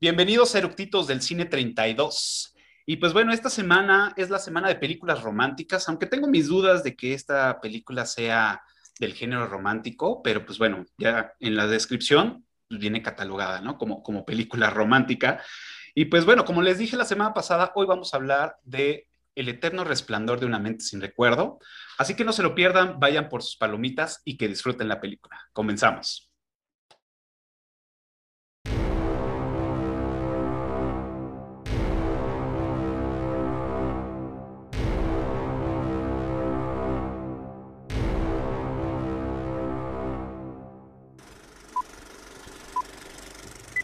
Bienvenidos Eructitos del Cine 32. Y pues bueno, esta semana es la semana de películas románticas, aunque tengo mis dudas de que esta película sea del género romántico, pero pues bueno, ya en la descripción pues viene catalogada, ¿no? Como, como película romántica. Y pues bueno, como les dije la semana pasada, hoy vamos a hablar de El eterno resplandor de una mente sin recuerdo. Así que no se lo pierdan, vayan por sus palomitas y que disfruten la película. Comenzamos.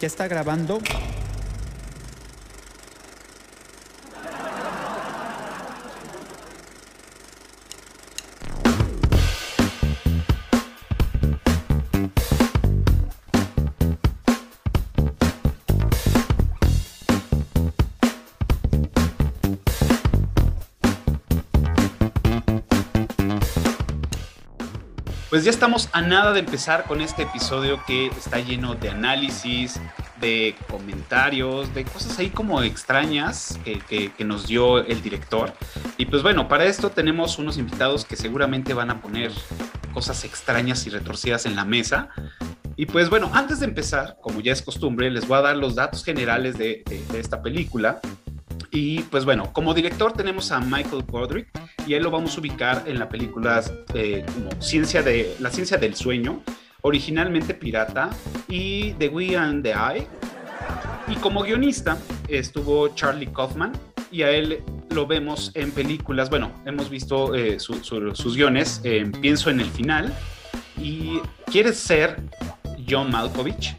¿Ya está grabando? Pues ya estamos a nada de empezar con este episodio que está lleno de análisis, de comentarios, de cosas ahí como extrañas que, nos dio el director. Y pues bueno, para esto tenemos unos invitados que seguramente van a poner cosas extrañas y retorcidas en la mesa. Y pues bueno, antes de empezar, como ya es costumbre, les voy a dar los datos generales de, esta película. Y pues bueno, como director tenemos a Michael Godric y él lo vamos a ubicar en la película eh, como ciencia de, La ciencia del sueño, originalmente pirata, y The We and the I. Y como guionista estuvo Charlie Kaufman y a él lo vemos en películas, bueno, hemos visto eh, sus guiones, Pienso en el final y Quieres ser John Malkovich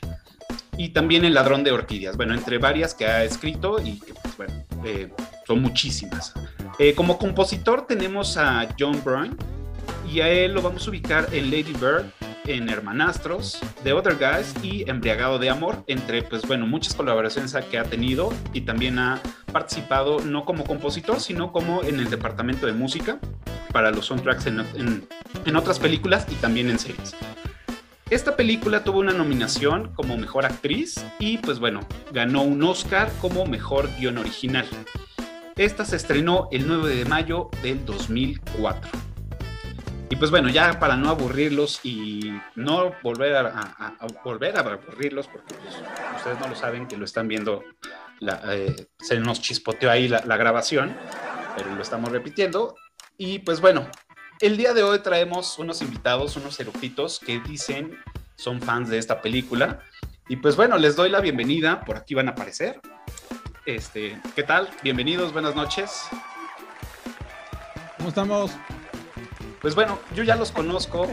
y también El ladrón de orquídeas, bueno, entre varias que ha escrito y que, pues, bueno, eh, son muchísimas. Eh, como compositor tenemos a John Byrne y a él lo vamos a ubicar en Lady Bird, en Hermanastros, The Other Guys y Embriagado de Amor, entre, pues bueno, muchas colaboraciones que ha tenido y también ha participado no como compositor, sino como en el departamento de música para los soundtracks en, en otras películas y también en series. Esta película tuvo una nominación como mejor actriz y pues bueno, ganó un Oscar como mejor guion original. Esta se estrenó el 9 de mayo del 2004. Y pues bueno, ya para no aburrirlos y no volver a, volver a aburrirlos, porque pues, ustedes no lo saben que lo están viendo, eh, se nos chispoteó ahí la, la grabación, pero lo estamos repitiendo. Y pues bueno, el día de hoy traemos unos invitados, unos eructitos que dicen son fans de esta película. Y pues bueno, les doy la bienvenida, por aquí van a aparecer. Este, ¿qué tal? Bienvenidos, buenas noches. ¿Cómo estamos? Pues bueno, yo ya los conozco.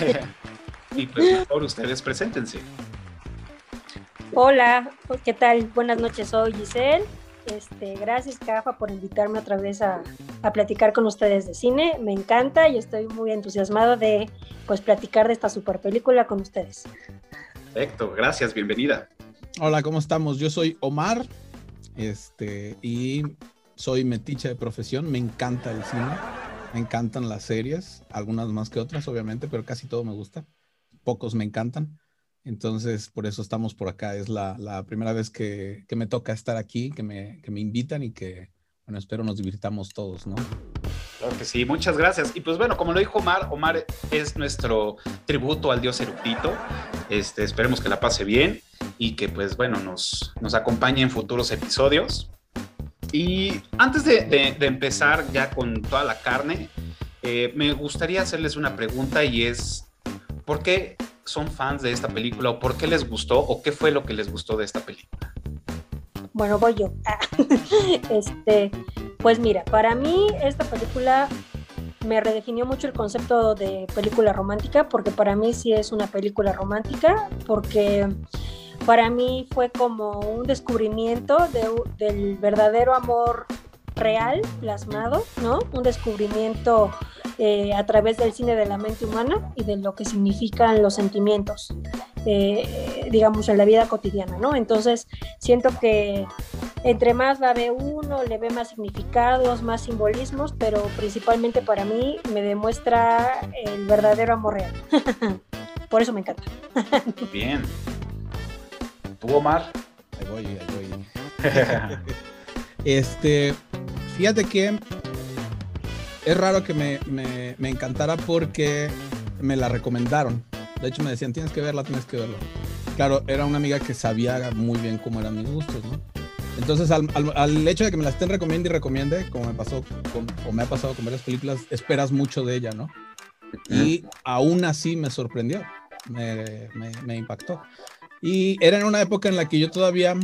y pues por ustedes preséntense. Hola, ¿qué tal? Buenas noches, soy Giselle este, gracias, Cafa, por invitarme otra vez a, platicar con ustedes de cine. Me encanta y estoy muy entusiasmado de pues platicar de esta super película con ustedes. Perfecto, gracias, bienvenida. Hola, ¿cómo estamos? Yo soy Omar, este, y soy metiche de profesión. Me encanta el cine, me encantan las series, algunas más que otras, obviamente, pero casi todo me gusta. Pocos me encantan. Entonces, por eso estamos por acá. Es la, primera vez que, me toca estar aquí, que me, me invitan y que, bueno, espero nos divirtamos todos, ¿no? Claro que sí, muchas gracias. Y pues bueno, como lo dijo Omar, Omar es nuestro tributo al dios eruptito. Este, esperemos que la pase bien y que pues bueno, nos, nos acompañe en futuros episodios. Y antes de, empezar ya con toda la carne, eh, me gustaría hacerles una pregunta y es, ¿por qué son fans de esta película o por qué les gustó o qué fue lo que les gustó de esta película? Bueno, voy yo. este, pues mira, para mí esta película me redefinió mucho el concepto de película romántica, porque para mí sí es una película romántica, porque para mí fue como un descubrimiento del verdadero amor real plasmado, ¿no? Un descubrimiento eh, a través del cine de la mente humana y de lo que significan los sentimientos, eh, digamos, en la vida cotidiana, ¿no? Entonces, siento que entre más la ve uno, le ve más significados, más simbolismos, pero principalmente para mí me demuestra el verdadero amor real. Por eso me encanta. Bien. ¿Tú, Omar? voy, ahí voy. este, fíjate que es raro que me, me, me, encantara porque me la recomendaron. De hecho, me decían, tienes que verla, tienes que verla. Claro, era una amiga que sabía muy bien cómo eran mis gustos, ¿no? Entonces, al, al, hecho de que me la estén recomiendo y recomiende, como me pasó con, o me ha pasado con varias películas, esperas mucho de ella, ¿no? Y aún así me sorprendió, me, me, me impactó. Y era en una época en la que yo todavía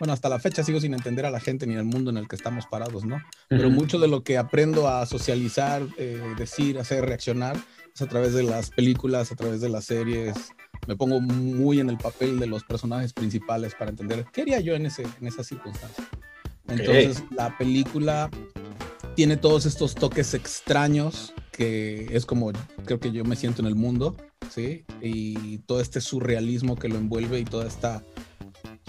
bueno, hasta la fecha sigo sin entender a la gente ni el mundo en el que estamos parados, ¿no? Pero mucho de lo que aprendo a socializar, eh, decir, hacer, reaccionar, es a través de las películas, a través de las series. Me pongo muy en el papel de los personajes principales para entender qué haría yo en, ese, en esa circunstancia. Entonces, la película tiene todos estos toques extraños que es como creo que yo me siento en el mundo, ¿sí? Y todo este surrealismo que lo envuelve y toda esta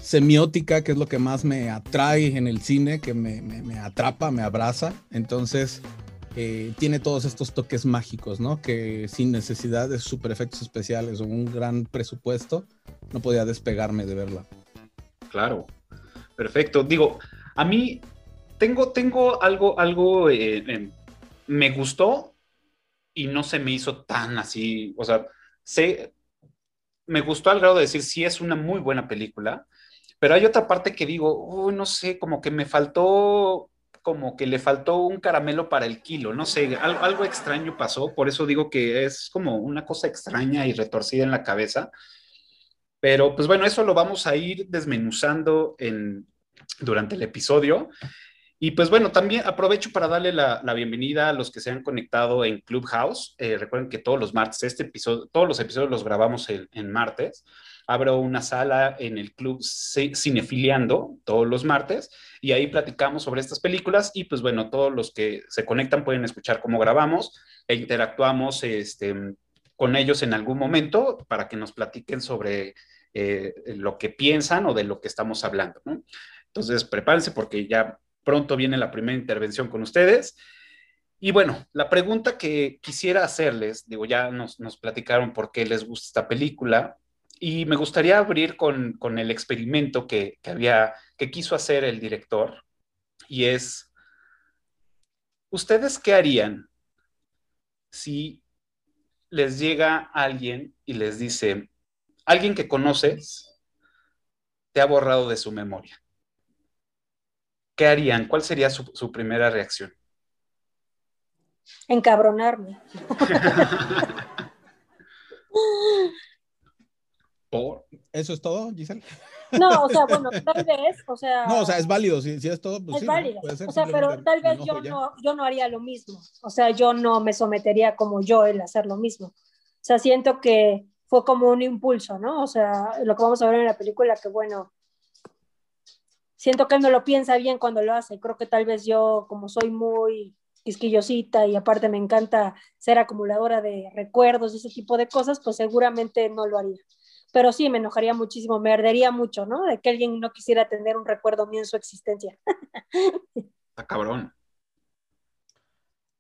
semiótica, que es lo que más me atrae en el cine, que me, me, atrapa, me abraza. Entonces, eh, tiene todos estos toques mágicos, ¿no? Que sin necesidad de super efectos especiales o un gran presupuesto, no podía despegarme de verla. Claro, perfecto. Digo, a mí tengo, tengo algo, algo, eh, me gustó y no se me hizo tan así, o sea, sé, me gustó al grado de decir, sí es una muy buena película, pero hay otra parte que digo, no sé, como que me faltó, como que le faltó un caramelo para el kilo, no sé, algo, extraño pasó, por eso digo que es como una cosa extraña y retorcida en la cabeza. Pero pues bueno, eso lo vamos a ir desmenuzando en, durante el episodio. Y pues bueno, también aprovecho para darle la, bienvenida a los que se han conectado en Clubhouse. Eh, recuerden que todos los martes, este episodio, todos los episodios los grabamos en martes abro una sala en el club Cinefiliando todos los martes y ahí platicamos sobre estas películas y pues bueno, todos los que se conectan pueden escuchar cómo grabamos e interactuamos este, con ellos en algún momento para que nos platiquen sobre eh, lo que piensan o de lo que estamos hablando. Entonces, prepárense porque ya pronto viene la primera intervención con ustedes. Y bueno, la pregunta que quisiera hacerles, digo, ya nos, nos platicaron por qué les gusta esta película, y me gustaría abrir con, con el experimento que, que, había, que quiso hacer el director, y es, ¿ustedes qué harían si les llega alguien y les dice, alguien que conoces te ha borrado de su memoria? ¿Qué harían? ¿Cuál sería su, su primera reacción? Encabronarme. ¿Eso es todo, Giselle? No, o sea, bueno, tal vez, o sea... No, o sea, es válido, si, si es todo, pues es válido. o sea, pero tal vez yo no, yo no haría lo mismo, o sea, yo no me sometería como yo el hacer lo mismo. O sea, siento que fue como un impulso, ¿no? O sea, lo que vamos a ver en la película, que bueno, siento que él no lo piensa bien cuando lo hace. Creo que tal vez yo, como soy muy quisquillosita y aparte me encanta ser acumuladora de recuerdos y ese tipo de cosas, pues seguramente no lo haría pero sí me enojaría muchísimo, me ardería mucho, ¿no? De que alguien no quisiera tener un recuerdo mío en su existencia. Está cabrón.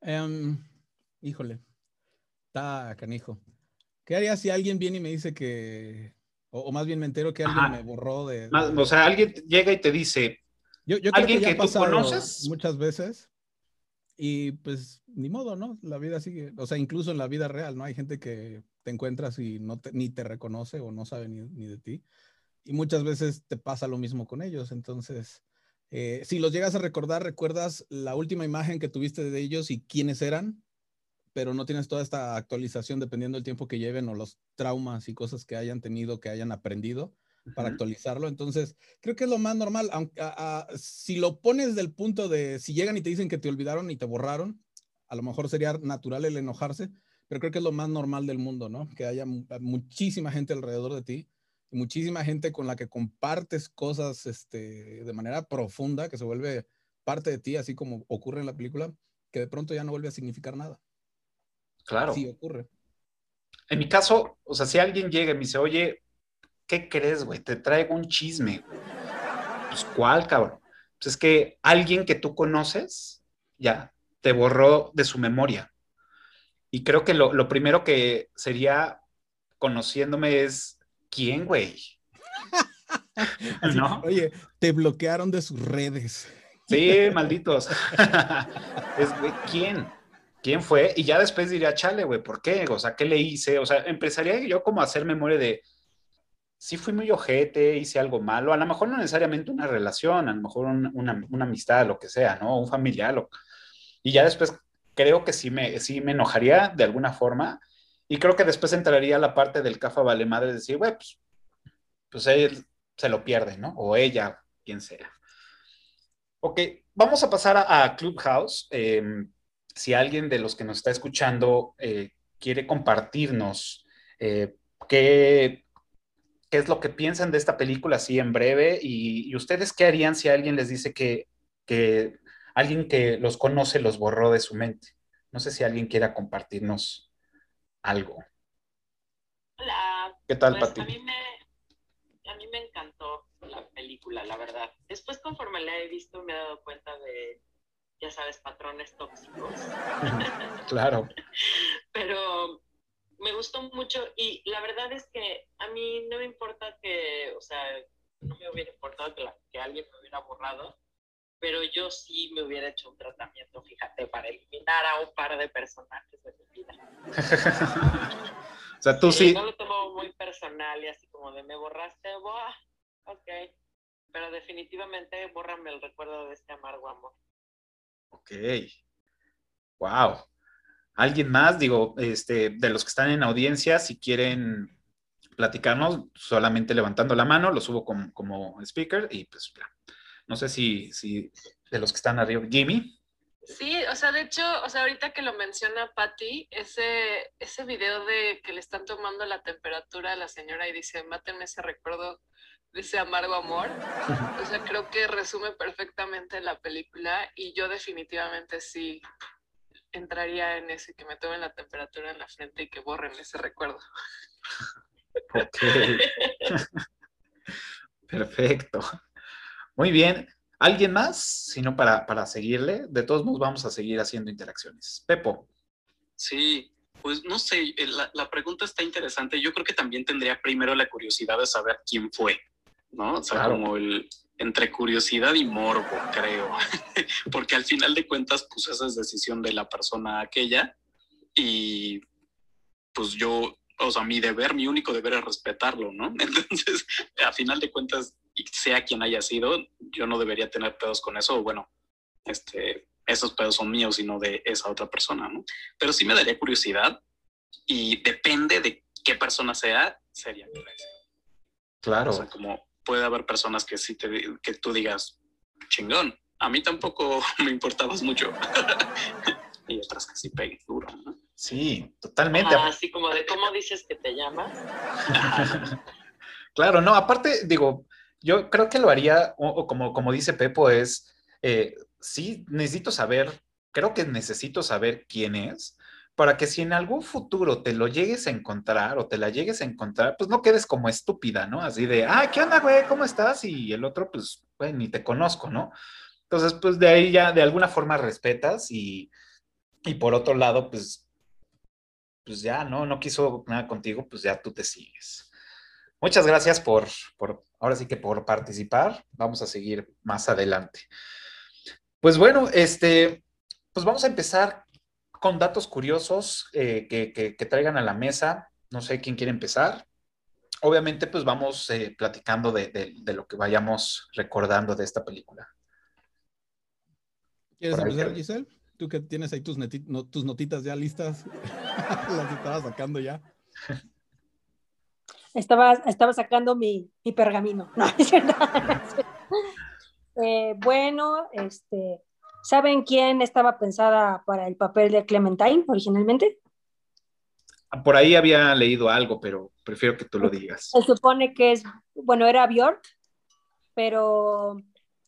Em, híjole, está canijo. ¿Qué haría si alguien viene y me dice que, o, más bien me entero que alguien me borró de, O sea, alguien llega y te dice, yo, yo alguien que, tú conoces muchas veces y pues ni modo, ¿no? La vida sigue, o sea, incluso en la vida real, ¿no? Hay gente que te encuentras y no ni te reconoce o no sabe ni, de ti. Y muchas veces te pasa lo mismo con ellos. Entonces, eh, si los llegas a recordar, recuerdas la última imagen que tuviste de ellos y quiénes eran, pero no tienes toda esta actualización dependiendo del tiempo que lleven o los traumas y cosas que hayan tenido, que hayan aprendido para actualizarlo. Entonces, creo que es lo más normal. Aunque, si lo pones del punto de si llegan y te dicen que te olvidaron y te borraron, a lo mejor sería natural el enojarse, pero creo que es lo más normal del mundo, ¿no? Que haya muchísima gente alrededor de ti, muchísima gente con la que compartes cosas este, de manera profunda, que se vuelve parte de ti, así como ocurre en la película, que de pronto ya no vuelve a significar nada. Claro. Sí ocurre. En mi caso, o sea, si alguien llega y me dice, oye, ¿qué crees, güey? Te traigo un chisme. Pues, ¿cuál, cabrón? Pues es que alguien que tú conoces, ya, te borró de su memoria. Y creo que lo, primero que sería conociéndome es, ¿quién, güey? ¿No? Oye, te bloquearon de sus redes. Sí, malditos. es, ¿quién? ¿Quién fue? Y ya después diría, chale, güey, ¿por qué? O sea, ¿qué le hice? O sea, empezaría yo como a hacer memoria de, sí fui muy ojete, hice algo malo, a lo mejor no necesariamente una relación, a lo mejor una, una, amistad, lo que sea, ¿no? Un familiar. Y ya después creo que sí me, sí me enojaría de alguna forma. Y creo que después entraría la parte del cafa vale madre de decir, güey, pues, pues él se lo pierde, ¿no? O ella, quien sea. Ok, vamos a pasar a, Clubhouse. Em, si alguien de los que nos está escuchando eh, quiere compartirnos eh, qué, qué, es lo que piensan de esta película así en breve y, ustedes qué harían si alguien les dice que, que, alguien que los conoce los borró de su mente. No sé si alguien quiera compartirnos algo. Hola. ¿Qué tal, pues, Pati? A mí me, a mí me encantó la película, la verdad. Después, conforme la he visto, me he dado cuenta de, ya sabes, patrones tóxicos. claro. Pero me gustó mucho y la verdad es que a mí no me importa que, o sea, no me hubiera importado que, que alguien me hubiera borrado, pero yo sí me hubiera hecho un tratamiento, fíjate, para eliminar a un par de personajes de mi vida. o sea, tú sí. No lo tomo muy personal y así como de me borraste, boah, Ok, pero definitivamente bórrame el recuerdo de este amargo amor. Ok. Wow. ¿Alguien más? Digo, este, de los que están en audiencia, si quieren platicarnos, solamente levantando la mano, lo subo como, como speaker y pues ya. No sé si, si de los que están arriba, Jimmy. Sí, o sea, de hecho, o sea, ahorita que lo menciona Patty, ese, ese video de que le están tomando la temperatura a la señora y dice, mátenme ese recuerdo de ese amargo amor. O sea, creo que resume perfectamente la película y yo definitivamente sí entraría en ese, que me tomen la temperatura en la frente y que borren ese recuerdo. Perfecto. Muy bien. ¿Alguien más? Si no, para, para seguirle. De todos modos, vamos a seguir haciendo interacciones. Pepo. Sí, pues no sé, eh, la, la, pregunta está interesante. Yo creo que también tendría primero la curiosidad de saber quién fue, ¿no? O sea, como el entre curiosidad y morbo, creo. Porque al final de cuentas, pues esa es decisión de la persona aquella. Y pues yo, o sea, mi deber, mi único deber es respetarlo, ¿no? Entonces, a final de cuentas, sea quien haya sido, yo no debería tener pedos con eso. Bueno, este, esos pedos son míos y no de esa otra persona, ¿no? Pero sí me daría curiosidad y depende de qué persona sea, sería Claro. O sea, como puede haber personas que sí te, que tú digas, chingón, a mí tampoco me importabas mucho. y otras que sí peguen duro, ¿no? Sí, totalmente. así como de cómo dices que te llamas. claro, no, aparte, digo, yo creo que lo haría, o, como, como dice Pepo, es, eh, sí, necesito saber, creo que necesito saber quién es, para que si en algún futuro te lo llegues a encontrar o te la llegues a encontrar, pues no quedes como estúpida, ¿no? Así de, ah, ¿qué onda, güey? ¿Cómo estás? Y el otro, pues, güey, ni te conozco, ¿no? Entonces, pues de ahí ya de alguna forma respetas y, y por otro lado, pues, pues ya, ¿no? No quiso nada contigo, pues ya tú te sigues. Muchas gracias por, por, ahora sí que por participar. Vamos a seguir más adelante. Pues bueno, este, pues vamos a empezar con datos curiosos eh, que, traigan a la mesa. No sé quién quiere empezar. Obviamente, pues vamos eh, platicando de, lo que vayamos recordando de esta película. ¿Quieres empezar, Giselle? Tú que tienes ahí tus, tus notitas ya listas, las estabas sacando ya. Estaba, estaba sacando mi, pergamino. Eh, bueno, este, ¿Saben quién estaba pensada para el papel de Clementine originalmente? Por ahí había leído algo, pero prefiero que tú lo digas. Se supone que es, bueno, era Björk, pero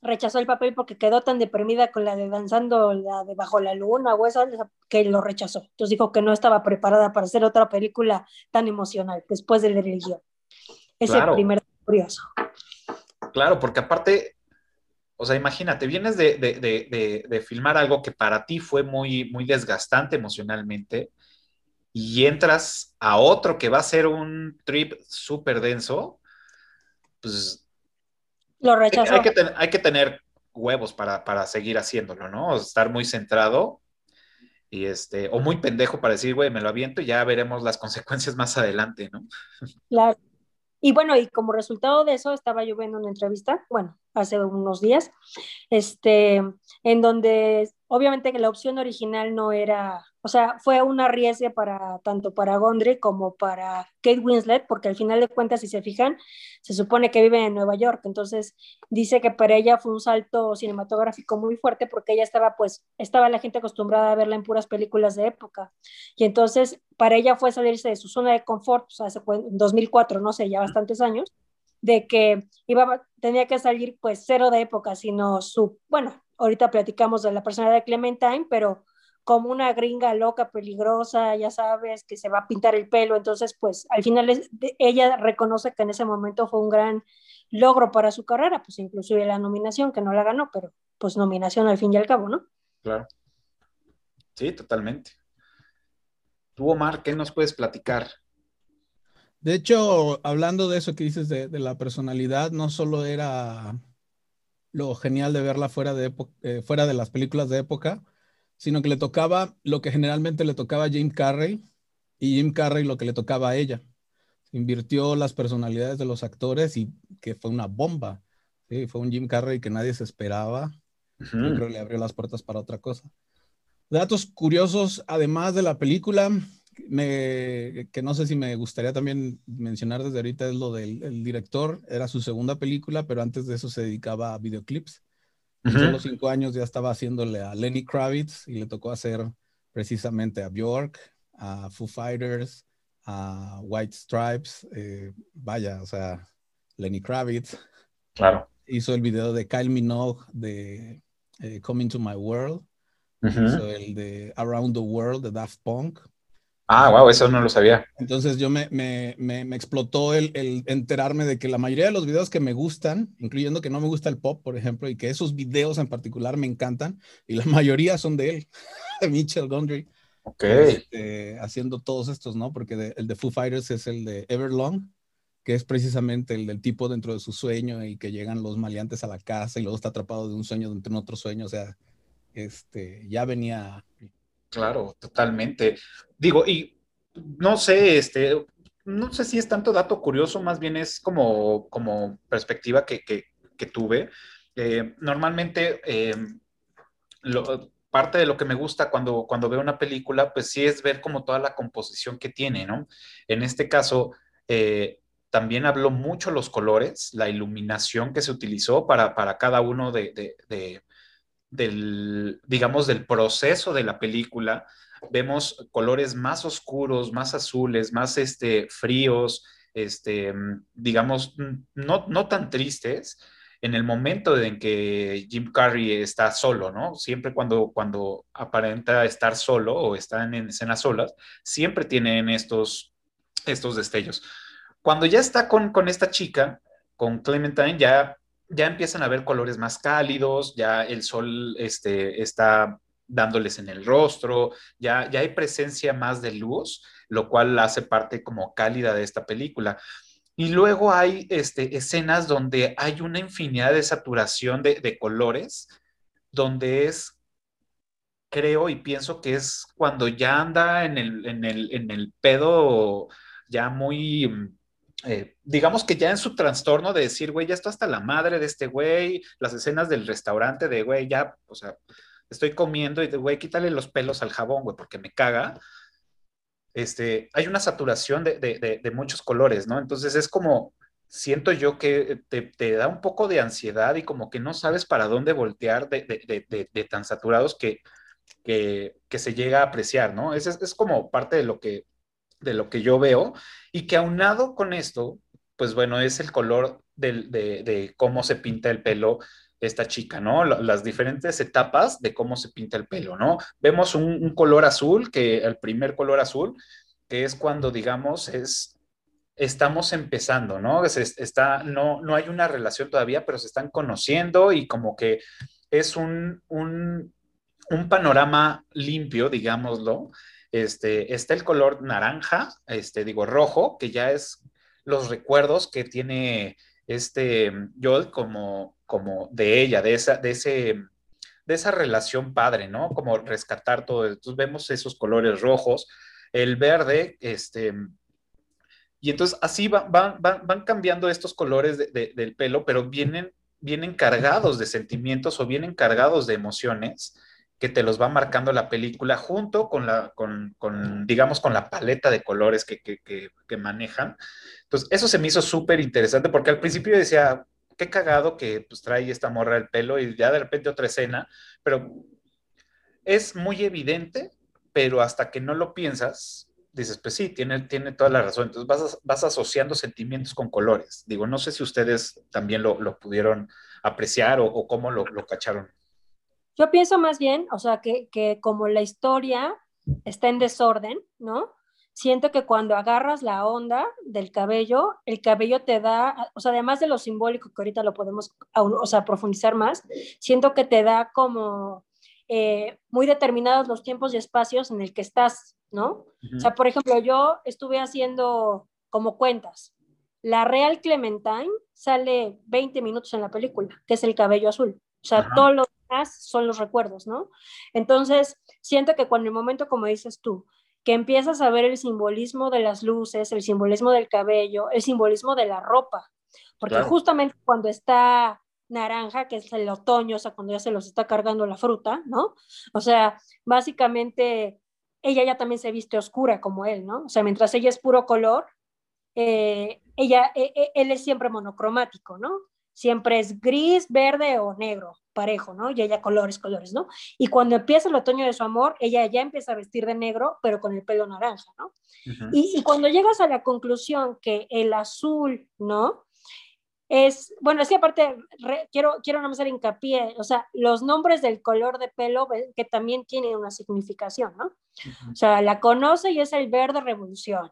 rechazó el papel porque quedó tan deprimida con la de danzando la de bajo la luna o eso que lo rechazó. Entonces dijo que no estaba preparada para hacer otra película tan emocional después de leer el guion. Ese primer curioso. Claro, porque aparte o sea, imagínate, vienes de, filmar algo que para ti fue muy, muy desgastante emocionalmente y entras a otro que va a ser un trip súper denso, pues Lo rechazó. Hay que, hay que tener huevos para, para seguir haciéndolo, ¿no? estar muy centrado y este, o muy pendejo para decir, güey, me lo aviento y ya veremos las consecuencias más adelante, ¿no? Claro. Y bueno, y como resultado de eso, estaba yo viendo una entrevista, bueno, hace unos días, este, en donde obviamente que la opción original no era o sea, fue una riesgo para tanto para Gondry como para Kate Winslet, porque al final de cuentas, si se fijan, se supone que vive en Nueva York. Entonces, dice que para ella fue un salto cinematográfico muy fuerte porque ella estaba, pues, estaba la gente acostumbrada a verla en puras películas de época. Y entonces, para ella fue salirse de su zona de confort, o sea, se fue en 2004, no sé, ya bastantes años, de que iba, tenía que salir, pues, cero de época, sino su, bueno, ahorita platicamos de la personalidad de Clementine, pero como una gringa loca, peligrosa, ya sabes, que se va a pintar el pelo. Entonces, pues al final ella reconoce que en ese momento fue un gran logro para su carrera, pues inclusive la nominación, que no la ganó, pero pues nominación al fin y al cabo, ¿no? Claro. Sí, totalmente. Tú, Omar, ¿qué nos puedes platicar? De hecho, hablando de eso que dices de, la personalidad, no solo era lo genial de verla fuera de, eh, fuera de las películas de época, sino que le tocaba lo que generalmente le tocaba a Jim Carrey y Jim Carrey lo que le tocaba a ella. Invirtió las personalidades de los actores y que fue una bomba. ¿sí? Fue un Jim Carrey que nadie se esperaba. Yo creo que le abrió las puertas para otra cosa. Datos curiosos, además de la película, me, que no sé si me gustaría también mencionar desde ahorita, es lo del director. Era su segunda película, pero antes de eso se dedicaba a videoclips. En los cinco años ya estaba haciéndole a Lenny Kravitz y le tocó hacer precisamente a Bjork, a Foo Fighters, a White Stripes. Eh, vaya, o sea, Lenny Kravitz. Claro. Hizo el video de Kyle Minogue de eh, Coming to My World. Hizo el de Around the World de Daft Punk. Ah, wow, eso no lo sabía. Entonces yo me, me, me, explotó el, el, enterarme de que la mayoría de los videos que me gustan, incluyendo que no me gusta el pop, por ejemplo, y que esos videos en particular me encantan, y la mayoría son de él, de Mitchell Gondry. Ok. Este, haciendo todos estos, ¿no? Porque el de Foo Fighters es el de Everlong, que es precisamente el del tipo dentro de su sueño y que llegan los maleantes a la casa y luego está atrapado de un sueño dentro de otro sueño, o sea, este, ya venía Claro, totalmente. Digo, y no sé, este, no sé si es tanto dato curioso, más bien es como, como perspectiva que, tuve. Eh, normalmente, em, parte de lo que me gusta cuando, cuando veo una película, pues sí es ver como toda la composición que tiene, ¿no? En este caso, eh, también habló mucho los colores, la iluminación que se utilizó para, para cada uno de del, digamos, del proceso de la película, vemos colores más oscuros, más azules, más este, fríos, este, digamos, no, no tan tristes en el momento en que Jim Carrey está solo, ¿no? Siempre cuando, cuando aparenta estar solo o está en escenas solas, siempre tienen estos, estos destellos. Cuando ya está con, con esta chica, con Clementine, ya ya empiezan a ver colores más cálidos, ya el sol este, está dándoles en el rostro, ya, ya hay presencia más de luz, lo cual hace parte como cálida de esta película. Y luego hay este, escenas donde hay una infinidad de saturación de, colores, donde es, creo y pienso que es cuando ya anda en el, en el, en el pedo ya muy eh, digamos que ya en su trastorno de decir, güey, ya está hasta la madre de este güey, las escenas del restaurante de, güey, ya, o sea, estoy comiendo y de, güey, quítale los pelos al jabón, güey, porque me caga. Este, hay una saturación de, de, muchos colores, ¿no? Entonces es como, siento yo que te, te, da un poco de ansiedad y como que no sabes para dónde voltear de, tan saturados que, que, que, se llega a apreciar, ¿no? Es como parte de lo que de lo que yo veo, y que aunado con esto, pues bueno, es el color de, cómo se pinta el pelo esta chica, ¿no? Las diferentes etapas de cómo se pinta el pelo, ¿no? Vemos un, color azul, que el primer color azul, que es cuando, digamos, es, estamos empezando, ¿no? está, no, no hay una relación todavía, pero se están conociendo y como que es un, un, un panorama limpio, digámoslo, este, está el color naranja, este, digo rojo, que ya es los recuerdos que tiene este Joel como, como de ella, de esa, de ese de esa relación padre, ¿no? Como rescatar todo. Entonces vemos esos colores rojos, el verde, este, y entonces así van, van, cambiando estos colores del pelo, pero vienen, vienen cargados de sentimientos o vienen cargados de emociones que te los va marcando la película junto con la, con, digamos, con la paleta de colores que, que manejan. Entonces, eso se me hizo súper interesante porque al principio decía, qué cagado que pues trae esta morra el pelo y ya de repente otra escena, pero es muy evidente, pero hasta que no lo piensas, dices, pues sí, tiene, tiene toda la razón. Entonces vas, vas asociando sentimientos con colores. Digo, no sé si ustedes también lo, lo pudieron apreciar o, o cómo lo, lo, cacharon. Yo pienso más bien, o sea, que, que como la historia está en desorden, ¿no? siento que cuando agarras la onda del cabello, el cabello te da, o sea, además de lo simbólico que ahorita lo podemos, o sea, profundizar más, siento que te da como eh, muy determinados los tiempos y espacios en el que estás, ¿no? O sea, por ejemplo, yo estuve haciendo como cuentas. La Real Clementine sale 20 minutos en la película, que es el cabello azul. O sea, todos los son los recuerdos, ¿no? Entonces, siento que cuando el momento, como dices tú, que empiezas a ver el simbolismo de las luces, el simbolismo del cabello, el simbolismo de la ropa, porque justamente cuando está naranja, que es el otoño, o sea, cuando ya se los está cargando la fruta, ¿no? O sea, básicamente ella ya también se viste oscura como él, ¿no? O sea, mientras ella es puro color, eh, ella, e, e, él es siempre monocromático, ¿no? Siempre es gris, verde o negro, parejo, ¿no? Y ella colores, colores, ¿no? Y cuando empieza el otoño de su amor, ella ya empieza a vestir de negro, pero con el pelo naranja, ¿no? y, cuando llegas a la conclusión que el azul, ¿no? Es, bueno, que aparte, quiero, quiero no hacer hincapié, o sea, los nombres del color de pelo que también tienen una significación, ¿no? O sea, la conoce y es el verde revolución,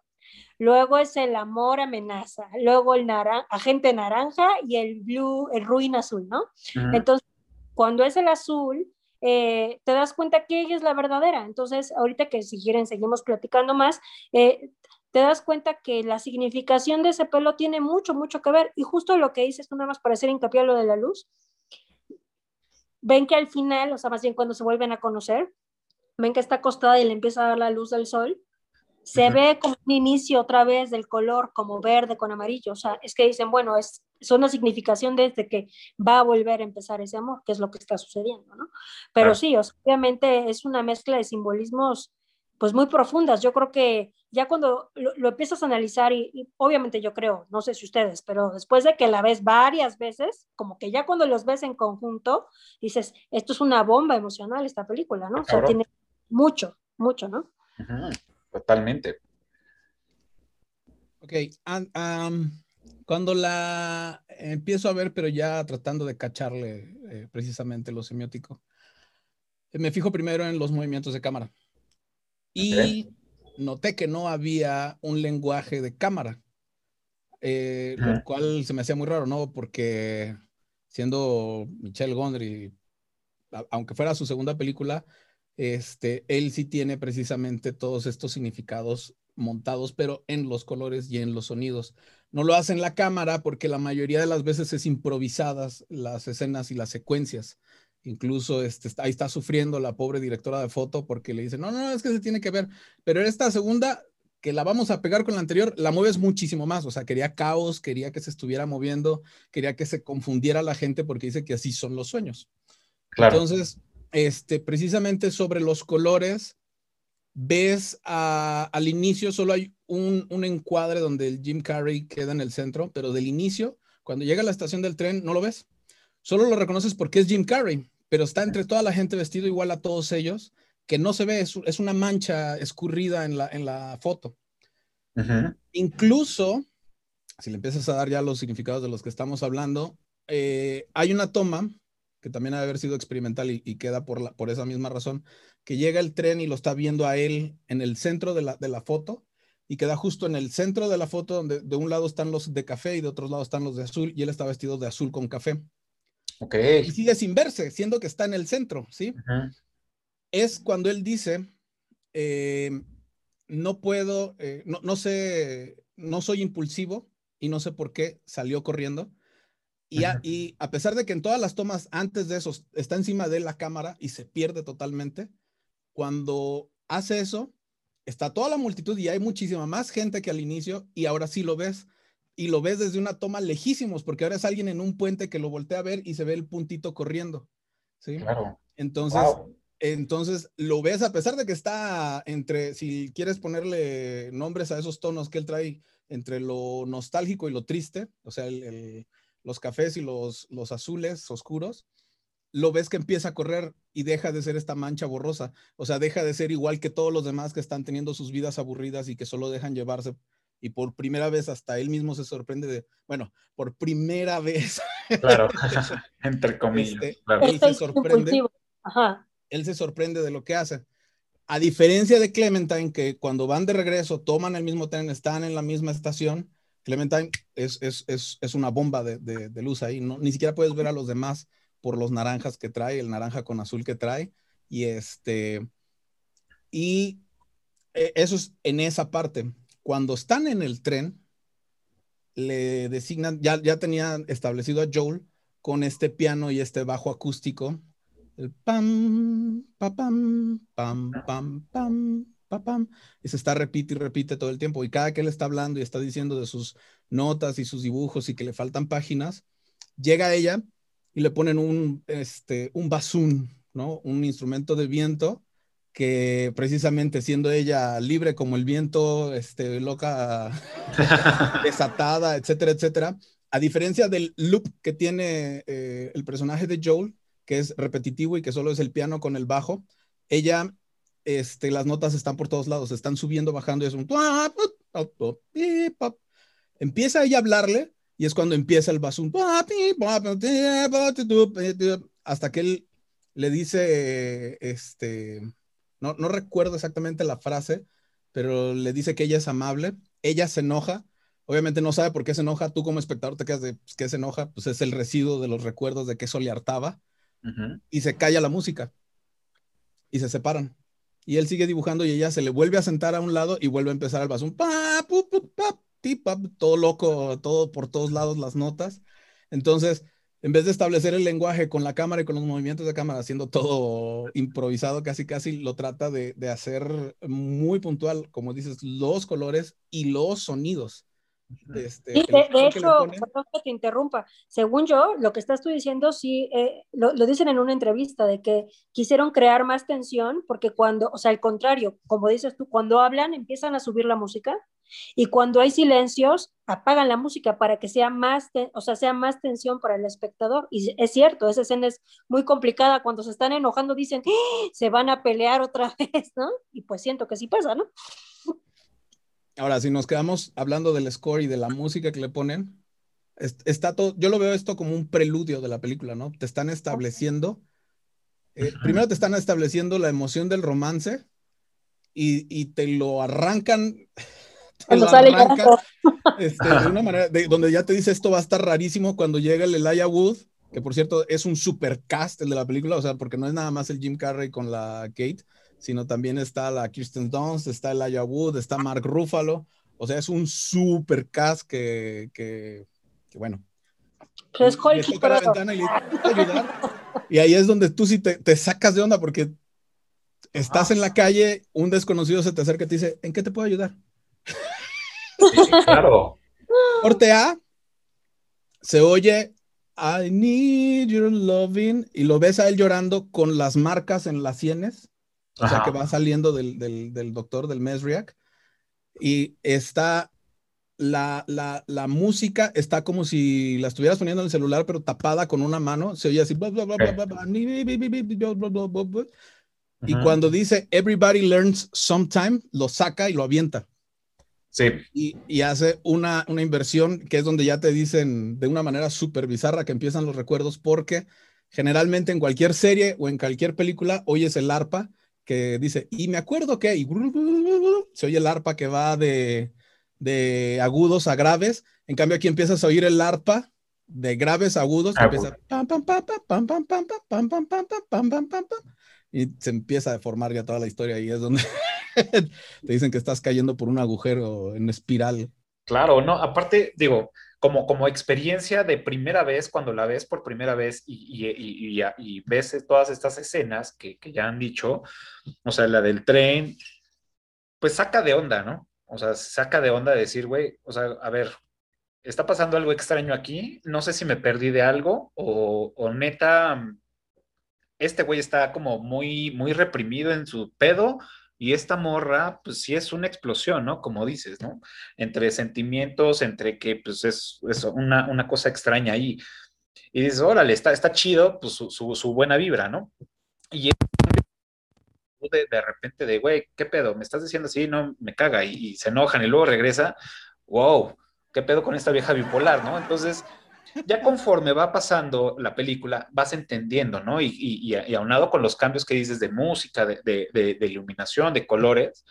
luego es el amor amenaza, luego el agente naranja y el blue, el ruin azul, ¿no? Entonces, cuando es el azul, eh, te das cuenta que ella es la verdadera. Entonces, ahorita que si quieren seguimos platicando más, eh, te das cuenta que la significación de ese pelo tiene mucho, mucho que ver. Y justo lo que dices nada más para hacer hincapié a lo de la luz, ven que al final, o sea, más bien cuando se vuelven a conocer, ven que está acostada y le empieza a dar la luz del sol, se ve como un inicio otra vez del color como verde con amarillo, o sea, es que dicen, bueno, es, es una significación desde que va a volver a empezar ese amor, que es lo que está sucediendo, ¿no? Pero sí, obviamente es una mezcla de simbolismos pues muy profundas. Yo creo que ya cuando lo, empiezas a analizar y, obviamente yo creo, no sé si ustedes, pero después de que la ves varias veces, como que ya cuando los ves en conjunto, dices, esto es una bomba emocional esta película, ¿no? O sea, tiene mucho, mucho, ¿no? Totalmente. Ok, cuando la empiezo a ver, pero ya tratando de cacharle eh, precisamente lo semiótico, eh, me fijo primero en los movimientos de cámara. Y noté que no había un lenguaje de cámara, eh, lo cual se me hacía muy raro, ¿no? Porque siendo Michelle Gondry, aunque fuera su segunda película, este, él sí tiene precisamente todos estos significados montados, pero en los colores y en los sonidos. No lo hace en la cámara porque la mayoría de las veces es improvisadas las escenas y las secuencias. Incluso este, ahí está sufriendo la pobre directora de foto porque le dice, no, no, es que se tiene que ver, pero esta segunda, que la vamos a pegar con la anterior, la mueves muchísimo más. O sea, quería caos, quería que se estuviera moviendo, quería que se confundiera la gente porque dice que así son los sueños. Entonces, este, precisamente sobre los colores, ves al inicio solo hay un, un, encuadre donde el Jim Carrey queda en el centro, pero del inicio, cuando llega a la estación del tren, no lo ves. Solo lo reconoces porque es Jim Carrey, pero está entre toda la gente vestido igual a todos ellos, que no se ve, es, una mancha escurrida en la, en la foto. Incluso, si le empiezas a dar ya los significados de los que estamos hablando, eh, hay una toma que también ha de haber sido experimental y, queda por, la, por esa misma razón, que llega el tren y lo está viendo a él en el centro de la, de la foto y queda justo en el centro de la foto donde de un lado están los de café y de otro lado están los de azul y él está vestido de azul con café. Ok. Y sigue sin verse, siendo que está en el centro, ¿sí? Es cuando él dice, eh, no puedo, eh, no, no sé, no soy impulsivo y no sé por qué salió corriendo Y a, y a pesar de que en todas las tomas antes de eso está encima de la cámara y se pierde totalmente, cuando hace eso, está toda la multitud y hay muchísima más gente que al inicio y ahora sí lo ves. Y lo ves desde una toma lejísimos, porque ahora es alguien en un puente que lo voltea a ver y se ve el puntito corriendo. ¿sí? Claro. Entonces, entonces lo ves a pesar de que está entre, si quieres ponerle nombres a esos tonos que él trae, entre lo nostálgico y lo triste, o sea, los cafés y los, los azules oscuros, lo ves que empieza a correr y deja de ser esta mancha borrosa, o sea, deja de ser igual que todos los demás que están teniendo sus vidas aburridas y que solo dejan llevarse. Y por primera vez hasta él mismo se sorprende de, bueno, por primera vez. Claro, entre comillas. Este, él se sorprende. Él se sorprende de lo que hace. A diferencia de Clementine, que cuando van de regreso, toman el mismo tren, están en la misma estación, Clementine es, es, es, es una bomba de, de, luz ahí, ¿no? ni siquiera puedes ver a los demás por los naranjas que trae, el naranja con azul que trae, y este, y eh, eso es en esa parte. Cuando están en el tren, le designan, ya, ya tenían establecido a Joel con este piano y este bajo acústico, el pam, pa, pam, pam, pam, pam, pa, pam, y se está repite y repite todo el tiempo, y cada que él está hablando y está diciendo de sus notas y sus dibujos y que le faltan páginas, llega ella y le ponen un, este, un basún, ¿no? Un instrumento de viento que precisamente siendo ella libre como el viento, este, loca, desatada, etcétera, etcétera, a diferencia del loop que tiene eh, el personaje de Joel, que es repetitivo y que solo es el piano con el bajo, ella, este, las notas están por todos lados, están subiendo, bajando y es un... Empieza ella a hablarle y es cuando empieza el basún. Hasta que él le dice, este, no, no recuerdo exactamente la frase, pero le dice que ella es amable. Ella se enoja. Obviamente no sabe por qué se enoja. Tú como espectador te quedas de pues, qué se enoja. Pues es el residuo de los recuerdos de que eso le hartaba. Y se calla la música. Y se separan. Y él sigue dibujando y ella se le vuelve a sentar a un lado y vuelve a empezar el basún. Pa, pu, pu, pa, todo loco, todo por todos lados las notas. Entonces, en vez de establecer el lenguaje con la cámara y con los movimientos de cámara, haciendo todo improvisado, casi casi lo trata de, de hacer muy puntual, como dices, los colores y los sonidos. Este, de, hecho, perdón que te interrumpa, según yo, lo que estás tú diciendo, sí, eh, lo, lo, dicen en una entrevista, de que quisieron crear más tensión, porque cuando, o sea, al contrario, como dices tú, cuando hablan empiezan a subir la música y cuando hay silencios apagan la música para que sea más, o sea, sea más tensión para el espectador. Y es cierto, esa escena es muy complicada, cuando se están enojando dicen, ¡Ah! se van a pelear otra vez, ¿no? Y pues siento que sí pasa, ¿no? Ahora, si nos quedamos hablando del score y de la música que le ponen, está todo, yo lo veo esto como un preludio de la película, ¿no? Te están estableciendo, eh, primero te están estableciendo la emoción del romance y, y te lo arrancan, te lo arrancan, este, de una manera, de, donde ya te dice esto va a estar rarísimo cuando llega el Elijah Wood, que por cierto es un super cast el de la película, o sea, porque no es nada más el Jim Carrey con la Kate, sino también está la Kirsten Dunst, está el Aya Wood, está Mark Ruffalo. O sea, es un super cast que, que, que bueno. es la ventana y, le ayudar. y ahí es donde tú sí te, te sacas de onda porque estás en la calle, un desconocido se te acerca y te dice, ¿en qué te puedo ayudar? Sí, claro. Corte A, se oye I need your loving y lo ves a él llorando con las marcas en las sienes o sea, que va saliendo del, del, del doctor, del Mesriac, y está la, la, la, música está como si la estuvieras poniendo en el celular, pero tapada con una mano. Se oye así. Y cuando dice Everybody learns sometime, lo saca y lo avienta. Sí. Y, y hace una, una, inversión que es donde ya te dicen de una manera súper bizarra que empiezan los recuerdos, porque generalmente en cualquier serie o en cualquier película oyes el arpa que dice, y me acuerdo que, y se oye el arpa que va de, de agudos a graves, en cambio aquí empiezas a oír el arpa de graves a agudos, que empieza pam, pam, pam, pam, pam, pam, pam, pam, pam, pam, pam, pam, pam, pam, pam, y se empieza a deformar ya toda la historia y es donde te dicen que estás cayendo por un agujero en espiral. Claro, no, aparte, digo, como, como experiencia de primera vez, cuando la ves por primera vez y, ves todas estas escenas que, que, ya han dicho, o sea, la del tren, pues saca de onda, ¿no? O sea, saca de onda decir, güey, o sea, a ver, está pasando algo extraño aquí, no sé si me perdí de algo o, o neta, este güey está como muy, muy reprimido en su pedo y esta morra, pues sí es una explosión, ¿no? Como dices, ¿no? Entre sentimientos, entre que pues es, es una, una, cosa extraña ahí. Y dices, órale, está, está chido, pues su, su, buena vibra, ¿no? Y de, de repente de, güey, ¿qué pedo? ¿Me estás diciendo así? No, me caga. Y, y se enojan y luego regresa, wow, ¿qué pedo con esta vieja bipolar, ¿no? Entonces, ya conforme va pasando la película, vas entendiendo, ¿no? Y, y, y aunado con los cambios que dices de música, de, iluminación, de colores,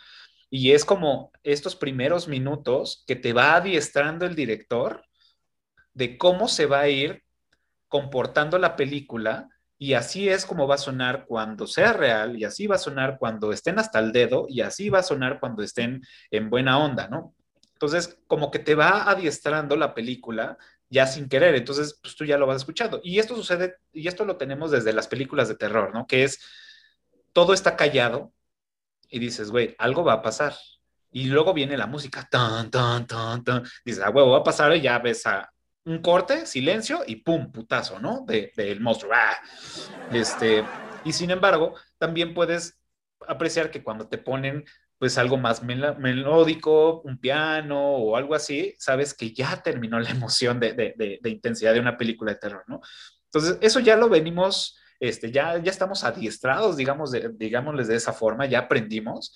y es como estos primeros minutos que te va adiestrando el director de cómo se va a ir comportando la película, y así es como va a sonar cuando sea real, y así va a sonar cuando estén hasta el dedo, y así va a sonar cuando estén en buena onda, ¿no? Entonces, como que te va adiestrando la película ya sin querer, entonces pues tú ya lo vas escuchando. Y esto sucede, y esto lo tenemos desde las películas de terror, ¿no? Que es, todo está callado y dices, güey, algo va a pasar. Y luego viene la música, tan, tan, tan, tan. Dices, ah, huevo, va a pasar y ya ves a un corte, silencio y pum, putazo, ¿no? Del de, de monstruo. ¡Ah! Este, y sin embargo, también puedes apreciar que cuando te ponen pues algo más mel melódico, un piano o algo así, sabes que ya terminó la emoción de, intensidad de una película de terror, ¿no? Entonces, eso ya lo venimos, este, ya, ya estamos adiestrados, digamos, digámosles de esa forma, ya aprendimos.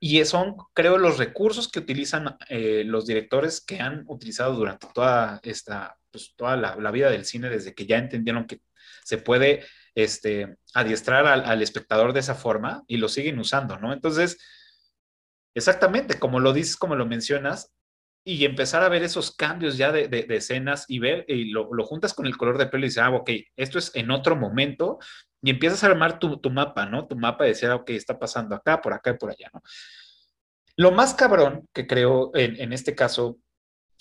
Y son, creo, los recursos que utilizan eh, los directores que han utilizado durante toda esta, pues, toda la, la, vida del cine, desde que ya entendieron que se puede este, adiestrar al, al espectador de esa forma y lo siguen usando, ¿no? Entonces, Exactamente, como lo dices, como lo mencionas, y empezar a ver esos cambios ya de, de, escenas y ver, y lo, lo, juntas con el color de pelo y dices, ah, ok, esto es en otro momento, y empiezas a armar tu, tu mapa, ¿no? Tu mapa de decir, ah, ok, está pasando acá, por acá y por allá, ¿no? Lo más cabrón que creo en, en este caso,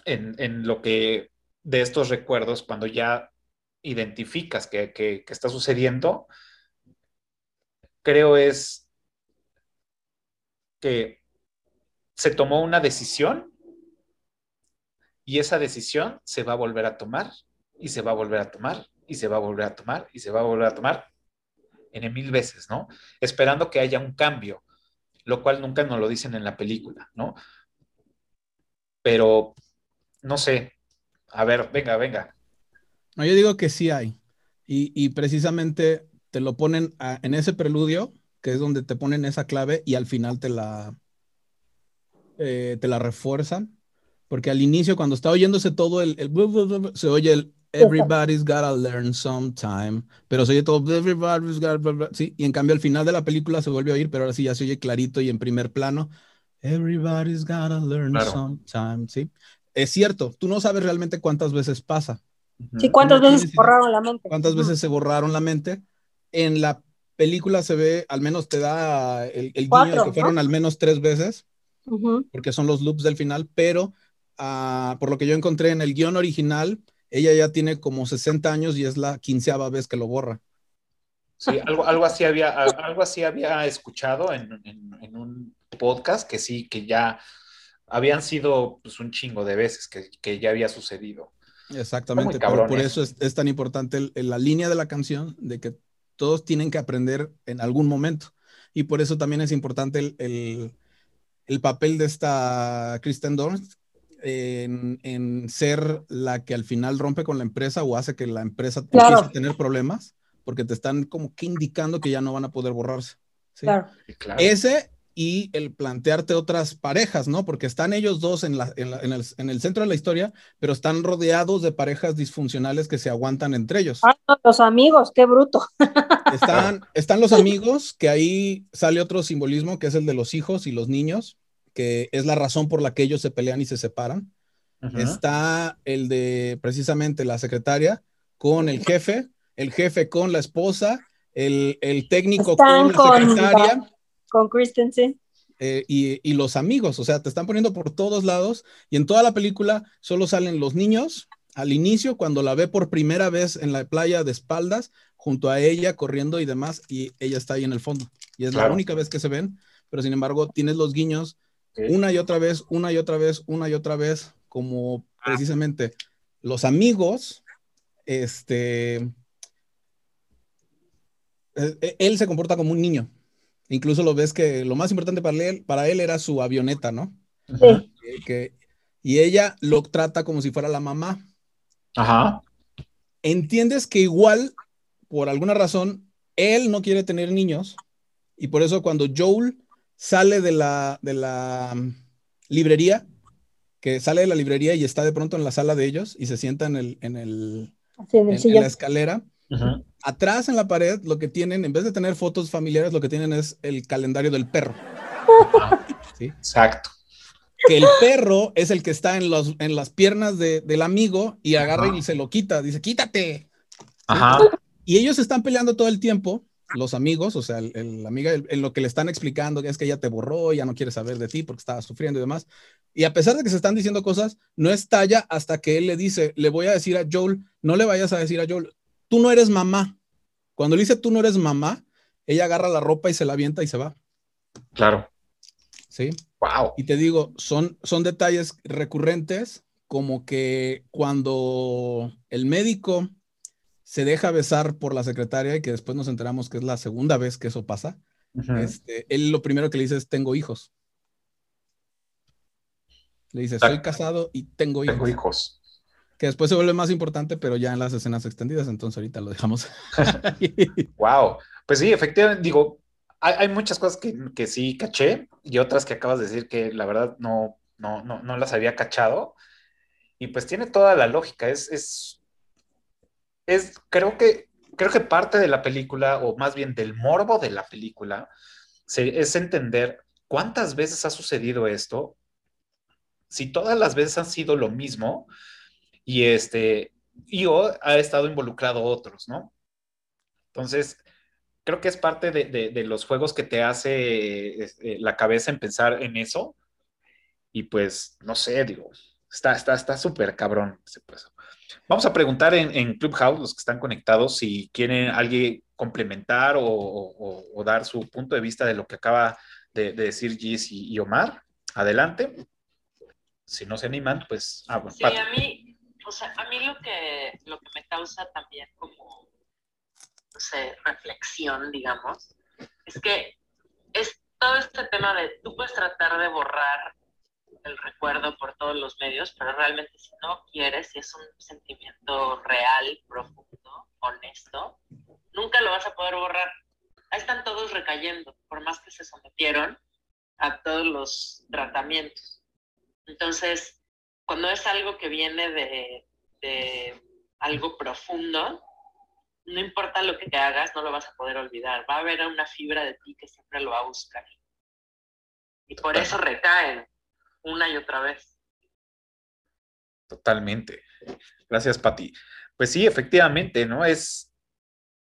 en, en, lo que de estos recuerdos, cuando ya identificas que, que, que está sucediendo, creo es que se tomó una decisión y esa decisión se va a volver a tomar y se va a volver a tomar y se va a volver a tomar y se va a volver a tomar en mil veces, ¿no? Esperando que haya un cambio, lo cual nunca nos lo dicen en la película, ¿no? Pero, no sé, a ver, venga, venga. No, yo digo que sí hay. Y, y precisamente te lo ponen en ese preludio, que es donde te ponen esa clave y al final te la, eh, te la refuerzan, porque al inicio cuando está oyéndose todo el, el se oye el everybody's gotta learn sometime, pero se oye todo everybody's gotta, sí, y en cambio al final de la película se vuelve a oír, pero ahora sí ya se oye clarito y en primer plano, everybody's gotta learn claro. sometime, sí. Es cierto, tú no sabes realmente cuántas veces pasa. Sí, cuántas veces se borraron la mente. Cuántas veces se borraron la mente. En la película se ve, al menos te da el, el Cuatro, guiño de que fueron ¿no? al menos tres veces uh -huh. porque son los loops del final, pero uh, por lo que yo encontré en el guion original, ella ya tiene como 60 años y es la quinceava vez que lo borra. Sí, algo, algo, así, había, algo así había escuchado en, en, en, un podcast que sí, que ya habían sido pues, un chingo de veces que, que ya había sucedido. Exactamente, pero por eso es, es tan importante el, el, la línea de la canción, de que todos tienen que aprender en algún momento. Y por eso también es importante el, el el papel de esta Kristen Dunst en, en, ser la que al final rompe con la empresa o hace que la empresa claro. empiece a tener problemas, porque te están como que indicando que ya no van a poder borrarse. ¿sí? Claro. Ese y el plantearte otras parejas, ¿no? Porque están ellos dos en, la, en, la, en, el, en, el, centro de la historia, pero están rodeados de parejas disfuncionales que se aguantan entre ellos. Ah, los amigos, qué bruto. Están, están los amigos, que ahí sale otro simbolismo, que es el de los hijos y los niños, que es la razón por la que ellos se pelean y se separan. Uh -huh. Está el de precisamente la secretaria con el jefe, el jefe con la esposa, el, el técnico están con la secretaria. Con, con Christensen. eh, y, y los amigos, o sea, te están poniendo por todos lados y en toda la película solo salen los niños al inicio cuando la ve por primera vez en la playa de espaldas junto a ella corriendo y demás y ella está ahí en el fondo y es la única vez que se ven, pero sin embargo tienes los guiños Una y otra vez, una y otra vez, una y otra vez, como Ah. precisamente los amigos, este, eh, eh, él se comporta como un niño. Incluso lo ves que lo más importante para él, para él era su avioneta, ¿no? Sí. Que- que- y ella lo trata como si fuera la mamá. Ajá. Entiendes que igual, por alguna razón, él no quiere tener niños y por eso cuando Joel sale de la, de la mm, librería, que sale de la librería y está de pronto en la sala de ellos y se sienta en, el, en, el, Sí, en la escalera, atrás en la pared lo que tienen, en vez de tener fotos familiares, lo que tienen es el calendario del perro. Sí. Exacto. Que el perro es el que está en, los, en las piernas de- del amigo y agarra Ajá. y se lo quita, dice, quítate. Ajá. Y ellos están peleando todo el tiempo, los amigos, o sea, el, el amiga, el- en lo que le están explicando, que es que ella te borró, ya no quiere saber de ti porque estaba sufriendo y demás. Y a pesar de que se están diciendo cosas, no estalla hasta que él le dice, le voy a decir a Joel, no le vayas a decir a Joel, tú no eres mamá. Cuando le dice tú no eres mamá, ella agarra la ropa y se la avienta y se va. Claro. ¿Sí? Wow. Y te digo, son, son detalles recurrentes, como que cuando el médico se deja besar por la secretaria y que después nos enteramos que es la segunda vez que eso pasa, este, él lo primero que le dice es, tengo hijos. Le dice, soy casado y tengo hijos. Tengo hijos. Que después se vuelve más importante, pero ya en las escenas extendidas, entonces ahorita lo dejamos. Wow. Pues sí, efectivamente, digo, hay, hay muchas cosas que, que sí caché y otras que acabas de decir que la verdad no, no, no, no las había cachado. Y pues tiene toda la lógica. Es, es, es, creo que, creo que parte de la película, o más bien del morbo de la película, es entender cuántas veces ha sucedido esto, si todas las veces han sido lo mismo, y este, y o ha estado involucrado otros, ¿no? Entonces, creo que es parte de, de- los juegos que te hace este, la cabeza en pensar en eso. Y pues, no sé, digo, está está está súper cabrón. ese proceso. Vamos a preguntar en, en Clubhouse, los que están conectados, si quieren alguien complementar o, o- o- o dar su punto de vista de lo que acaba de, de decir Gis y, y Omar. Adelante. Si no se animan, pues... Ah, bueno, Sí, a mí, o sea, a mí lo que, lo que me causa también como, no sé, reflexión, digamos, es que es todo este tema de, tú puedes tratar de borrar el recuerdo por todos los medios, pero realmente si no quieres, si es un sentimiento real, profundo, honesto, nunca lo vas a poder borrar. Ahí están todos recayendo, por más que se sometieron a todos los tratamientos. Entonces, cuando es algo que viene de, de algo profundo, no importa lo que te hagas, no lo vas a poder olvidar. Va a haber una fibra de ti que siempre lo va a buscar. Y por eso recaen una y otra vez. Totalmente. Gracias, Pati. Pues sí, efectivamente, ¿no? Es,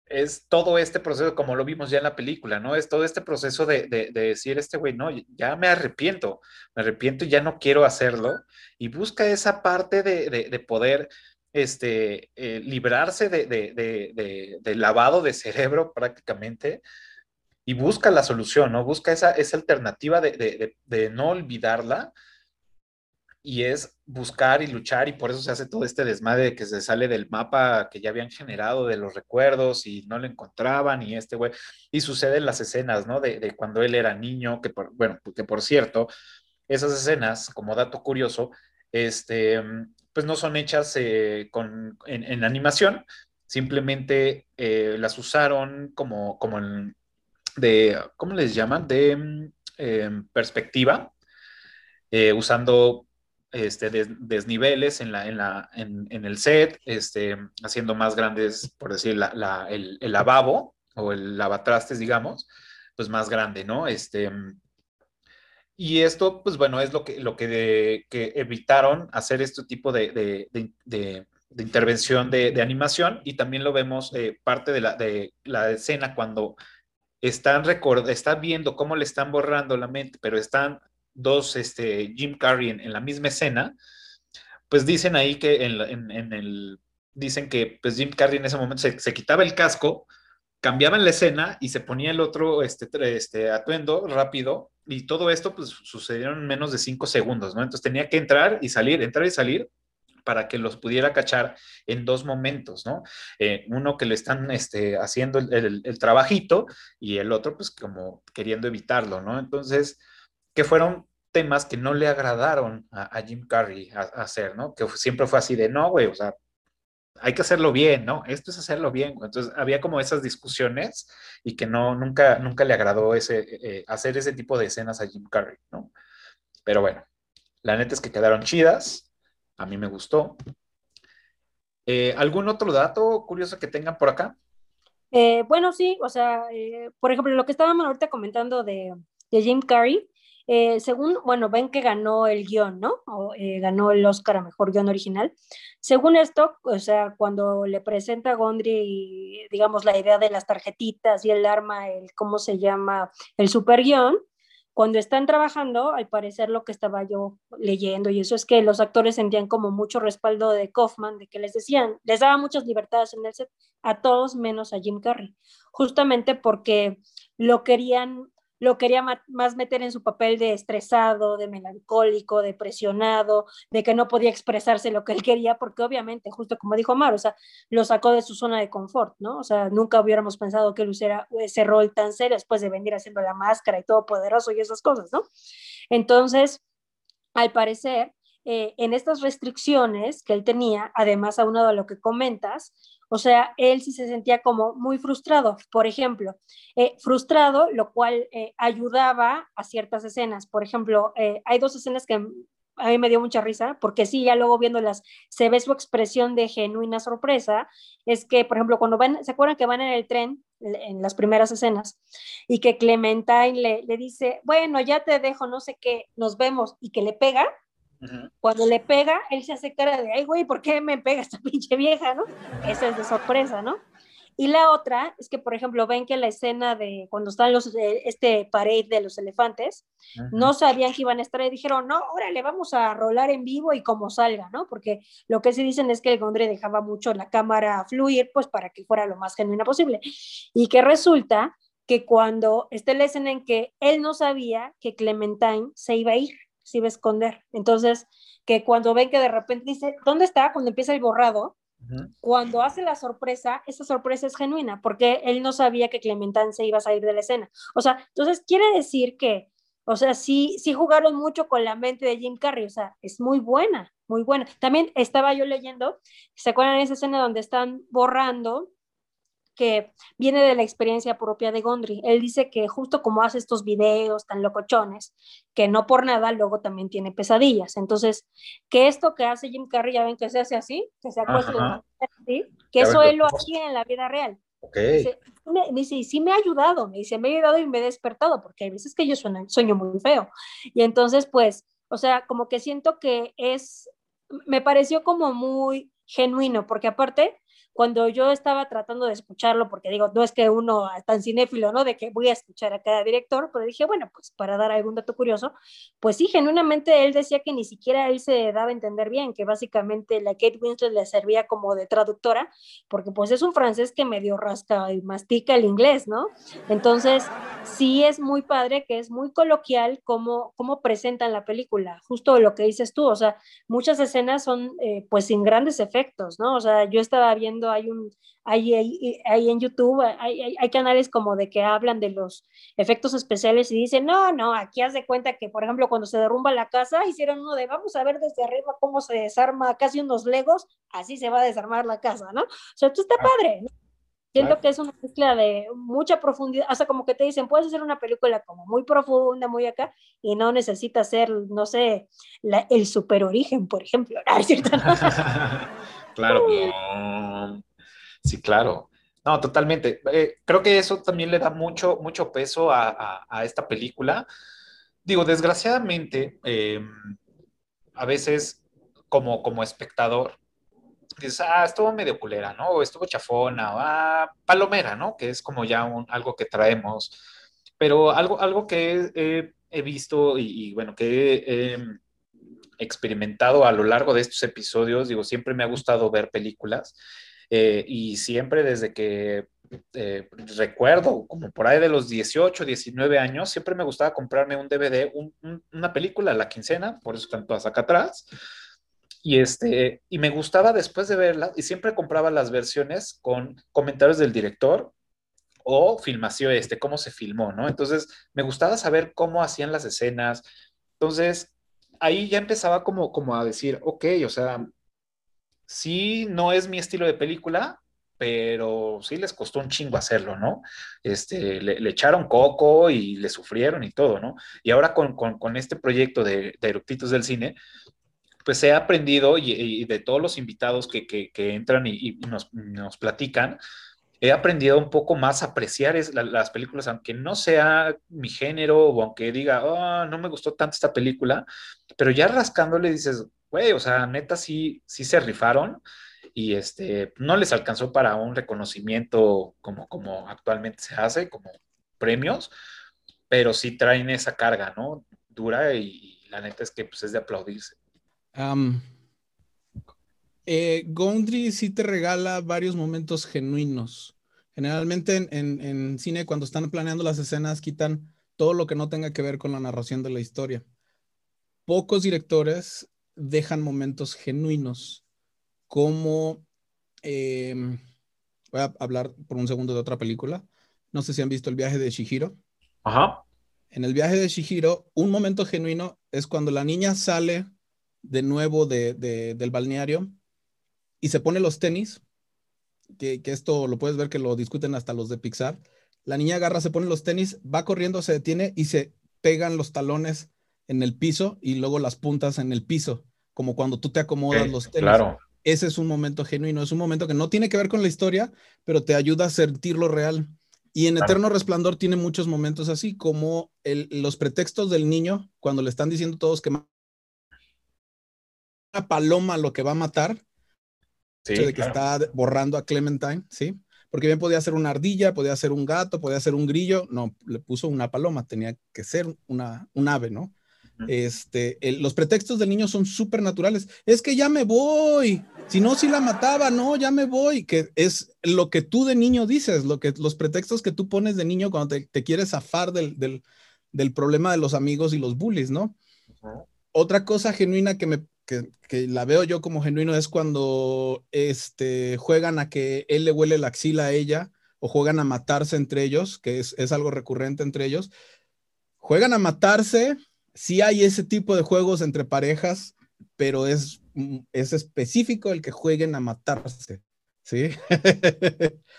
es todo este proceso, como lo vimos ya en la película, ¿no? Es todo este proceso de, de, de decir, este güey, no, ya me arrepiento, me arrepiento y ya no quiero hacerlo. Y busca esa parte de, de, de poder este, eh, librarse de lavado de cerebro prácticamente y busca la solución, ¿no? Busca esa, esa alternativa de, de, no olvidarla y es buscar y luchar y por eso se hace todo este desmadre de que se sale del mapa que ya habían generado de los recuerdos y no lo encontraban y este güey, y suceden las escenas, ¿no? De, cuando él era niño, que por, bueno, que por cierto, esas escenas, como dato curioso, este, pues no son hechas eh, con, en, en, animación, simplemente eh, las usaron como, como en, de, ¿cómo les llaman? De eh, perspectiva, eh, usando este, des, desniveles en, la, en, la, en, el set, este, haciendo más grandes, por decir, el, el, lavabo o el lavatrastes, digamos, pues más grande, ¿no? Este, y esto, pues bueno, es lo que, lo que, que evitaron hacer este tipo de, de, de, de intervención de, animación y también lo vemos eh, parte de la, de la escena cuando están está viendo cómo le están borrando la mente, pero están dos, este, Jim Carrey en, la misma escena, pues dicen ahí que en, el, dicen que pues Jim Carrey en ese momento se, quitaba el casco, cambiaba en la escena y se ponía el otro este, este atuendo rápido y todo esto pues sucedieron en menos de cinco segundos, ¿no? Entonces tenía que entrar y salir, entrar y salir para que los pudiera cachar en dos momentos, ¿no? Eh, uno que le están este, haciendo el, trabajito y el otro pues como queriendo evitarlo, ¿no? Entonces, que fueron temas que no le agradaron a, Jim Carrey hacer, ¿no? Que siempre fue así de, no, güey, o sea, hay que hacerlo bien, ¿no? Esto es hacerlo bien. Entonces, había como esas discusiones y que no, nunca, nunca le agradó ese, eh, hacer ese tipo de escenas a Jim Carrey, ¿no? Pero bueno, la neta es que quedaron chidas a mí me gustó. Eh, ¿Algún otro dato curioso que tengan por acá? Eh, bueno, sí, o sea, eh, por ejemplo, lo que estábamos ahorita comentando de, de Jim Carrey, según, bueno, ven que ganó el guion, ¿no? O, ganó el Oscar a Mejor Guión Original. Según esto, o sea, cuando le presenta a Gondry, digamos, la idea de las tarjetitas y el arma, el, ¿cómo se llama? El super guion, cuando están trabajando, al parecer lo que estaba yo leyendo, y eso es que los actores sentían como mucho respaldo de Kaufman, de que les decían, les daba muchas libertades en el set, a todos menos a Jim Carrey, justamente porque lo querían lo quería más meter en su papel de estresado, de melancólico, depresionado, de que no podía expresarse lo que él quería, porque obviamente, justo como dijo Mar, o sea, lo sacó de su zona de confort, ¿no? O sea, nunca hubiéramos pensado que él hiciera ese rol tan serio después de venir haciendo la máscara y todo poderoso y esas cosas, ¿no? Entonces, al parecer, eh, en estas restricciones que él tenía, además aunado a lo que comentas, o sea, él sí se sentía como muy frustrado, por ejemplo, eh, frustrado, lo cual eh, ayudaba a ciertas escenas. Por ejemplo, eh, hay dos escenas que a mí me dio mucha risa, porque sí, ya luego viéndolas, se ve su expresión de genuina sorpresa. Es que, por ejemplo, cuando van, ¿se acuerdan que van en el tren en las primeras escenas? Y que Clementine le, le dice, bueno, ya te dejo, no sé qué, nos vemos, y que le pega cuando le pega, él se hace cara de, ay, güey, ¿por qué me pega esta pinche vieja, no? Esa es de sorpresa, ¿no? Y la otra es que, por ejemplo, ven que la escena de cuando están los, eh, este parade de los elefantes, no sabían que iban a estar y dijeron, no, órale, vamos a rolar en vivo y como salga, ¿no? Porque lo que sí dicen es que el Gondre dejaba mucho la cámara fluir, pues para que fuera lo más genuina posible. Y que resulta que cuando está la escena en que él no sabía que Clementine se iba a ir, se iba a esconder. Entonces, que cuando ven que de repente dice, ¿dónde está? Cuando empieza el borrado, cuando hace la sorpresa, esa sorpresa es genuina, porque él no sabía que Clementine se iba a salir de la escena. O sea, entonces quiere decir que, o sea, sí, sí jugaron mucho con la mente de Jim Carrey, o sea, es muy buena, muy buena. También estaba yo leyendo, ¿se acuerdan de esa escena donde están borrando que viene de la experiencia propia de Gondry. Él dice que justo como hace estos videos tan locochones, que no por nada luego también tiene pesadillas. Entonces, que esto que hace Jim Carrey, ya ven que se hace así, que se acuesta así, que eso él lo hacía en la vida real. Okay. me, dice, sí me ha ayudado, me dice, me ha ayudado y me he despertado, porque hay veces que yo sueño, sueño muy feo. Y entonces, pues, o sea, como que siento que es, me pareció como muy genuino, porque aparte, cuando yo estaba tratando de escucharlo, porque digo, no es que uno tan cinéfilo, ¿no? De que voy a escuchar a cada director, pero dije, bueno, pues para dar algún dato curioso, pues sí, genuinamente él decía que ni siquiera él se daba a entender bien, que básicamente la Kate Winslet le servía como de traductora, porque pues es un francés que medio rasca y mastica el inglés, ¿no? Entonces, sí es muy padre, que es muy coloquial cómo, cómo presentan la película, justo lo que dices tú, o sea, muchas escenas son eh, pues sin grandes efectos, ¿no? O sea, yo estaba viendo hay un, hay, hay, en YouTube, hay, hay, canales como de que hablan de los efectos especiales y dicen, no, no, aquí haz de cuenta que, por ejemplo, cuando se derrumba la casa, hicieron uno de, vamos a ver desde arriba cómo se desarma casi unos legos, así se va a desarmar la casa, ¿no? O sea, esto está padre, Siento que es una mezcla de mucha profundidad, o sea, como que te dicen, puedes hacer una película como muy profunda, muy acá, y no necesitas ser, no sé, el super origen, por ejemplo. ¿no? ¿cierto? claro, Sí, claro. No, totalmente. Eh, creo que eso también le da mucho, mucho peso a, esta película. Digo, desgraciadamente, em, a veces como, como espectador, dices, ah, estuvo medio culera, ¿no? O estuvo chafona, o ah, palomera, ¿no? Que es como ya un, algo que traemos. Pero algo, algo que he, visto y, bueno, que he experimentado a lo largo de estos episodios, digo, siempre me ha gustado ver películas eh, y siempre desde que eh, recuerdo, como por ahí de los 18, 19 años, siempre me gustaba comprarme un DVD, una película a la quincena, por eso están todas acá atrás. Y, este, y me gustaba después de verla, y siempre compraba las versiones con comentarios del director o filmación, este, cómo se filmó, ¿no? Entonces, me gustaba saber cómo hacían las escenas. Entonces, ahí ya empezaba como, como a decir, ok, o sea, sí, no es mi estilo de película, pero sí les costó un chingo hacerlo, ¿no? Este, le, echaron coco y le sufrieron y todo, ¿no? Y ahora con, con, este proyecto de, de del Cine, pues he aprendido y, de todos los invitados que, que, que entran y, y nos, nos, platican, he aprendido un poco más a apreciar las películas, aunque no sea mi género o aunque diga, oh, no me gustó tanto esta película, pero ya rascándole dices, güey, o sea, neta sí, sí se rifaron y este, no les alcanzó para un reconocimiento como, como actualmente se hace, como premios, pero sí traen esa carga, ¿no? Dura y, la neta es que pues es de aplaudirse. Eh, Gondry sí te regala varios momentos genuinos. Generalmente en, en, en, cine, cuando están planeando las escenas, quitan todo lo que no tenga que ver con la narración de la historia. Pocos directores dejan momentos genuinos como, em, voy a hablar por un segundo de otra película. No sé si han visto el viaje de Shihiro. Ajá. En el viaje de Shihiro, un momento genuino es cuando la niña sale de nuevo de, del balneario y se pone los tenis, que, que, esto lo puedes ver que lo discuten hasta los de Pixar. La niña agarra, se pone los tenis, va corriendo, se detiene y se pegan los talones en el piso y luego las puntas en el piso, como cuando tú te acomodas los tenis. Claro ese es un momento genuino, es un momento que no tiene que ver con la historia, pero te ayuda a sentirlo real. Y en Eterno Resplandor tiene muchos momentos así, como los pretextos del niño, cuando le están diciendo todos que una paloma lo que va a matar, sí, de que está borrando a Clementine, ¿sí? Porque bien podía ser una ardilla, podía ser un gato, podía ser un grillo, no, le puso una paloma, tenía que ser una, un ave, ¿no? Este, los pretextos del niño son súper naturales. Es que ya me voy. Si no, si la mataba, no, ya me voy. Que es lo que tú de niño dices, lo que, los pretextos que tú pones de niño cuando te, quieres zafar del, del, problema de los amigos y los bullies, ¿no? Otra cosa genuina que me que, la veo yo como genuino es cuando este, juegan a que él le huele la axila a ella o juegan a matarse entre ellos, que es, es algo recurrente entre ellos. Juegan a matarse sí hay ese tipo de juegos entre parejas, pero es, mm, es específico el que jueguen a matarse, ¿sí?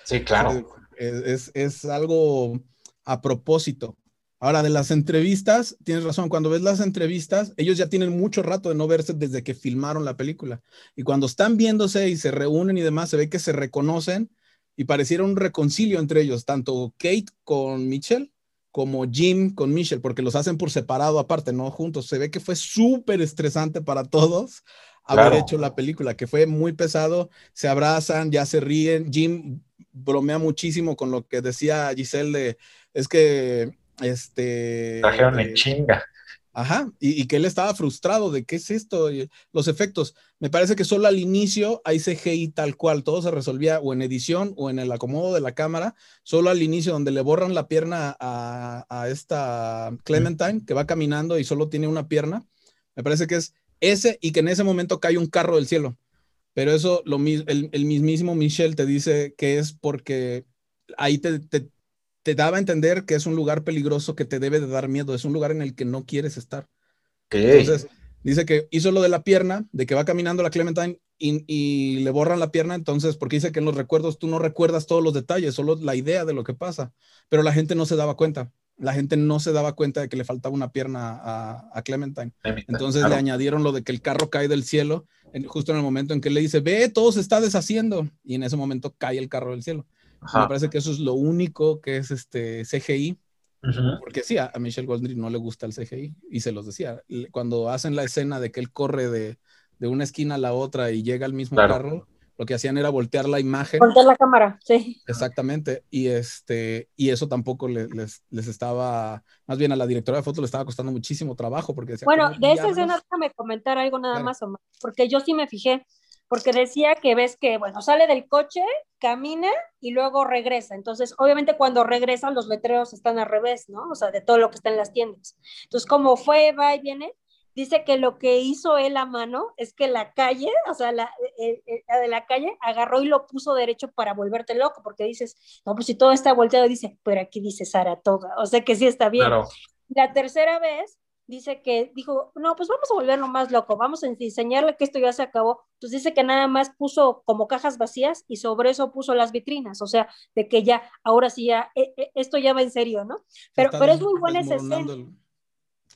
Sí, claro. Es, es, algo a propósito. Ahora, de las entrevistas, tienes razón, cuando ves las entrevistas, ellos ya tienen mucho rato de no verse desde que filmaron la película. Y cuando están viéndose y se reúnen y demás, se ve que se reconocen y pareciera un reconcilio entre ellos, tanto Kate con Mitchell como Jim con Michelle, porque los hacen por separado aparte, no juntos. Se ve que fue súper estresante para todos haber hecho la película, que fue muy pesado. Se abrazan, ya se ríen. Jim bromea muchísimo con lo que decía Giselle de, es que, este... Trajeron en chinga. Ajá, y, que él estaba frustrado de qué es esto, los efectos. Me parece que solo al inicio hay CGI tal cual, todo se resolvía o en edición o en el acomodo de la cámara, solo al inicio donde le borran la pierna a, esta Clementine que va caminando y solo tiene una pierna. Me parece que es ese y que en ese momento cae un carro del cielo. Pero eso, lo, el, el mismísimo Michelle te dice que es porque ahí te, te daba a entender que es un lugar peligroso que te debe de dar miedo, es un lugar en el que no quieres estar. Entonces, dice que hizo lo de la pierna, de que va caminando la Clementine y, le borran la pierna, entonces, porque dice que en los recuerdos tú no recuerdas todos los detalles, solo la idea de lo que pasa, pero la gente no se daba cuenta. La gente no se daba cuenta de que le faltaba una pierna a, Clementine. Entonces le añadieron lo de que el carro cae del cielo, justo en el momento en que le dice, ve, todo se está deshaciendo. Y en ese momento cae el carro del cielo. Me parece que eso es lo único que es este CGI. Porque sí, a, Michelle Goldry no le gusta el CGI y se los decía. Cuando hacen la escena de que él corre de, de una esquina a la otra y llega al mismo carro, lo que hacían era voltear la imagen. Voltear la cámara, sí. Exactamente. Y este, y eso tampoco les, les, estaba, más bien a la directora de fotos le estaba costando muchísimo trabajo porque decía, Bueno, de esa escena déjame comentar algo nada más, porque yo sí me fijé, porque decía que ves que, bueno, sale del coche, camina y luego regresa. Entonces, obviamente cuando regresan los letreros están al revés, ¿no? O sea, de todo lo que está en las tiendas. Entonces, como fue, va y viene, dice que lo que hizo él a mano es que la calle, o sea, la, eh, eh, de la calle, agarró y lo puso derecho para volverte loco, porque dices, no, pues si todo está volteado, dice, pero aquí dice Saratoga, o sea que sí está bien. La tercera vez dice que dijo, no, pues vamos a volverlo más loco, vamos a enseñarle que esto ya se acabó. Entonces dice que nada más puso como cajas vacías y sobre eso puso las vitrinas, o sea, de que ya, ahora sí ya, eh, esto ya va en serio, ¿no? Pero, pero es muy buena esa escena.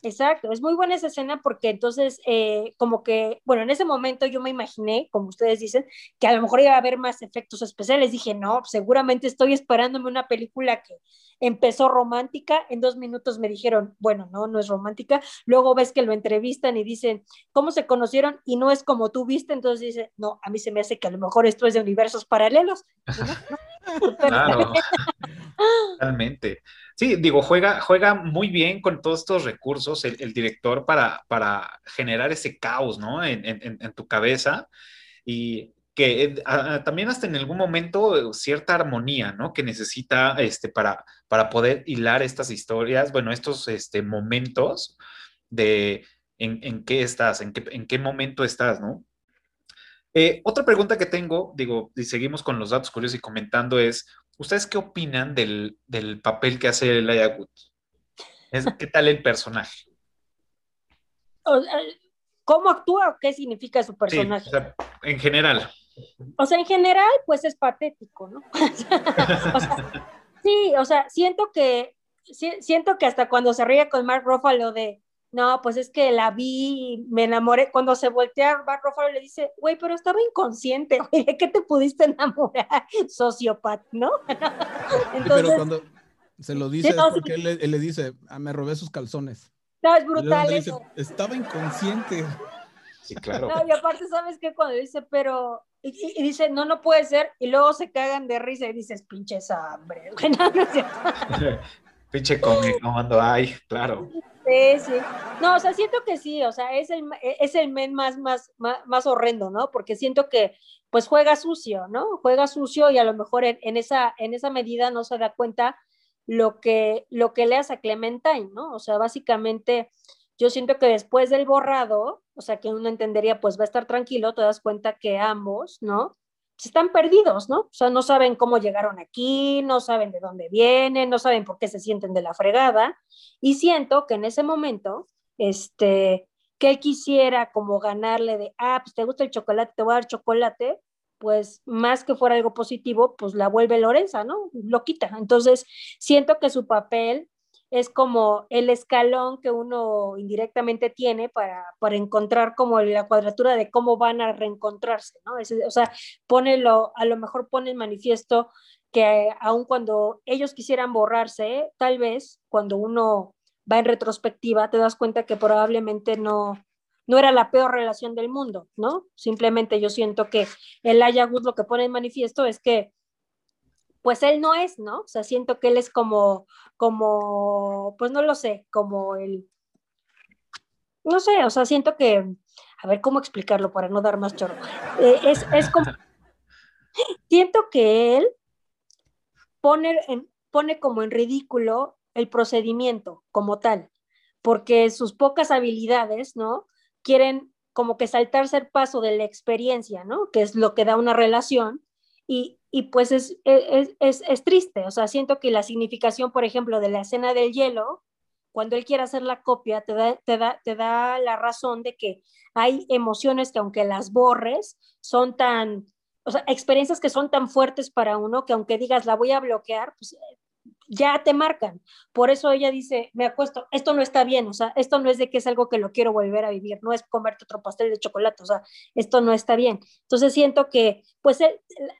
Exacto, es muy buena esa escena porque entonces, eh, como que, bueno, en ese momento yo me imaginé, como ustedes dicen, que a lo mejor iba a haber más efectos especiales. Dije, no, seguramente estoy esperándome una película que empezó romántica, en dos minutos me dijeron, bueno, no, no es romántica. Luego ves que lo entrevistan y dicen, ¿cómo se conocieron? Y no es como tú viste, entonces dice, no, a mí se me hace que a lo mejor esto es de universos paralelos. Claro, totalmente. Sí, digo, juega, juega muy bien con todos estos recursos el, director para, para, generar ese caos, ¿no? En, en, tu cabeza y que eh, también hasta en algún momento cierta armonía, ¿no? Que necesita este, para, para poder hilar estas historias, bueno, estos este, momentos de en, en qué estás, en qué, en qué momento estás, ¿no? Eh, otra pregunta que tengo, digo, y seguimos con los datos curiosos y comentando es, ¿Ustedes qué opinan del, papel que hace Elijah Wood? ¿Qué tal el personaje? ¿Cómo actúa o qué significa su personaje? en general. O sea, en general, pues es patético, ¿no? sí, o sea, siento que siento que hasta cuando se ríe con Mark Ruffalo de no, pues es que la vi, me enamoré. Cuando se voltea, Mark Ruffalo le dice, güey, pero estaba inconsciente, güey, ¿de qué te pudiste enamorar? Sociopat, ¿no? Entonces, pero cuando se lo dice es porque él, le dice, ah, me robé sus calzones. No, es brutal eso. estaba inconsciente. Sí, claro. No, y aparte, ¿sabes qué? Cuando dice, pero, y, dice, no, no puede ser, y luego se cagan de risa y dices, pinches hambre. No, no es Pinche comando, ay, claro. Sí, sí. No, o sea, siento que sí, o sea, es el, es el men más, más, más, horrendo, ¿no? Porque siento que, pues, juega sucio, ¿no? Juega sucio y a lo mejor en, esa, en esa medida no se da cuenta lo que, lo que le hace a Clementine, ¿no? O sea, básicamente, yo siento que después del borrado, o sea, que uno entendería, pues va a estar tranquilo, te das cuenta que ambos, ¿no? Están perdidos, ¿no? O sea, no saben cómo llegaron aquí, no saben de dónde vienen, no saben por qué se sienten de la fregada. Y siento que en ese momento, este, que él quisiera como ganarle de, ah, pues te gusta el chocolate, te voy a dar chocolate, pues más que fuera algo positivo, pues la vuelve Lorenza, ¿no? Lo quita. Entonces, siento que su papel es como el escalón que uno indirectamente tiene para, para encontrar como la cuadratura de cómo van a reencontrarse, ¿no? o sea, pone a lo mejor pone en manifiesto que aun cuando ellos quisieran borrarse, tal vez cuando uno va en retrospectiva te das cuenta que probablemente no, no era la peor relación del mundo, ¿no? Simplemente yo siento que el Ayagut lo que pone en manifiesto es que pues él no es, ¿no? O sea, siento que él es como, como, pues no lo sé, como el, no sé, o sea, siento que, a ver cómo explicarlo para no dar más chorro. Eh, es, es como, siento que él pone, en, pone como en ridículo el procedimiento como tal, porque sus pocas habilidades, ¿no? Quieren como que saltarse el paso de la experiencia, ¿no? Que es lo que da una relación y, y pues es, es, es, es, triste, o sea, siento que la significación, por ejemplo, de la escena del hielo, cuando él quiere hacer la copia, te da, te da, te da la razón de que hay emociones que aunque las borres, son tan, o sea, experiencias que son tan fuertes para uno que aunque digas la voy a bloquear, pues ya te marcan. Por eso ella dice, me acuesto, esto no está bien, o sea, esto no es de que es algo que lo quiero volver a vivir, no es comerte otro pastel de chocolate, o sea, esto no está bien. Entonces siento que, pues,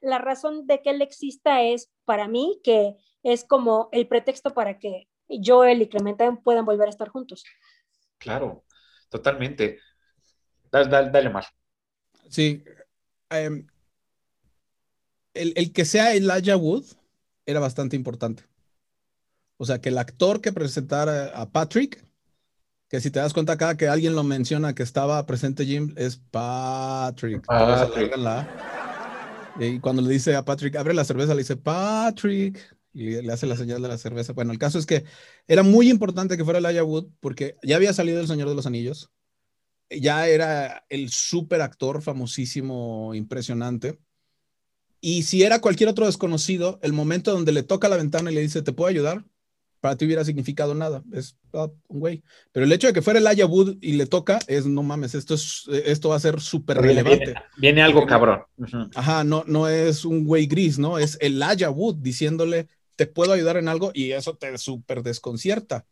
la razón de que él exista es, para mí, que es como el pretexto para que Joel y Clementine puedan volver a estar juntos. Claro, totalmente. Dale, dale, dale Sí, em, el, el que sea Elijah Wood era bastante importante. O sea, que el actor que presentara a Patrick, que si te das cuenta cada que alguien lo menciona que estaba presente Jim, es Patrick. Y cuando le dice a Patrick, abre la cerveza, le dice Patrick. Y le hace la señal de la cerveza. Bueno, el caso es que era muy importante que fuera Elijah Wood porque ya había salido El Señor de los Anillos. Ya era el súper actor famosísimo, impresionante. Y si era cualquier otro desconocido, el momento donde le toca la ventana y le dice, ¿te puedo ayudar? Para ti hubiera significado nada. Es ah, un güey. Pero el hecho de que fuera el Wood y le toca es, no mames, esto, es, esto va a ser súper relevante. viene- viene algo cabrón. Ajá, no, no es un güey gris, ¿no? Es el Wood diciéndole, ¿te puedo ayudar en algo? Y eso te súper desconcierta.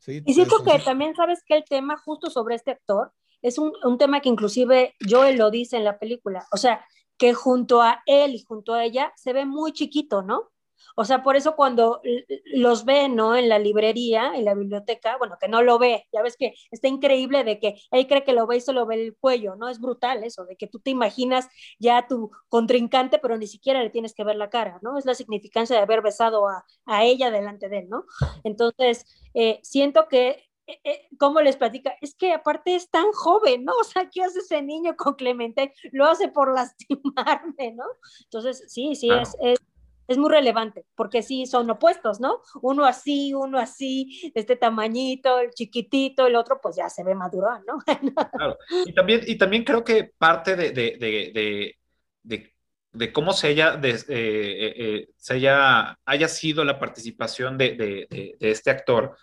¿sí? Y siento que también sabes que el tema justo sobre este actor es un, un tema que inclusive Joel lo dice en la película. O sea, que junto a él y junto a ella se ve muy chiquito, ¿no? O sea, por eso cuando los ve, ¿no? En la librería, en la biblioteca, bueno, que no lo ve, ya ves que está increíble de que él cree que lo ve y solo ve el cuello, ¿no? Es brutal eso, de que tú te imaginas ya a tu contrincante, pero ni siquiera le tienes que ver la cara, ¿no? Es la significancia de haber besado a, a ella delante de él, ¿no? Entonces, eh, siento que, eh, eh, ¿cómo les platica? Es que aparte es tan joven, ¿no? O sea, ¿qué hace ese niño con Clemente? Lo hace por lastimarme, ¿no? Entonces, sí, sí, Claro. es, es, es muy relevante, porque sí son opuestos, ¿no? Uno así, uno así, de este tamañito, el chiquitito, el otro pues ya se ve maduro, ¿no? Claro. Y también, y también creo que parte de, de, de, de, cómo se haya, eh, eh, eh, haya, sido la participación de, este actor,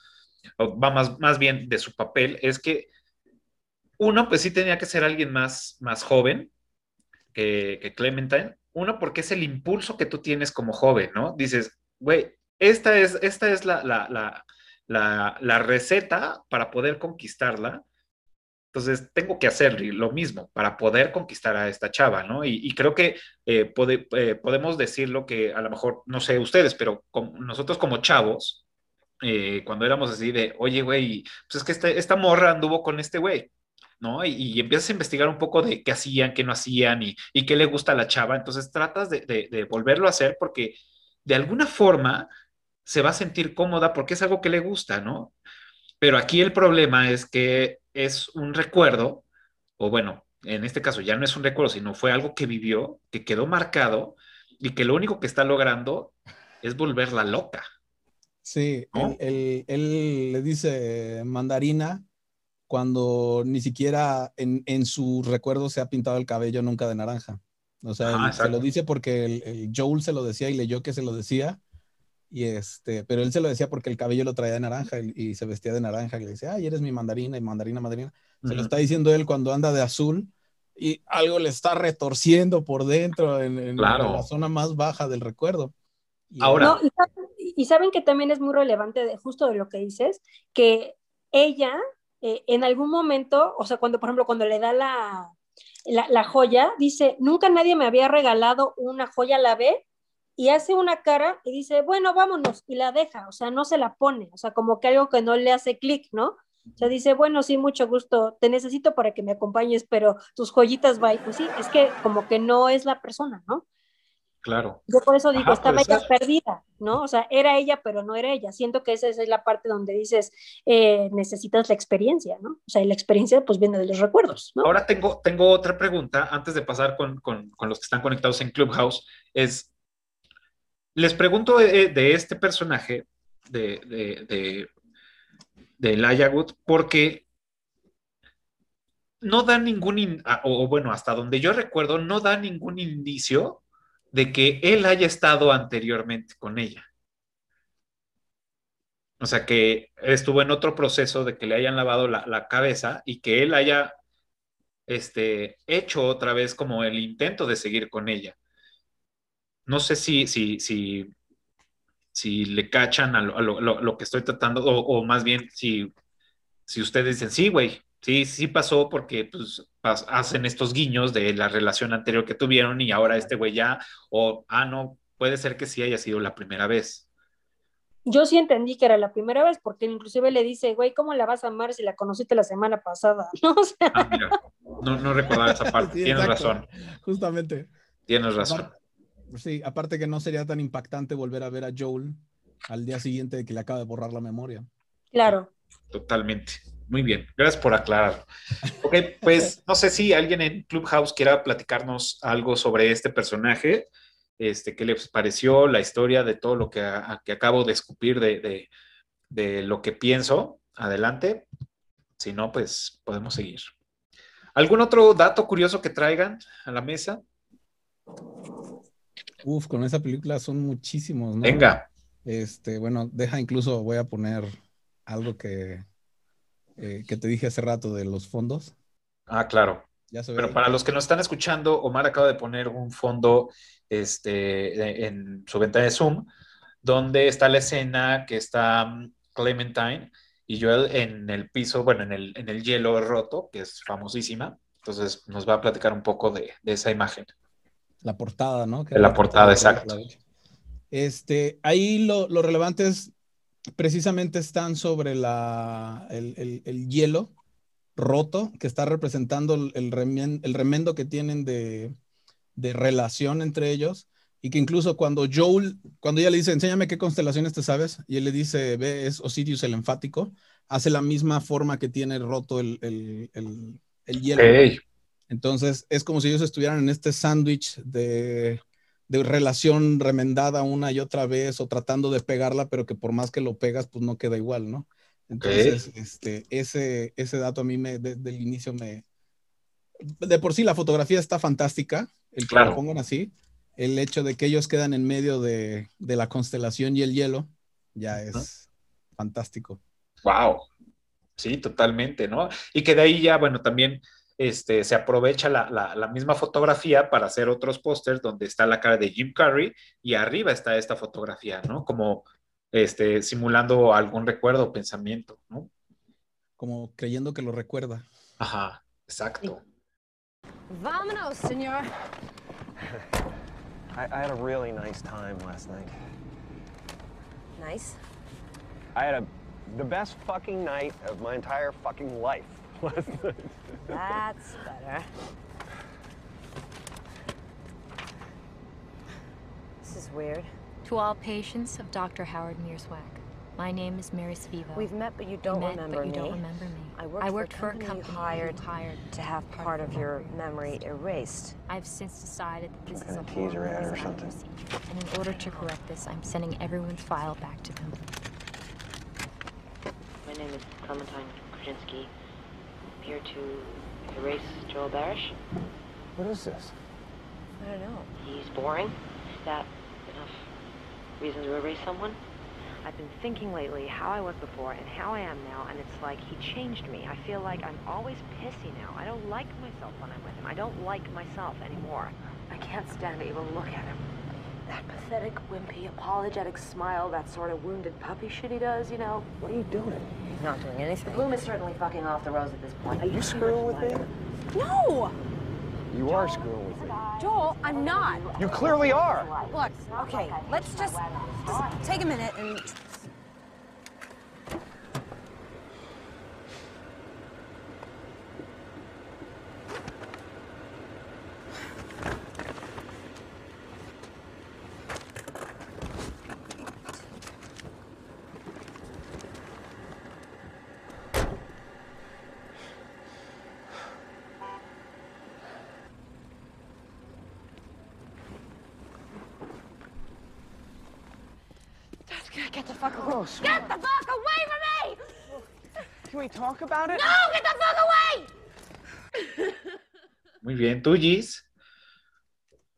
o más, más bien de su papel, es que uno, pues sí tenía que ser alguien más, más joven que, que Clementine. Uno, porque es el impulso que tú tienes como joven, ¿no? Dices, güey, esta es, esta es la, la, la, la, receta para poder conquistarla. Entonces, tengo que hacer lo mismo para poder conquistar a esta chava, ¿no? Y, creo que eh, pode- eh, podemos decirlo que a lo mejor, no sé ustedes, pero nosotros como chavos, eh, cuando éramos así de, oye, güey, pues es que este- esta morra anduvo con este güey, ¿no? Y, y empiezas a investigar un poco de qué hacían, qué no hacían y, y qué le gusta a la chava. Entonces tratas de, de- de volverlo a hacer porque de alguna forma se va a sentir cómoda porque es algo que le gusta, ¿no? Pero aquí el problema es que es un recuerdo, o bueno, en este caso ya no es un recuerdo, sino fue algo que vivió, que quedó marcado y que lo único que está logrando es volverla loca. Sí, ¿No? él, él- él le dice mandarina cuando ni siquiera en, en su recuerdo se ha pintado el cabello nunca de naranja. O sea, Ajá, él se lo dice porque el, el Joel se lo decía y leyó que se lo decía. Y este, pero él se lo decía porque el cabello lo traía de naranja y, y se vestía de naranja y le dice, ay, eres mi mandarina y mandarina, mandarina. Se lo Ujú. está diciendo él cuando anda de azul y algo le está retorciendo por dentro en, en Claro. la zona más baja del recuerdo. Y Ahora- No, y, saben, y saben que también es muy relevante de, justo de lo que dices, que ella eh, en algún momento, o sea, cuando, por ejemplo, cuando le da la, la, la joya, dice, nunca nadie me había regalado una joya, la ve y hace una cara y dice, bueno, vámonos, y la deja, o sea, no se la pone, o sea, como que algo que no le hace clic, ¿no? O sea, dice, bueno, sí, mucho gusto, te necesito para que me acompañes, pero tus joyitas, bye. Pues sí, es que como que no es la persona, ¿no? Claro. Yo por eso digo, Ajá, estaba ella perdida, ¿no? O sea, era ella, pero no era ella. Siento que esa, esa es la parte donde dices, eh, necesitas la experiencia, ¿no? O sea, y la experiencia pues viene de los recuerdos, ¿no? Ahora tengo, tengo otra pregunta antes de pasar con, con- con los que están conectados en Clubhouse. Es, les pregunto de, de este personaje de, de, de, de Elijah Wood porque no da ningún, in- ah, o bueno, hasta donde yo recuerdo, no da ningún indicio de que él haya estado anteriormente con ella. O sea, que estuvo en otro proceso de que le hayan lavado la, la cabeza y que él haya este, hecho otra vez como el intento de seguir con ella. No sé si, si, si, si le cachan a lo, a lo- lo- que estoy tratando, o, o más bien si, si ustedes dicen, sí, güey, sí, sí pasó porque pues, pas- hacen estos guiños de la relación anterior que tuvieron y ahora este güey ya, o, ah, no, puede ser que sí haya sido la primera vez. Yo sí entendí que era la primera vez, porque inclusive le dice, güey, ¿cómo la vas a amar si la conociste la semana pasada? ¿No? O sea, Ah, mira, no, no recordaba esa parte, Sí, tienes exacto. razón, Justamente. tienes razón. Aparte, Sí, aparte que no sería tan impactante volver a ver a Joel al día siguiente de que le acaba de borrar la memoria. Claro. Totalmente. Muy bien, gracias por aclarar. Ok, pues no sé si alguien en Clubhouse quiera platicarnos algo sobre este personaje, este, qué les pareció, la historia de todo lo que, que acabo de escupir de, de, de lo que pienso. Adelante. Si no, pues podemos seguir. ¿Algún otro dato curioso que traigan a la mesa? Uf, con esa película son muchísimos, ¿no? Venga. Este, bueno, deja incluso, voy a poner algo que, eh, que te dije hace rato de los fondos. Ah, claro. Ya se Pero para los que nos están escuchando, Omar acaba de poner un fondo este, en su ventana de Zoom, donde está la escena que está mm, Clementine y Joel en el piso, bueno, en el, en el hielo roto, que es famosísima. Entonces nos va a platicar un poco de, de esa imagen. La portada, ¿no? Que la portada, exacto. Este, ahí lo, lo relevante es, precisamente están sobre la, el, el- el hielo roto, que está representando el, remen- el remendo que tienen de, de relación entre ellos, y que incluso cuando Joel, cuando ella le dice, enséñame qué constelaciones te sabes, y él le dice, ve, es Osiris el enfático, hace la misma forma que tiene roto el, el- el- el hielo. Entonces es como si ellos estuvieran en este sándwich de, de relación remendada una y otra vez o tratando de pegarla, pero que por más que lo pegas, pues no queda igual, ¿no? Entonces, este, ese, ese dato a mí me, desde el inicio me... De por sí la fotografía está fantástica, el que Claro. lo pongan así, el hecho de que ellos quedan en medio de, de la constelación y el hielo, ya es fantástico. wow. Sí, totalmente, ¿no? Y que de ahí ya, bueno, también este, se aprovecha la, la- la misma fotografía para hacer otros pósters donde está la cara de Jim Carrey y arriba está esta fotografía, ¿no? Como este, simulando algún recuerdo o pensamiento, ¿no? Como creyendo que lo recuerda. Ajá, exacto. Vámonos, señor. I, I had a really nice time last night. Nice. I had a the best fucking night of my entire fucking life last night. That's better. This is weird. To all patients of Dr. Howard Mearswack, my name is Mary Spivo. We've met, but you don't met, remember but you me. don't remember me. I worked, I worked for a company company, you you hired hired to have part of your memory erased. I've since decided that this Some is a teaser ad or something. procedure, and in order to correct this, I'm sending everyone's file back to them. My name is Clementine Krasinski. I'm here to erase Joel Barish. What is this? I don't know. He's boring. Is that enough reason to erase someone? I've been thinking lately how I was before and how I am now, and it's like he changed me. I feel like I'm always pissy now. I don't like myself when I'm with him. I don't like myself anymore. I can't stand to even look at him. That pathetic, wimpy, apologetic smile, that sort of wounded puppy shit he does, you know? What are you doing? He's not doing anything. Bloom is certainly fucking off the rose at this point. Are you screwing with me? No! You are screwing with me. Joel, I'm not. You clearly are. Look, okay, let's just, just take a minute and. Get the fuck away! Get the fuck away from me! Can we talk about it? No, get the fuck away! Muy bien, tú, Gis.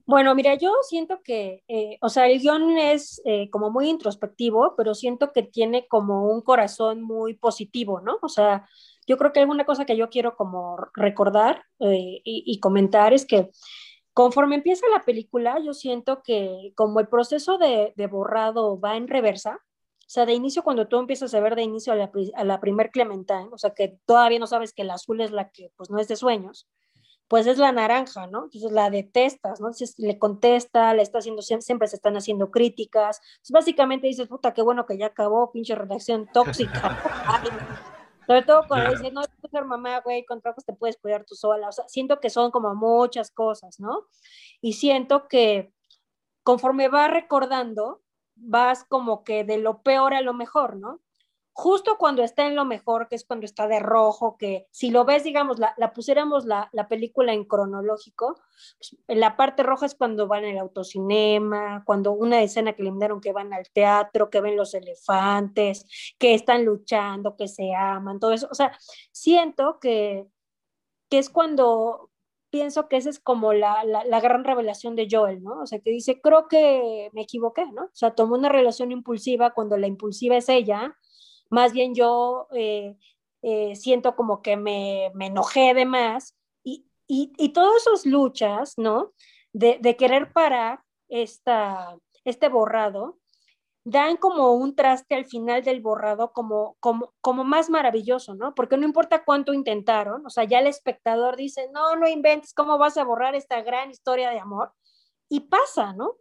Bueno, mira, yo siento que, eh, o sea, el guion es eh, como muy introspectivo, pero siento que tiene como un corazón muy positivo, ¿no? O sea, yo creo que alguna cosa que yo quiero como recordar eh, y, y comentar es que conforme empieza la película, yo siento que como el proceso de, de borrado va en reversa, o sea, de inicio cuando tú empiezas a ver de inicio a la, a la primer Clementine, o sea, que todavía no sabes que la azul es la que pues no es de sueños, pues es la naranja, ¿no? Entonces la detestas, ¿no? Entonces le contesta, le está haciendo, siem- siempre se están haciendo críticas. Entonces, básicamente dices, puta, qué bueno que ya acabó, pinche redacción tóxica. Ay, Sobre todo cuando Claro. dice, no, tú ser mamá, güey, con trabajos te puedes cuidar tú sola. O sea, siento que son como muchas cosas, ¿no? Y siento que conforme vas recordando, vas como que de lo peor a lo mejor, ¿no? Justo cuando está en lo mejor, que es cuando está de rojo, que si lo ves, digamos, la, la pusiéramos la, la, película en cronológico, pues, la parte roja es cuando van al autocinema, cuando una escena que eliminaron que van al teatro, que ven los elefantes, que están luchando, que se aman, todo eso. O sea, siento que, que es cuando, pienso que esa es como la, la, gran revelación de Joel, ¿no? O sea, que dice, creo que me equivoqué, ¿no? O sea, tomó una relación impulsiva cuando la impulsiva es ella, más bien yo eh, eh, siento como que me, me, enojé de más y, y, y todas esas luchas, ¿no? De, de querer parar esta, este borrado, dan como un traste al final del borrado como, como, como más maravilloso, ¿no? Porque no importa cuánto intentaron, o sea, ya el espectador dice, no, no inventes, ¿cómo vas a borrar esta gran historia de amor? Y pasa, ¿no?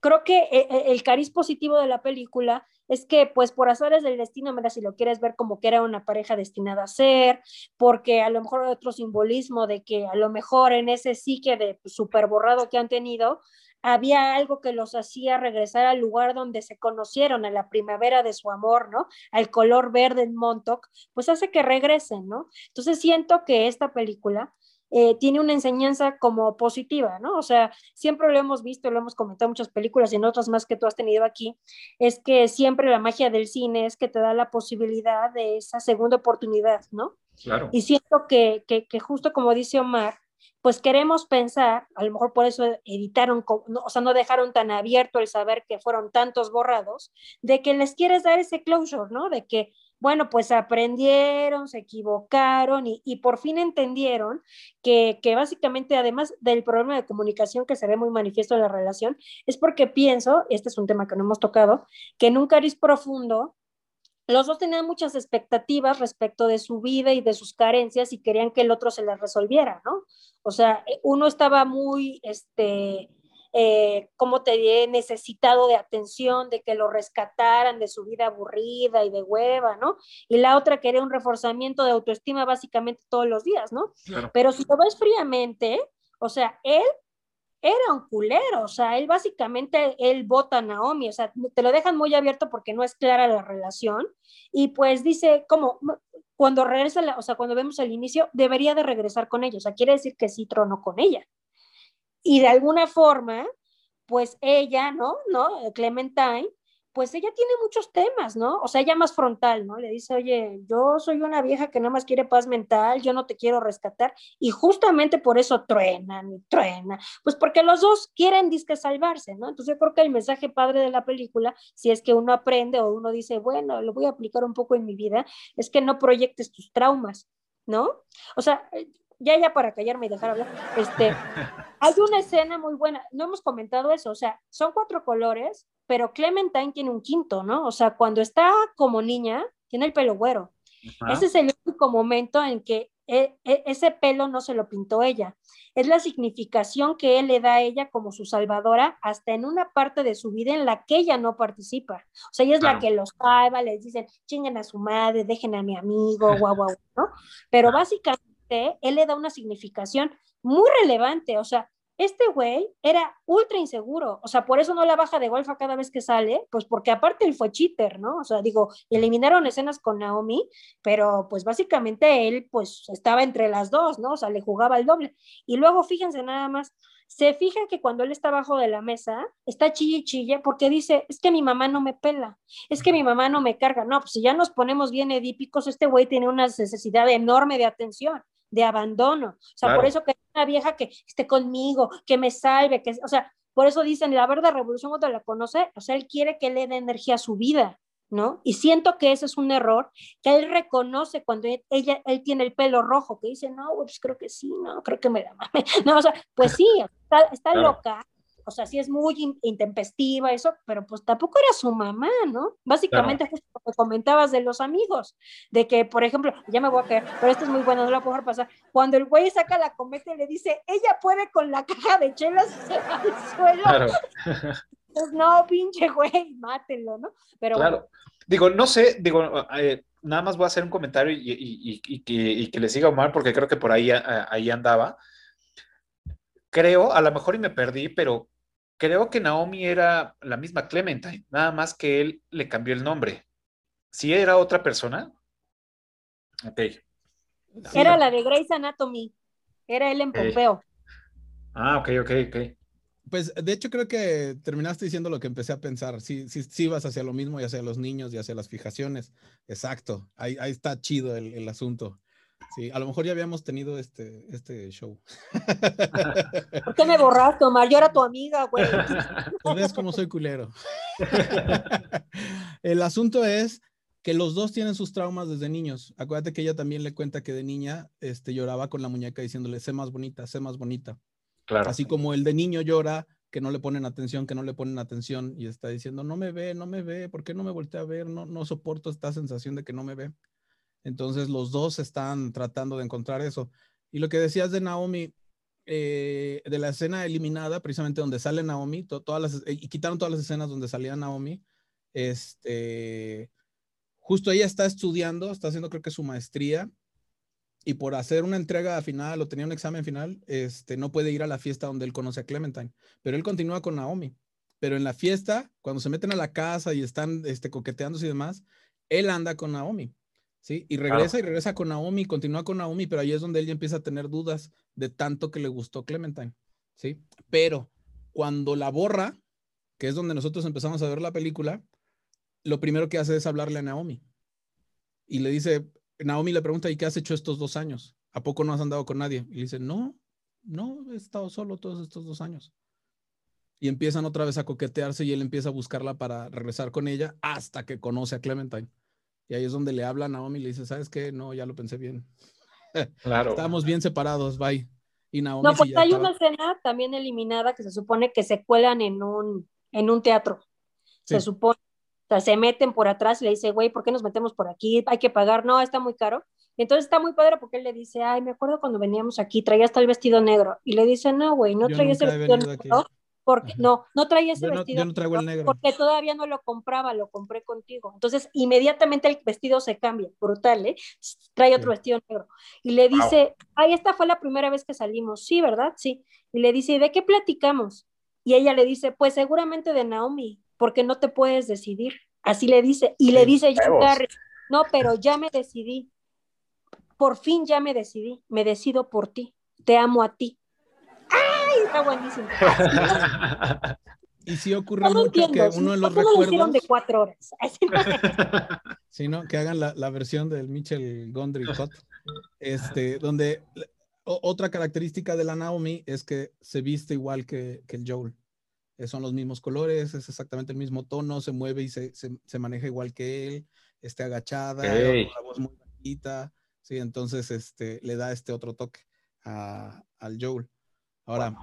Creo que eh, el cariz positivo de la película es que, pues, por azares del destino, mira, si lo quieres ver como que era una pareja destinada a ser, porque a lo mejor hay otro simbolismo de que a lo mejor en ese psique de súper borrado que han tenido, había algo que los hacía regresar al lugar donde se conocieron, a la primavera de su amor, ¿no? Al color verde en Montauk, pues hace que regresen, ¿no? Entonces siento que esta película eh, tiene una enseñanza como positiva, ¿no? O sea, siempre lo hemos visto, lo hemos comentado en muchas películas y en otras más que tú has tenido aquí, es que siempre la magia del cine es que te da la posibilidad de esa segunda oportunidad, ¿no? Claro. Y siento que, que, que justo como dice Omar, pues queremos pensar, a lo mejor por eso editaron, o sea, no dejaron tan abierto el saber que fueron tantos borrados, de que les quieres dar ese closure, ¿no? De que, bueno, pues aprendieron, se equivocaron y, y por fin entendieron que, que, básicamente, además del problema de comunicación que se ve muy manifiesto en la relación, es porque pienso, este es un tema que no hemos tocado, que en un cariz profundo, los dos tenían muchas expectativas respecto de su vida y de sus carencias y querían que el otro se las resolviera, ¿no? O sea, uno estaba muy, este, eh, como te diré, necesitado de atención, de que lo rescataran de su vida aburrida y de hueva, ¿no? Y la otra quería un reforzamiento de autoestima básicamente todos los días, ¿no? Claro. Pero si lo ves fríamente, o sea, él era un culero, o sea, él básicamente, él vota a Naomi, o sea, te lo dejan muy abierto porque no es clara la relación, y pues dice, como, cuando regresa, la, o sea, cuando vemos el inicio, debería de regresar con ella, o sea, quiere decir que sí tronó con ella. Y de alguna forma, pues ella, ¿no? ¿No? Clementine, pues ella tiene muchos temas, ¿no? O sea, ella más frontal, ¿no? Le dice, oye, yo soy una vieja que nada más quiere paz mental, yo no te quiero rescatar, y justamente por eso truenan y truenan, pues porque los dos quieren disque salvarse, ¿no? Entonces yo creo que el mensaje padre de la película, si es que uno aprende o uno dice, bueno, lo voy a aplicar un poco en mi vida, es que no proyectes tus traumas, ¿no? O sea, ya, ya para callarme y dejar hablar, este, hay una escena muy buena, no hemos comentado eso, o sea, son cuatro colores, pero Clementine tiene un quinto, ¿no? O sea, cuando está como niña, tiene el pelo güero. Ajá. Ese es el único momento en que e, e, ese pelo no se lo pintó ella. Es la significación que él le da a ella como su salvadora hasta en una parte de su vida en la que ella no participa. O sea, ella es claro. la que los salva, les dicen, chinguen a su madre, dejen a mi amigo, guau, guau, ¿no? Pero básicamente él le da una significación muy relevante, o sea, este güey era ultra inseguro, o sea, por eso no la baja de golfa cada vez que sale, pues porque aparte él fue cheater, ¿no? O sea, digo, eliminaron escenas con Naomi, pero pues básicamente él pues estaba entre las dos, ¿no? O sea, le jugaba el doble. Y luego fíjense nada más, se fijan que cuando él está abajo de la mesa, está chille y chille porque dice, es que mi mamá no me pela, es que mi mamá no me carga. No, pues si ya nos ponemos bien edípicos, este güey tiene una necesidad enorme de atención de abandono. O sea, claro. por eso que una vieja que esté conmigo, que me salve, que, o sea, por eso dicen, la verdad revolución cuando la conoce, o sea, él quiere que le dé energía a su vida, ¿no? Y siento que ese es un error que él reconoce cuando él, ella, él tiene el pelo rojo, que dice, no, pues creo que sí, no, creo que me la mame. No, o sea, pues sí, está, está claro. loca, o sea, sí es muy intempestiva, eso, pero pues tampoco era su mamá, ¿no? Básicamente, claro. justo lo que comentabas de los amigos, de que, por ejemplo, ya me voy a caer, pero esto es muy bueno, no la puedo dejar pasar. Cuando el güey saca la cometa y le dice, ella puede con la caja de chelas y se va al suelo. Claro. Pues no, pinche güey, mátenlo, ¿no? Pero claro. bueno. Digo, no sé, digo, eh, nada más voy a hacer un comentario y, y, que, y, que, le siga Omar, porque creo que por ahí, ahí andaba. Creo, a lo mejor y me perdí, pero creo que Naomi era la misma Clementine, nada más que él le cambió el nombre. Si era otra persona. Ok. Era la de Grey's Anatomy. Era él en. Pompeo. Ah, ok, ok, ok. Pues de hecho creo que terminaste diciendo lo que empecé a pensar. Sí, sí, sí vas hacia lo mismo y hacia los niños y hacia las fijaciones. Exacto. Ahí, ahí está chido el, el asunto. Sí, a lo mejor ya habíamos tenido este, este show. ¿Por qué me borraste, Omar? Yo era tu amiga, güey. Pues ves cómo soy culero. El asunto es que los dos tienen sus traumas desde niños. Acuérdate que ella también le cuenta que de niña este, lloraba con la muñeca diciéndole, sé más bonita, sé más bonita. Así como el de niño llora, que no le ponen atención, que no le ponen atención y está diciendo, no me ve, no me ve, ¿por qué no me voltea a ver? No, no soporto esta sensación de que no me ve. Entonces los dos están tratando de encontrar eso. Y lo que decías de Naomi, eh, de la escena eliminada, precisamente donde sale Naomi, to- todas las, y quitaron todas las escenas donde salía Naomi, este, justo ella está estudiando, está haciendo creo que su maestría, y por hacer una entrega final o tenía un examen final, este, no puede ir a la fiesta donde él conoce a Clementine, pero él continúa con Naomi. Pero en la fiesta, cuando se meten a la casa y están este, coqueteándose y demás, él anda con Naomi. ¿sí? Y regresa y regresa con Naomi, continúa con Naomi, pero ahí es donde él ya empieza a tener dudas de tanto que le gustó Clementine, ¿sí? Pero cuando la borra, que es donde nosotros empezamos a ver la película, lo primero que hace es hablarle a Naomi. Y le dice, Naomi le pregunta, ¿y qué has hecho estos dos años? ¿A poco no has andado con nadie? Y le dice, no, no, he estado solo todos estos dos años. Y empiezan otra vez a coquetearse y él empieza a buscarla para regresar con ella hasta que conoce a Clementine. Y ahí es donde le habla a Naomi y le dice, ¿sabes qué? No, ya lo pensé bien. Claro. Estábamos bien separados, bye. Y Naomi No, sí pues ya hay estaba- una escena también eliminada que se supone que se cuelan en un, en un teatro. Se supone. O sea, se meten por atrás y le dice, güey, ¿por qué nos metemos por aquí? Hay que pagar. No, está muy caro. Entonces está muy padre porque él le dice, ay, me acuerdo cuando veníamos aquí, traía hasta el vestido negro. Y le dice, no, güey, no Yo traía ese vestido negro. Porque, no, no traía ese Yo no- vestido yo no traigo el negro. porque todavía no lo compraba, lo compré contigo. Entonces, inmediatamente el vestido se cambia, brutal, ¿eh? Trae otro vestido negro. Y le dice, ay, esta fue la primera vez que salimos. Sí, ¿verdad? Sí. Y le dice, ¿y de qué platicamos? Y ella le dice, pues seguramente de Naomi, porque no te puedes decidir. Así le dice. Y le dice Jim. Carrey, no, pero ya me decidí. Por fin ya me decidí. Me decido por ti. Te amo a ti. ¡Ay! Está buenísimo. Y sí ocurre No mucho que entiendo. uno de los ¿Por qué no lo hicieron recuerdos, de cuatro horas? Sí, ¿no? Que hagan la, la versión del Mitchell Gondry Cut, este, donde o- otra característica de la Naomi es que se viste igual que, que el Joel. Eh, Son los mismos colores, es exactamente el mismo tono, se mueve y se, se- se maneja igual que él, esté agachada, con la voz muy bajita, sí, entonces este, le da este otro toque a- al Joel. Ahora,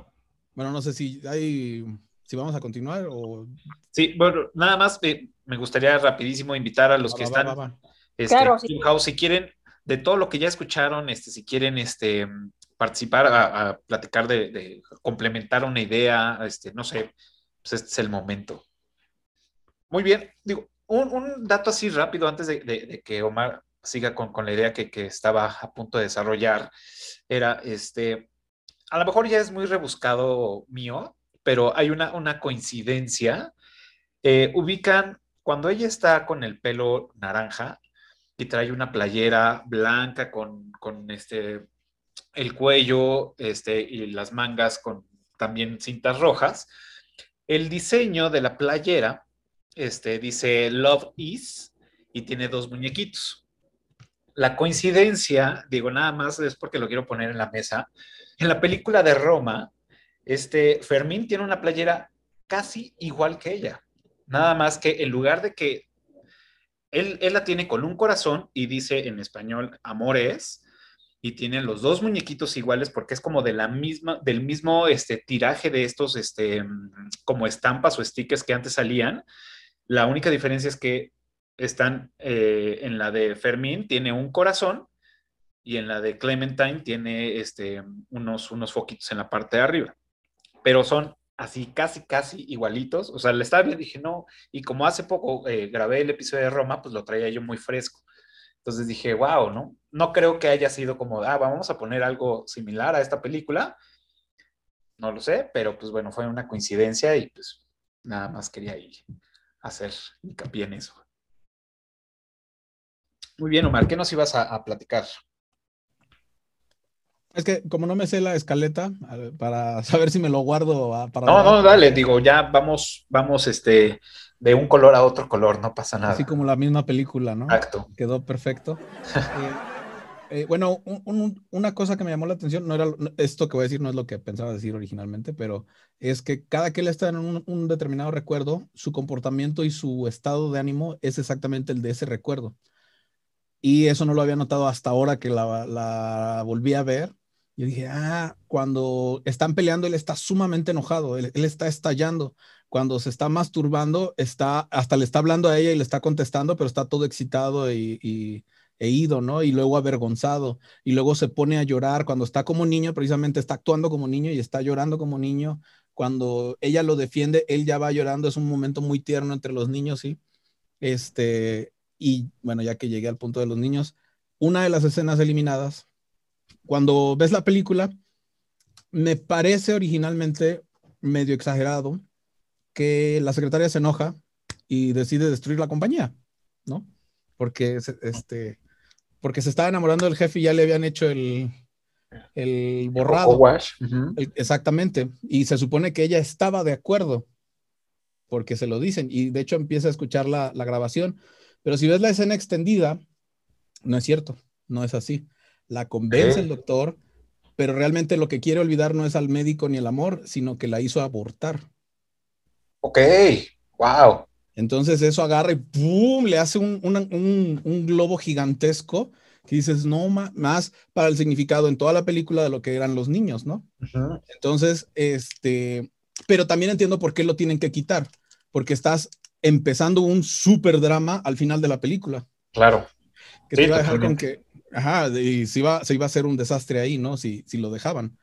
bueno, no sé si hay, si vamos a continuar o... Sí, bueno, nada más eh, me gustaría rapidísimo invitar a los Va, que va, están va, va, va. este, Claro, sí. Si quieren, de todo lo que ya escucharon, este, si quieren este, participar, a, platicar de, complementar una idea, este, no sé, pues este es el momento. Muy bien, digo, un, dato así rápido antes de que Omar siga con, con la idea que, que estaba a punto de desarrollar, era este, a lo mejor ya es muy rebuscado mío, pero hay una, una coincidencia. Eh, ubican cuando ella está con el pelo naranja y trae una playera blanca con, con este, el cuello este, y las mangas con también cintas rojas. El diseño de la playera este, dice Love is y tiene dos muñequitos. La coincidencia, digo nada más es porque lo quiero poner en la mesa. En la película de Roma, este Fermín tiene una playera casi igual que ella. Nada más que en lugar de que él, él la tiene con un corazón y dice en español amores y tiene los dos muñequitos iguales porque es como de la misma, del mismo este, tiraje de estos este, mm, como estampas o stickers que antes salían. La única diferencia es que están eh, en la de Fermín, tiene un corazón y en la de Clementine tiene este, unos, unos foquitos en la parte de arriba. Pero son así casi, casi igualitos. O sea, le estaba bien, dije, no. Y como hace poco eh, grabé el episodio de Roma, pues lo traía yo muy fresco. Entonces dije, wow, ¿no? No creo que haya sido como, ah, vamos a poner algo similar a esta película. no lo sé, pero pues bueno, fue una coincidencia y pues nada más quería ahí hacer hincapié en eso. Muy bien, Omar, ¿qué nos ibas a, a platicar? Es que como no me sé la escaleta, para saber si me lo guardo a- para... No, no, dale, digo, ya vamos, vamos, este, de un color a otro color, no pasa nada. Así como la misma película, ¿no? Exacto. Quedó perfecto. Eh, eh, bueno, un- un- una cosa que me llamó la atención, no era esto que voy a decir, no es lo que pensaba decir originalmente, pero es que cada que él está en un, determinado recuerdo, su comportamiento y su estado de ánimo es exactamente el de ese recuerdo. Y eso no lo había notado hasta ahora que la, volví a ver. Yo dije, ah, cuando están peleando, él está sumamente enojado, él, está estallando. Cuando se está masturbando, está, hasta le está hablando a ella y le está contestando, pero está todo excitado y- e ido, ¿no? Y luego avergonzado. Y luego se pone a llorar. Cuando está como niño, precisamente está actuando como niño y está llorando como niño. Cuando ella lo defiende, él ya va llorando. Es un momento muy tierno entre los niños, ¿sí? Este, y bueno, ya que llegué al punto de los niños, una de las escenas eliminadas, cuando ves la película, me parece originalmente medio exagerado que la secretaria se enoja y decide destruir la compañía, ¿no? Porque este, porque se estaba enamorando del jefe y ya le habían hecho el, el borrado. Wash. El- exactamente. Y se supone que ella estaba de acuerdo, porque se lo dicen. Y de hecho empieza a escuchar la, la grabación. Pero si ves la escena extendida, no es cierto, no es así. La convence el doctor, pero realmente lo que quiere olvidar no es al médico ni el amor, sino que la hizo abortar. Ok, wow. Entonces eso agarra y ¡pum! le hace un, un- un globo gigantesco que dices, no, más para el significado en toda la película de lo que eran los niños, ¿no? Entonces, este, pero también entiendo por qué lo tienen que quitar, porque estás empezando un súper drama al final de la película, Claro. que Sí, te iba a dejar con que, ajá, y se iba, se iba a hacer un desastre ahí, ¿no? Si, si lo dejaban.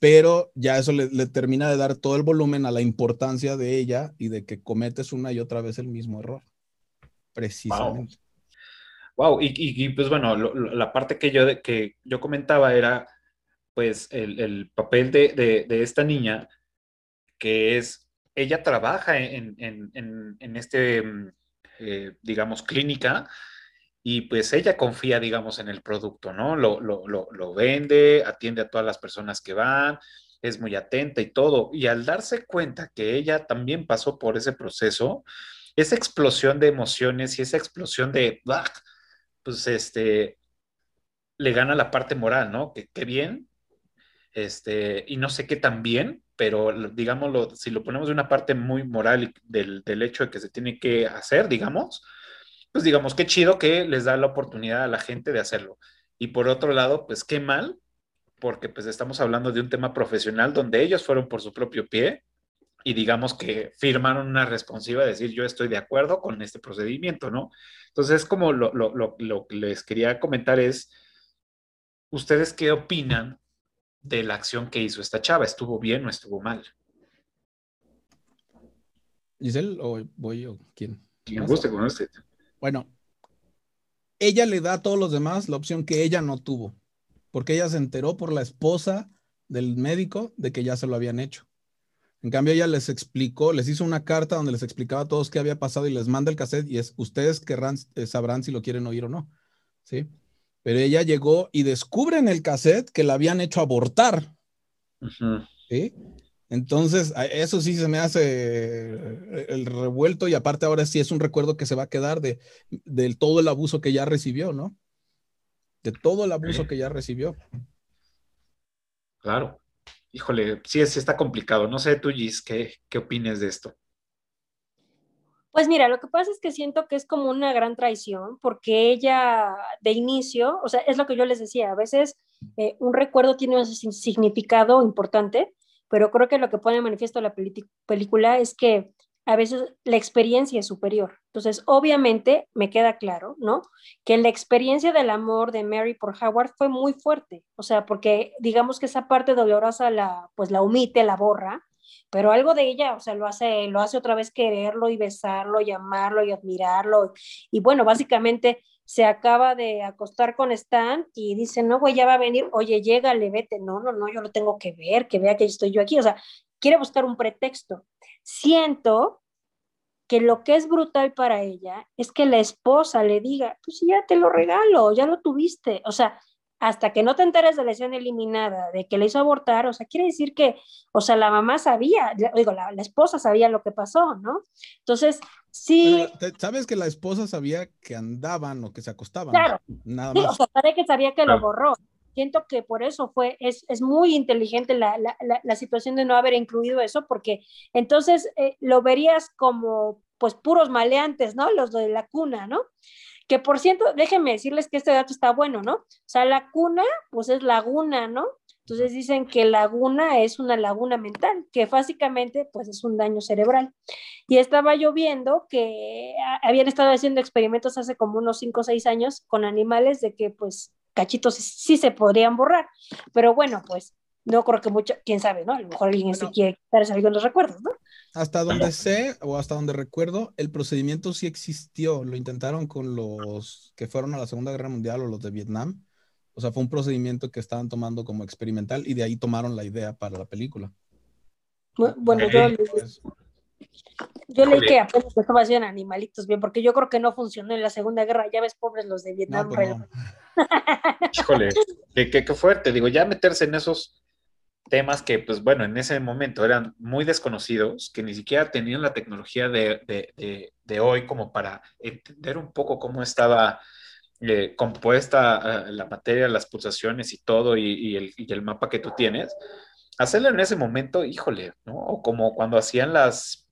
Pero ya eso le, le termina de dar todo el volumen a la importancia de ella y de que cometes una y otra vez el mismo error. Precisamente. Wow, y, y- y, pues bueno, lo- lo- la parte que yo, de- que yo comentaba era pues el, el papel de, de- de esta niña, que es, ella trabaja en, en- en- en este, mm, eh, digamos, clínica, y pues ella confía, digamos, en el producto, ¿no? Lo, lo, lo, vende, atiende a todas las personas que van, es muy atenta y todo, y al darse cuenta que ella también pasó por ese proceso, esa explosión de emociones y esa explosión de, ¡bah! pues este, le gana la parte moral, ¿no? Que, que bien, este, y no sé qué tan bien, pero lo- digámoslo, si lo ponemos de una parte muy moral del, del hecho de que se tiene que hacer, digamos, pues digamos, qué chido que les da la oportunidad a la gente de hacerlo. Y por otro lado, pues qué mal, porque pues estamos hablando de un tema profesional donde ellos fueron por su propio pie y digamos que firmaron una responsiva de decir yo estoy de acuerdo con este procedimiento, ¿no? Entonces, como lo, lo, lo, lo que les quería comentar es, ¿ustedes qué opinan de la acción que hizo esta chava? ¿Estuvo bien o estuvo mal? ¿Giselle o voy yo? ¿Quién? Quien guste con usted. Bueno, ella le da a todos los demás la opción que ella no tuvo, porque ella se enteró por la esposa del médico de que ya se lo habían hecho. En cambio, ella les explicó, les hizo una carta donde les explicaba a todos qué había pasado y les manda el cassette y es, ustedes querrán, eh, sabrán si lo quieren oír o no. ¿Sí? Pero ella llegó y descubre en el cassette que la habían hecho abortar. ¿sí? Entonces, eso sí se me hace eh, el revuelto y aparte ahora sí es un recuerdo que se va a quedar de, del todo el abuso que ya recibió, ¿no? De todo el abuso que ya recibió. Claro. Híjole, sí, sí está complicado. No sé tú, Gis, ¿qué, qué opines de esto? Pues mira, lo que pasa es que siento que es como una gran traición, porque ella de inicio, o sea, es lo que yo les decía, a veces eh, un recuerdo tiene un significado importante, pero creo que lo que pone de manifiesto la película es que a veces la experiencia es superior. Entonces, obviamente, me queda claro, ¿no? Que la experiencia del amor de Mary por Howard fue muy fuerte, o sea, porque digamos que esa parte dolorosa la, pues la omite, la borra, pero algo de ella, o sea, lo hace, lo hace otra vez quererlo y besarlo y amarlo y admirarlo. Y bueno, básicamente se acaba de acostar con Stan y dice, no, güey, ya va a venir, oye, llégale, vete, no, no, no, yo lo tengo que ver, que vea que estoy yo aquí, o sea, quiere buscar un pretexto. Siento que lo que es brutal para ella es que la esposa le diga, pues ya te lo regalo, ya lo tuviste, o sea, hasta que no te enteres de la escena eliminada, de que le hizo abortar, o sea, quiere decir que, o sea, la mamá sabía, digo, la, la esposa sabía lo que pasó, ¿no? Entonces, sí. Pero, ¿Sabes que la esposa sabía que andaban o que se acostaban? Claro. Nada Sí, más. o sea, sabe que sabía que lo Claro. borró. Siento que por eso fue, es, es muy inteligente la, la, la, la situación de no haber incluido eso, porque entonces eh, lo verías como, pues, puros maleantes, ¿no? Los de la cuna, ¿no? Que por cierto, déjenme decirles que este dato está bueno, ¿no? O sea, la cuna, pues es laguna, ¿no? Entonces dicen que laguna es una laguna mental, que básicamente pues es un daño cerebral. Y estaba yo viendo que habían estado haciendo experimentos hace como unos 5 o 6 años con animales de que pues cachitos sí se podrían borrar. Pero bueno, pues no creo que mucho, quién sabe, ¿no? A lo mejor alguien se quiere quitarse algunos recuerdos, ¿no? Hasta donde sé o hasta donde recuerdo, el procedimiento sí existió. Lo intentaron con los que fueron a la Segunda Guerra Mundial o los de Vietnam. O sea, fue un procedimiento que estaban tomando como experimental y de ahí tomaron la idea para la película. Bu- Bueno, yo, yo leí que apenas lo estaba haciendo animalitos bien, porque yo creo que no funcionó en la Segunda Guerra. Ya ves, pobres los de Vietnam. No, pues no. Híjole, qué, qué- qué fuerte. Digo, ya meterse en esos temas que, pues bueno, en ese momento eran muy desconocidos, que ni siquiera tenían la tecnología de, de- de- de hoy como para entender un poco cómo estaba eh, compuesta eh, la materia, las pulsaciones y todo, y, y el, y el mapa que tú tienes. Hacerlo en ese momento, híjole, ¿no? O como cuando hacían las,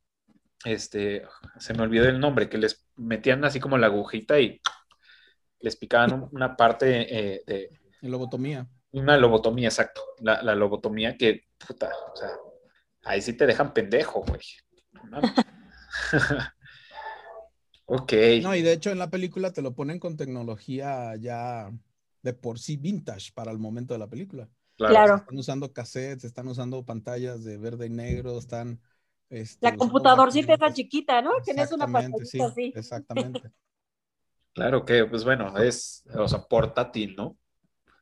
este, se me olvidó el nombre, que les metían así como la agujita y les picaban un- una parte eh, de lobotomía. Una lobotomía, exacto. La, la lobotomía que, puta, o sea, ahí sí te dejan pendejo, güey. No ok. No, y de hecho en la película te lo ponen con tecnología ya de por sí vintage para el momento de la película. Claro. Claro. Están usando cassettes, están usando pantallas de verde y negro, están... este, La computadorcita esa chiquita, ¿no? Tienes una Exactamente, sí, pantallita así. exactamente. Claro que, pues bueno, es, o sea, portátil, ¿no?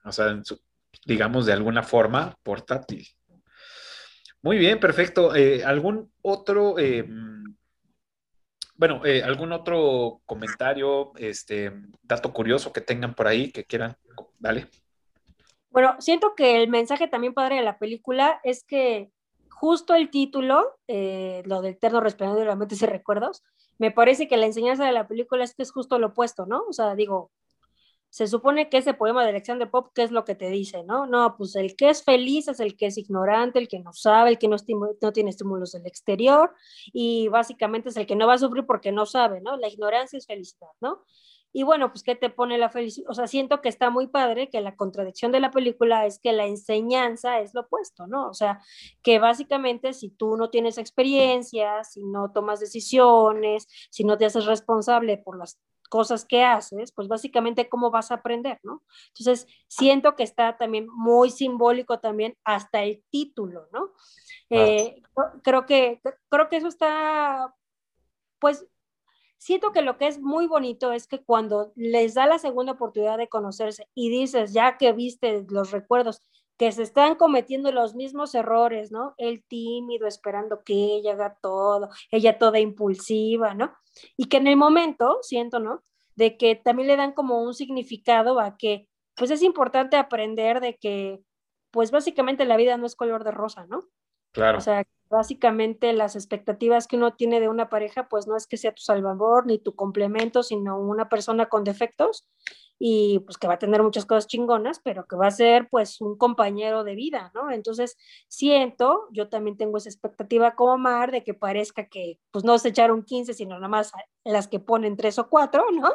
O sea, en su- digamos de alguna forma, portátil. Muy bien, perfecto. Eh, ¿algún otro, mm, bueno, eh, algún otro comentario, este, dato curioso que tengan por ahí que quieran? Dale. Bueno, siento que el mensaje también padre de la película es que justo el título, eh, lo del eterno resplandor de la mente y recuerdos, me parece que la enseñanza de la película es que es justo lo opuesto, ¿no? O sea, digo, se supone que ese poema de Alexander Pop, ¿qué es lo que te dice, no? No, pues el que es feliz es el que es ignorante, el que no sabe, el que no tiene estímulos del exterior y básicamente es el que no va a sufrir porque no sabe, ¿no? La ignorancia es felicidad, ¿no? Y bueno, pues ¿qué te pone la felicidad? O sea, siento que está muy padre que la contradicción de la película es que la enseñanza es lo opuesto, ¿no? O sea, que básicamente si tú no tienes experiencia, si no tomas decisiones, si no te haces responsable por las cosas que haces, pues básicamente cómo vas a aprender, ¿no? Entonces, siento que está también muy simbólico también hasta el título, ¿no? Eh, creo que creo que eso está, pues, siento que lo que es muy bonito es que cuando les da la segunda oportunidad de conocerse y dices, ya que viste los recuerdos, que se están cometiendo los mismos errores, ¿no? El tímido esperando que ella haga todo, ella toda impulsiva, ¿no? Y que en el momento, siento, ¿no? De que también le dan como un significado a que, pues es importante aprender de que, pues básicamente la vida no es color de rosa, ¿no? Claro. O sea, básicamente las expectativas que uno tiene de una pareja, pues no es que sea tu salvador ni tu complemento, sino una persona con defectos y pues que va a tener muchas cosas chingonas, pero que va a ser pues un compañero de vida, ¿no? Entonces, siento, yo también tengo esa expectativa como Mar de que parezca que pues no se echaron 15, sino nada más las que ponen tres o cuatro, ¿no?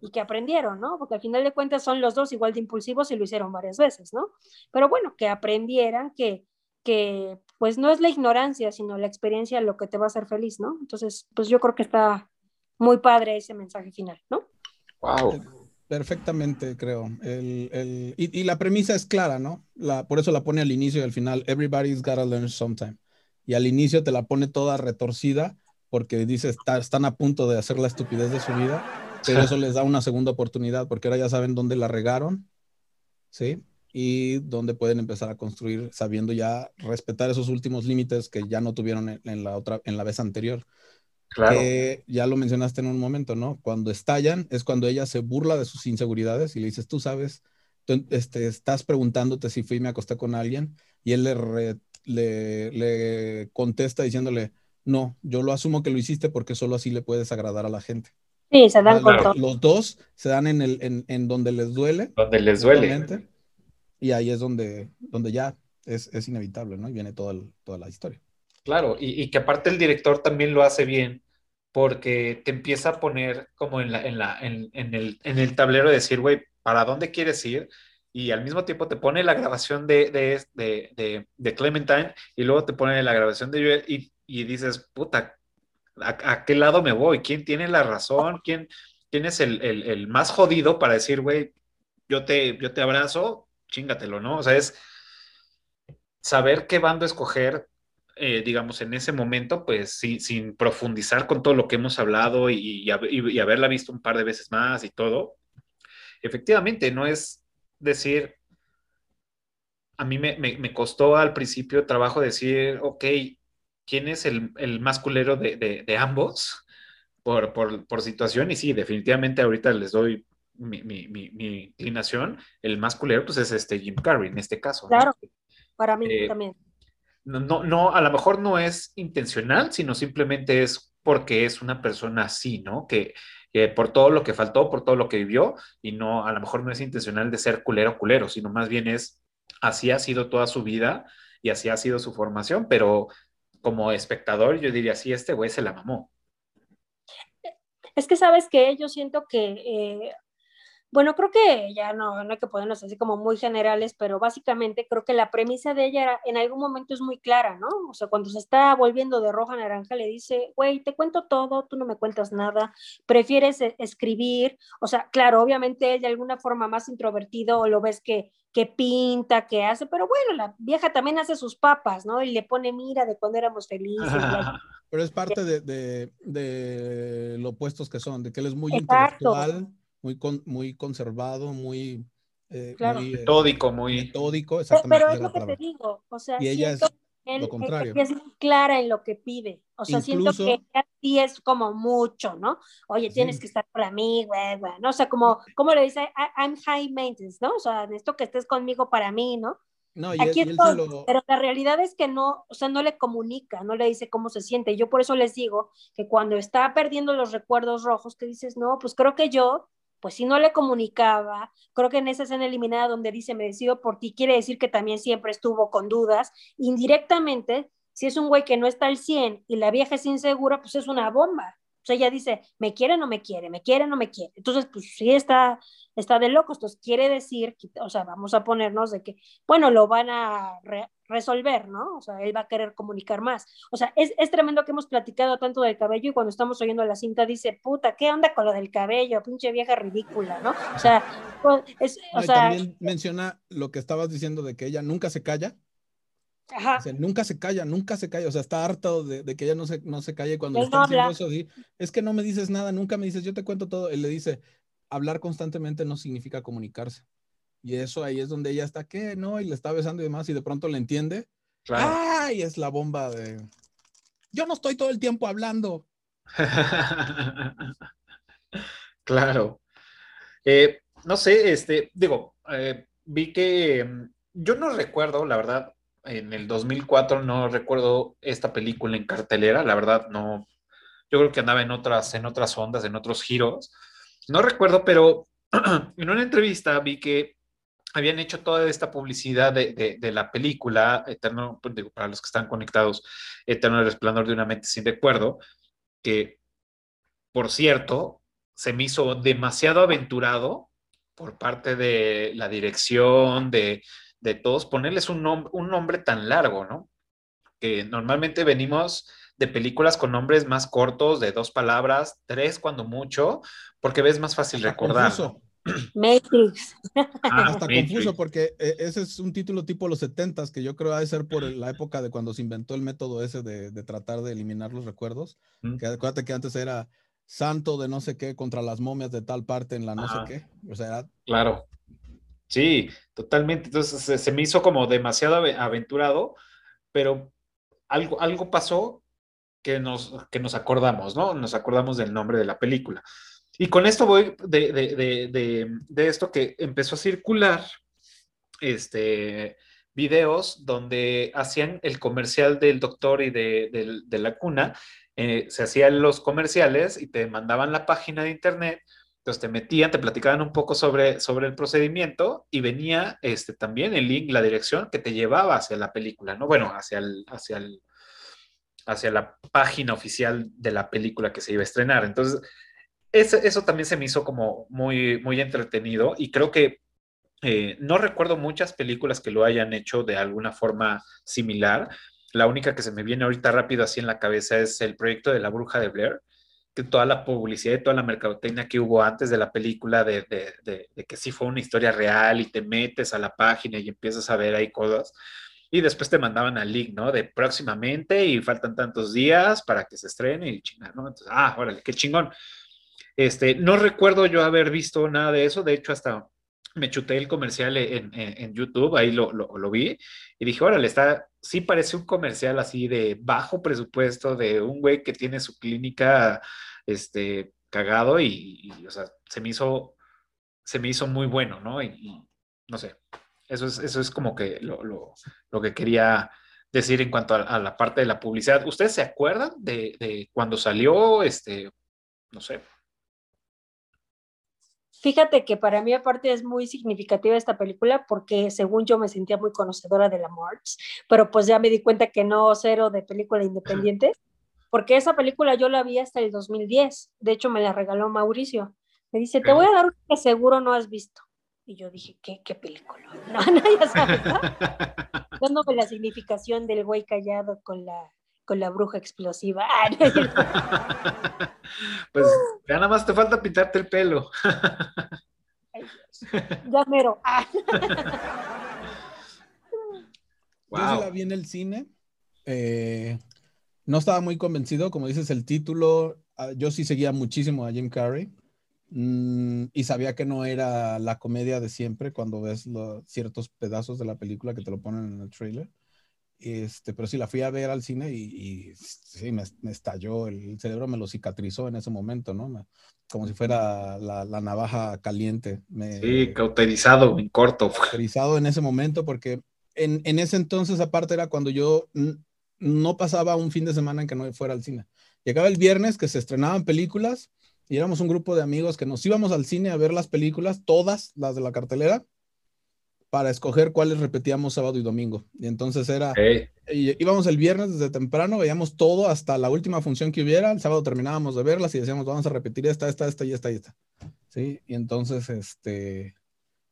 y que aprendieron, ¿no? Porque al final de cuentas son los dos igual de impulsivos y lo hicieron varias veces, ¿no? Pero bueno, que aprendieran que, que pues no es la ignorancia, sino la experiencia lo que te va a hacer feliz, ¿no? Entonces, pues yo creo que está muy padre ese mensaje final, ¿no? Wow. Perfectamente, creo. El, el, y, y, la premisa es clara, ¿no? La, por eso la pone al inicio y al final. Everybody's gotta learn sometime. y al inicio te la pone toda retorcida porque dice está, están a punto de hacer la estupidez de su vida, pero eso les da una segunda oportunidad porque ahora ya saben dónde la regaron, ¿sí? Y dónde pueden empezar a construir sabiendo ya respetar esos últimos límites que ya no tuvieron en, en la otra en la vez anterior. Claro. Que ya lo mencionaste en un momento, ¿no? Cuando estallan es cuando ella se burla de sus inseguridades y le dices, tú sabes, tú, este, estás preguntándote si fui y me acosté con alguien y él le, re- le, le contesta diciéndole, no, yo lo asumo que lo hiciste porque solo así le puedes agradar a la gente. Sí, se dan todo. Los dos se dan en, el, en, en donde les duele. Donde les duele. obviamente, Y ahí es donde, donde ya es, es inevitable, ¿no? Y viene toda, el- toda la historia. Claro, y, y que aparte el director también lo hace bien porque te empieza a poner como en la, en la, en, en el, en el tablero de decir, güey, ¿para dónde quieres ir? Y al mismo tiempo te pone la grabación de, de, de, de- Clementine y luego te pone la grabación de Joel y, y dices, puta, ¿a, a qué lado me voy? ¿Quién tiene la razón? ¿Quién, quién es el, el, el más jodido para decir, güey, yo te, yo te abrazo, chingatelo, ¿no? O sea, es saber qué bando escoger eh, digamos, en ese momento, pues sin profundizar con todo lo que hemos hablado y, y hab- y- y haberla visto un par de veces más y todo, efectivamente, no es decir, a mí me, costó al principio trabajo decir, ok, ¿quién es el, más culero de ambos por, por, por situación? Y sí, definitivamente ahorita les doy mi, mi, mi, mi inclinación, el más culero pues es este Jim Carrey en este caso. ¿no? Claro, para mí Eh, también. no, no, no, a lo mejor no es intencional, sino simplemente es porque es una persona así, ¿no? Que, que por todo lo que faltó, por todo lo que vivió, y no, a lo mejor no es intencional de ser culero culero, sino más bien es así ha sido toda su vida y así ha sido su formación, pero como espectador yo diría, sí, este güey se la mamó. Es que sabes que yo siento que, eh, bueno, creo que ya no, no hay que ponernos así como muy generales, pero básicamente creo que la premisa de ella era, en algún momento es muy clara, ¿no? O sea, cuando se está volviendo de roja a naranja, le dice, güey, te cuento todo, tú no me cuentas nada, prefieres e- escribir, o sea, claro, obviamente él de alguna forma más introvertido, o lo ves que, que pinta, que hace, pero bueno, la vieja también hace sus papas, ¿no? Y le pone mira de cuando éramos felices. Pero es parte de, de, de lo opuestos que son, de que él es muy Exacto. intelectual, muy, con, muy conservado, muy, eh, Claro. muy, eh, Metódico, muy... metódico, Pero, exactamente. pero es lo que te digo, o sea, Y ella es siento que él- lo contrario. ella es muy clara en lo que pide, o sea, Incluso- siento que ella sí es como mucho, ¿no? Oye, tienes Sí. que estar para mí, güey, güey, ¿no? O sea, como, como le dice, "I- I'm high maintenance, ¿no? O sea, necesito que estés conmigo para mí, ¿no? No, y Aquí y él estoy, lo, pero la realidad es que no, o sea, no le comunica, no le dice cómo se siente. Yo por eso les digo que cuando está perdiendo los recuerdos rojos, que dices, no, pues creo que yo, pues si no le comunicaba, creo que en esa escena eliminada donde dice me decido por ti, quiere decir que también siempre estuvo con dudas. Indirectamente, si es un güey que no está al 100 y la vieja es insegura, pues es una bomba. O sea, ella dice, me quiere o no me quiere, me quiere o no me quiere. Entonces, pues sí está, está de locos. Entonces, quiere decir, o sea, vamos a ponernos de que, bueno, lo van a resolver, ¿no? O sea, él va a querer comunicar más. O sea, es, es tremendo que hemos platicado tanto del cabello y cuando estamos oyendo la cinta dice, puta, ¿qué onda con lo del cabello? Pinche vieja ridícula, ¿no? O sea, pues, es, no, o y sea, también menciona lo que estabas diciendo de que ella nunca se calla. ajá. O sea, nunca se calla, nunca se calla. O sea, está harto de, de que ella no se, no se calle cuando le Él no están habla. eso. es que no me dices nada, nunca me dices, yo te cuento todo. Él le dice, hablar constantemente no significa comunicarse. Y eso ahí es donde ella está, ¿qué? No, y le está besando y demás, y de pronto le entiende. Claro. ¡Ay! Es la bomba de. Yo no estoy todo el tiempo hablando. Claro. Eh, no sé, este, digo, eh, vi que mm, yo no recuerdo, la verdad, en el 2004 no recuerdo esta película en cartelera, la verdad no, yo creo que andaba en otras, en otras ondas, en otros giros. No recuerdo, pero en una entrevista vi que habían hecho toda esta publicidad de, de- de la película, Eterno, pues, digo, para los que están conectados, Eterno Resplandor de una mente sin recuerdo, que, por cierto, se me hizo demasiado aventurado por parte de la dirección, de, de todos, ponerles un, nom- un nombre tan largo, ¿no? Que normalmente venimos de películas con nombres más cortos, de dos palabras, tres cuando mucho, porque ves más fácil recordar. confuso. Matrix. Ah, Hasta confuso porque eh, ese es un título tipo los 70 que yo creo ha de ser por la época de cuando se inventó el método ese de, de tratar de eliminar los recuerdos. Que acuérdate que antes era santo de no sé qué contra las momias de tal parte en la no sé qué. O sea, Claro. Sí, totalmente. Entonces se, se me hizo como demasiado ave- aventurado, pero algo, algo pasó que nos, que nos acordamos, ¿no? Nos acordamos del nombre de la película. Y con esto voy de, de, de, de, esto que empezó a circular este, videos donde hacían el comercial del doctor y de la cuna, eh, se hacían los comerciales y te mandaban la página de internet, entonces te metían, te platicaban un poco sobre, sobre el procedimiento y venía este, también el link, la dirección que te llevaba hacia la película, ¿no? Bueno, hacia el, hacia el, hacia la página oficial de la película que se iba a estrenar. Entonces, eso, eso también se me hizo como muy, muy entretenido y creo que eh, no recuerdo muchas películas que lo hayan hecho de alguna forma similar. La única que se me viene ahorita rápido así en la cabeza es el proyecto de la bruja de Blair, que toda la publicidad y toda la mercadotecnia que hubo antes de la película, de, de, de, de que sí fue una historia real y te metes a la página y empiezas a ver ahí cosas. Y después te mandaban al link, ¿no? De próximamente y faltan tantos días para que se estrene y chingar, ¿no? Entonces, ah, órale, qué chingón. Este, no recuerdo yo haber visto nada de eso, de hecho hasta me chuté el comercial en, en, YouTube, ahí lo, lo, vi y dije, órale, está, sí parece un comercial así de bajo presupuesto, de un güey que tiene su clínica, este, cagado y, o sea, se me hizo, se me hizo muy bueno, ¿no? Y, no sé, eso es, eso es como que lo, lo, lo que quería decir en cuanto a, a, la parte de la publicidad. ¿Ustedes se acuerdan de, de cuando salió, este, no sé, Fíjate que para mí aparte es muy significativa esta película porque según yo me sentía muy conocedora de la March, pero pues ya me di cuenta que no cero de película independiente, porque esa película yo la vi hasta el 2010, de hecho me la regaló Mauricio, me dice, te voy a dar un que seguro no has visto. Y yo dije, ¿qué, qué película? No, no, ya sabes, ¿no? Dándome la significación del güey callado con la, con la bruja explosiva. pues ya nada más te falta pintarte el pelo. Ay, ya mero. wow. Yo sí la vi en el cine. Eh, no estaba muy convencido, como dices, el título. Yo sí seguía muchísimo a Jim Carrey. Mm, y sabía que no era la comedia de siempre cuando ves lo, ciertos pedazos de la película que te lo ponen en el trailer. Este, pero sí la fui a ver al cine y, y sí, me, me, estalló, el cerebro me lo cicatrizó en ese momento, ¿no? Me, como si fuera la, la navaja caliente. Me, sí, cauterizado en corto. Cauterizado en ese momento porque en, en, ese entonces aparte era cuando yo no pasaba un fin de semana en que no fuera al cine. Llegaba el viernes que se estrenaban películas y éramos un grupo de amigos que nos íbamos al cine a ver las películas, todas las de la cartelera, para escoger cuáles repetíamos sábado y domingo. Y entonces era, hey. íbamos el viernes desde temprano, veíamos todo hasta la última función que hubiera, el sábado terminábamos de verlas y decíamos, vamos a repetir esta, esta, esta y esta y esta. Sí, y entonces, este,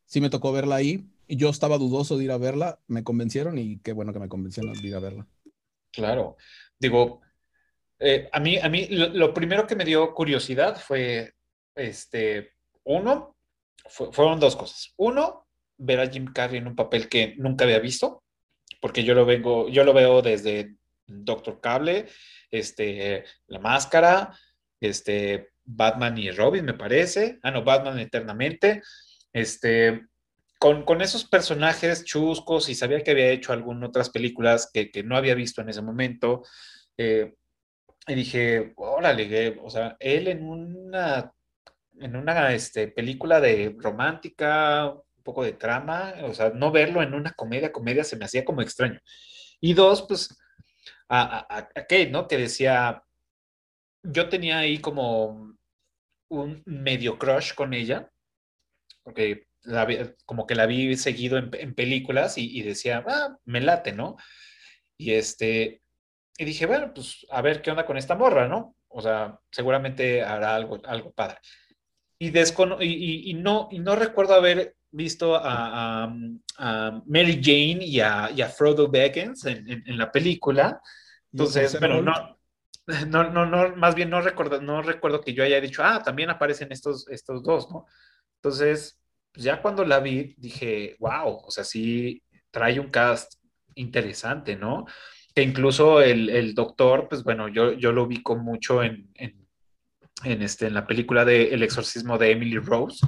sí me tocó verla ahí y yo estaba dudoso de ir a verla, me convencieron y qué bueno que me convencieron de ir a verla. Claro, digo, eh, a mí, a mí lo, lo, primero que me dio curiosidad fue, este, uno, fue, fueron dos cosas. Uno, ver a Jim Carrey en un papel que nunca había visto, porque yo lo vengo, yo lo veo desde Doctor Cable, este, La Máscara, este, Batman y Robin, me parece. Ah, no, Batman Eternamente. Este, con, con esos personajes chuscos y sabía que había hecho algunas otras películas que, que no había visto en ese momento. Eh, y dije, órale, o sea, él en una, en una este, película de romántica, poco de trama, o sea, no verlo en una comedia, comedia se me hacía como extraño. Y dos, pues, a, a, Kate, ¿no? Que decía, yo tenía ahí como un medio crush con ella, porque como que la vi seguido en, películas y, decía, ah, me late, ¿no? Y este, y dije, bueno, pues a ver qué onda con esta morra, ¿no? O sea, seguramente hará algo, algo padre. Y, descono y no, y no recuerdo haber visto a, a, a Mary Jane y a, y a Frodo Baggins en, en, en, la película. Entonces, bueno, no, no, no, no, más bien no recuerdo, no recuerdo que yo haya dicho, ah, también aparecen estos, estos dos, ¿no? Entonces, pues, ya cuando la vi, dije, wow, o sea, sí trae un cast interesante, ¿no? Que incluso el, el doctor, pues bueno, yo, yo lo con mucho en, en, en, este, en la película de El exorcismo de Emily Rose,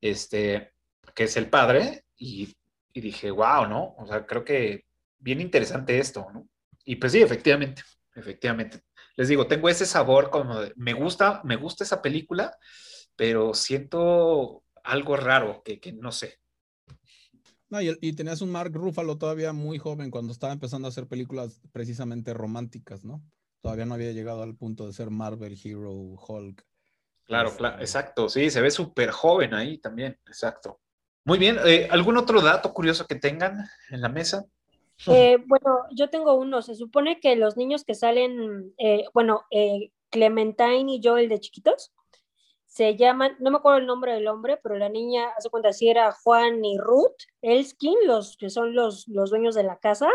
este, que es el padre, y, y dije, wow, ¿no? O sea, creo que bien interesante esto, ¿no? Y pues sí, efectivamente, efectivamente. Les digo, tengo ese sabor como de, me gusta, me gusta esa película, pero siento algo raro que, que no sé. No, y, y, tenías un Mark Ruffalo todavía muy joven cuando estaba empezando a hacer películas precisamente románticas, ¿no? Todavía no había llegado al punto de ser Marvel Hero, Hulk. Claro, este, claro, exacto. Sí, se ve súper joven ahí también, exacto. Muy bien, eh, ¿algún otro dato curioso que tengan en la mesa? Eh, bueno, yo tengo uno. Se supone que los niños que salen, eh, bueno, Clementine y Joel de chiquitos, se llaman, no me acuerdo el nombre del hombre, pero la niña, hace cuenta, si era Juan y Ruth Elskin, los que son los, los dueños de la casa,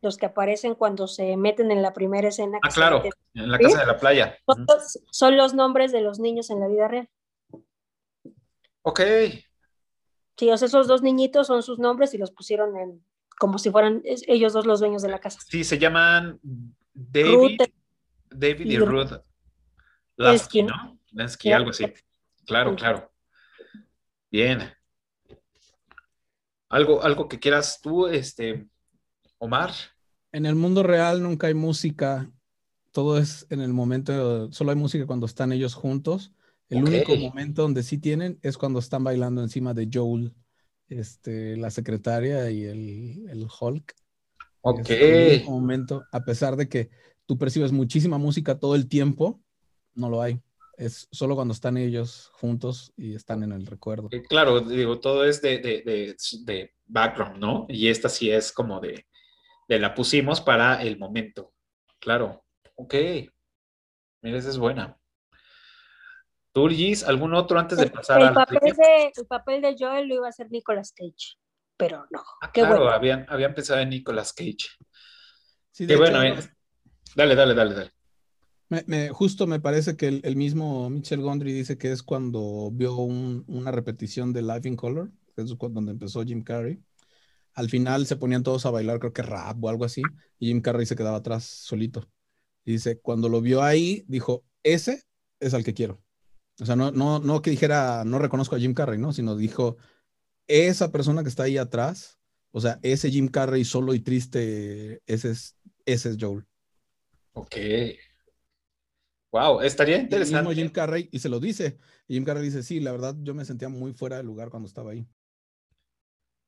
los que aparecen cuando se meten en la primera escena. Ah, claro, en la casa de la playa. Son los, son los nombres de los niños en la vida real. Ok. Sí, o sea, esos dos niñitos son sus nombres y los pusieron en, como si fueran ellos dos los dueños de la casa. Sí, se llaman David, Ruth, David y, y Ruth Lasky, ¿no? Lasky, algo así. Claro, claro. Bien. Algo, algo que quieras tú, este, Omar. En el mundo real nunca hay música. Todo es en el momento, solo hay música cuando están ellos juntos. El okay. único momento donde sí tienen es cuando están bailando encima de Joel este, la secretaria y el, el Hulk. Ok. Este, en momento, a pesar de que tú percibes muchísima música todo el tiempo, no lo hay. Es solo cuando están ellos juntos y están en el recuerdo. Claro, digo, todo es de, de, de, de background, ¿no? Y esta sí es como de, de la pusimos para el momento. Claro. Ok. Mira, esa es buena. Turgis, ¿algún otro antes de pasar el, papel de, el papel de Joel lo iba a hacer Nicolas Cage, pero no. Ah, Qué claro, bueno. habían, habían pensado en Nicolas Cage. Sí, Qué bueno, hecho, eh. dale, dale, dale, dale. Me, me, justo me parece que el, el, mismo Michel Gondry dice que es cuando vio un, una repetición de Life in Color, que es cuando empezó Jim Carrey. Al final se ponían todos a bailar, creo que rap o algo así, y Jim Carrey se quedaba atrás solito. Y dice, cuando lo vio ahí, dijo, ese es al que quiero. O sea, no, no, no que dijera, no reconozco a Jim Carrey, ¿no? Sino dijo, esa persona que está ahí atrás, o sea, ese Jim Carrey solo y triste, ese es, ese es Joel. Ok. Wow, estaría interesante. Y Jim Carrey, y se lo dice. Y Jim Carrey dice, sí, la verdad, yo me sentía muy fuera de lugar cuando estaba ahí.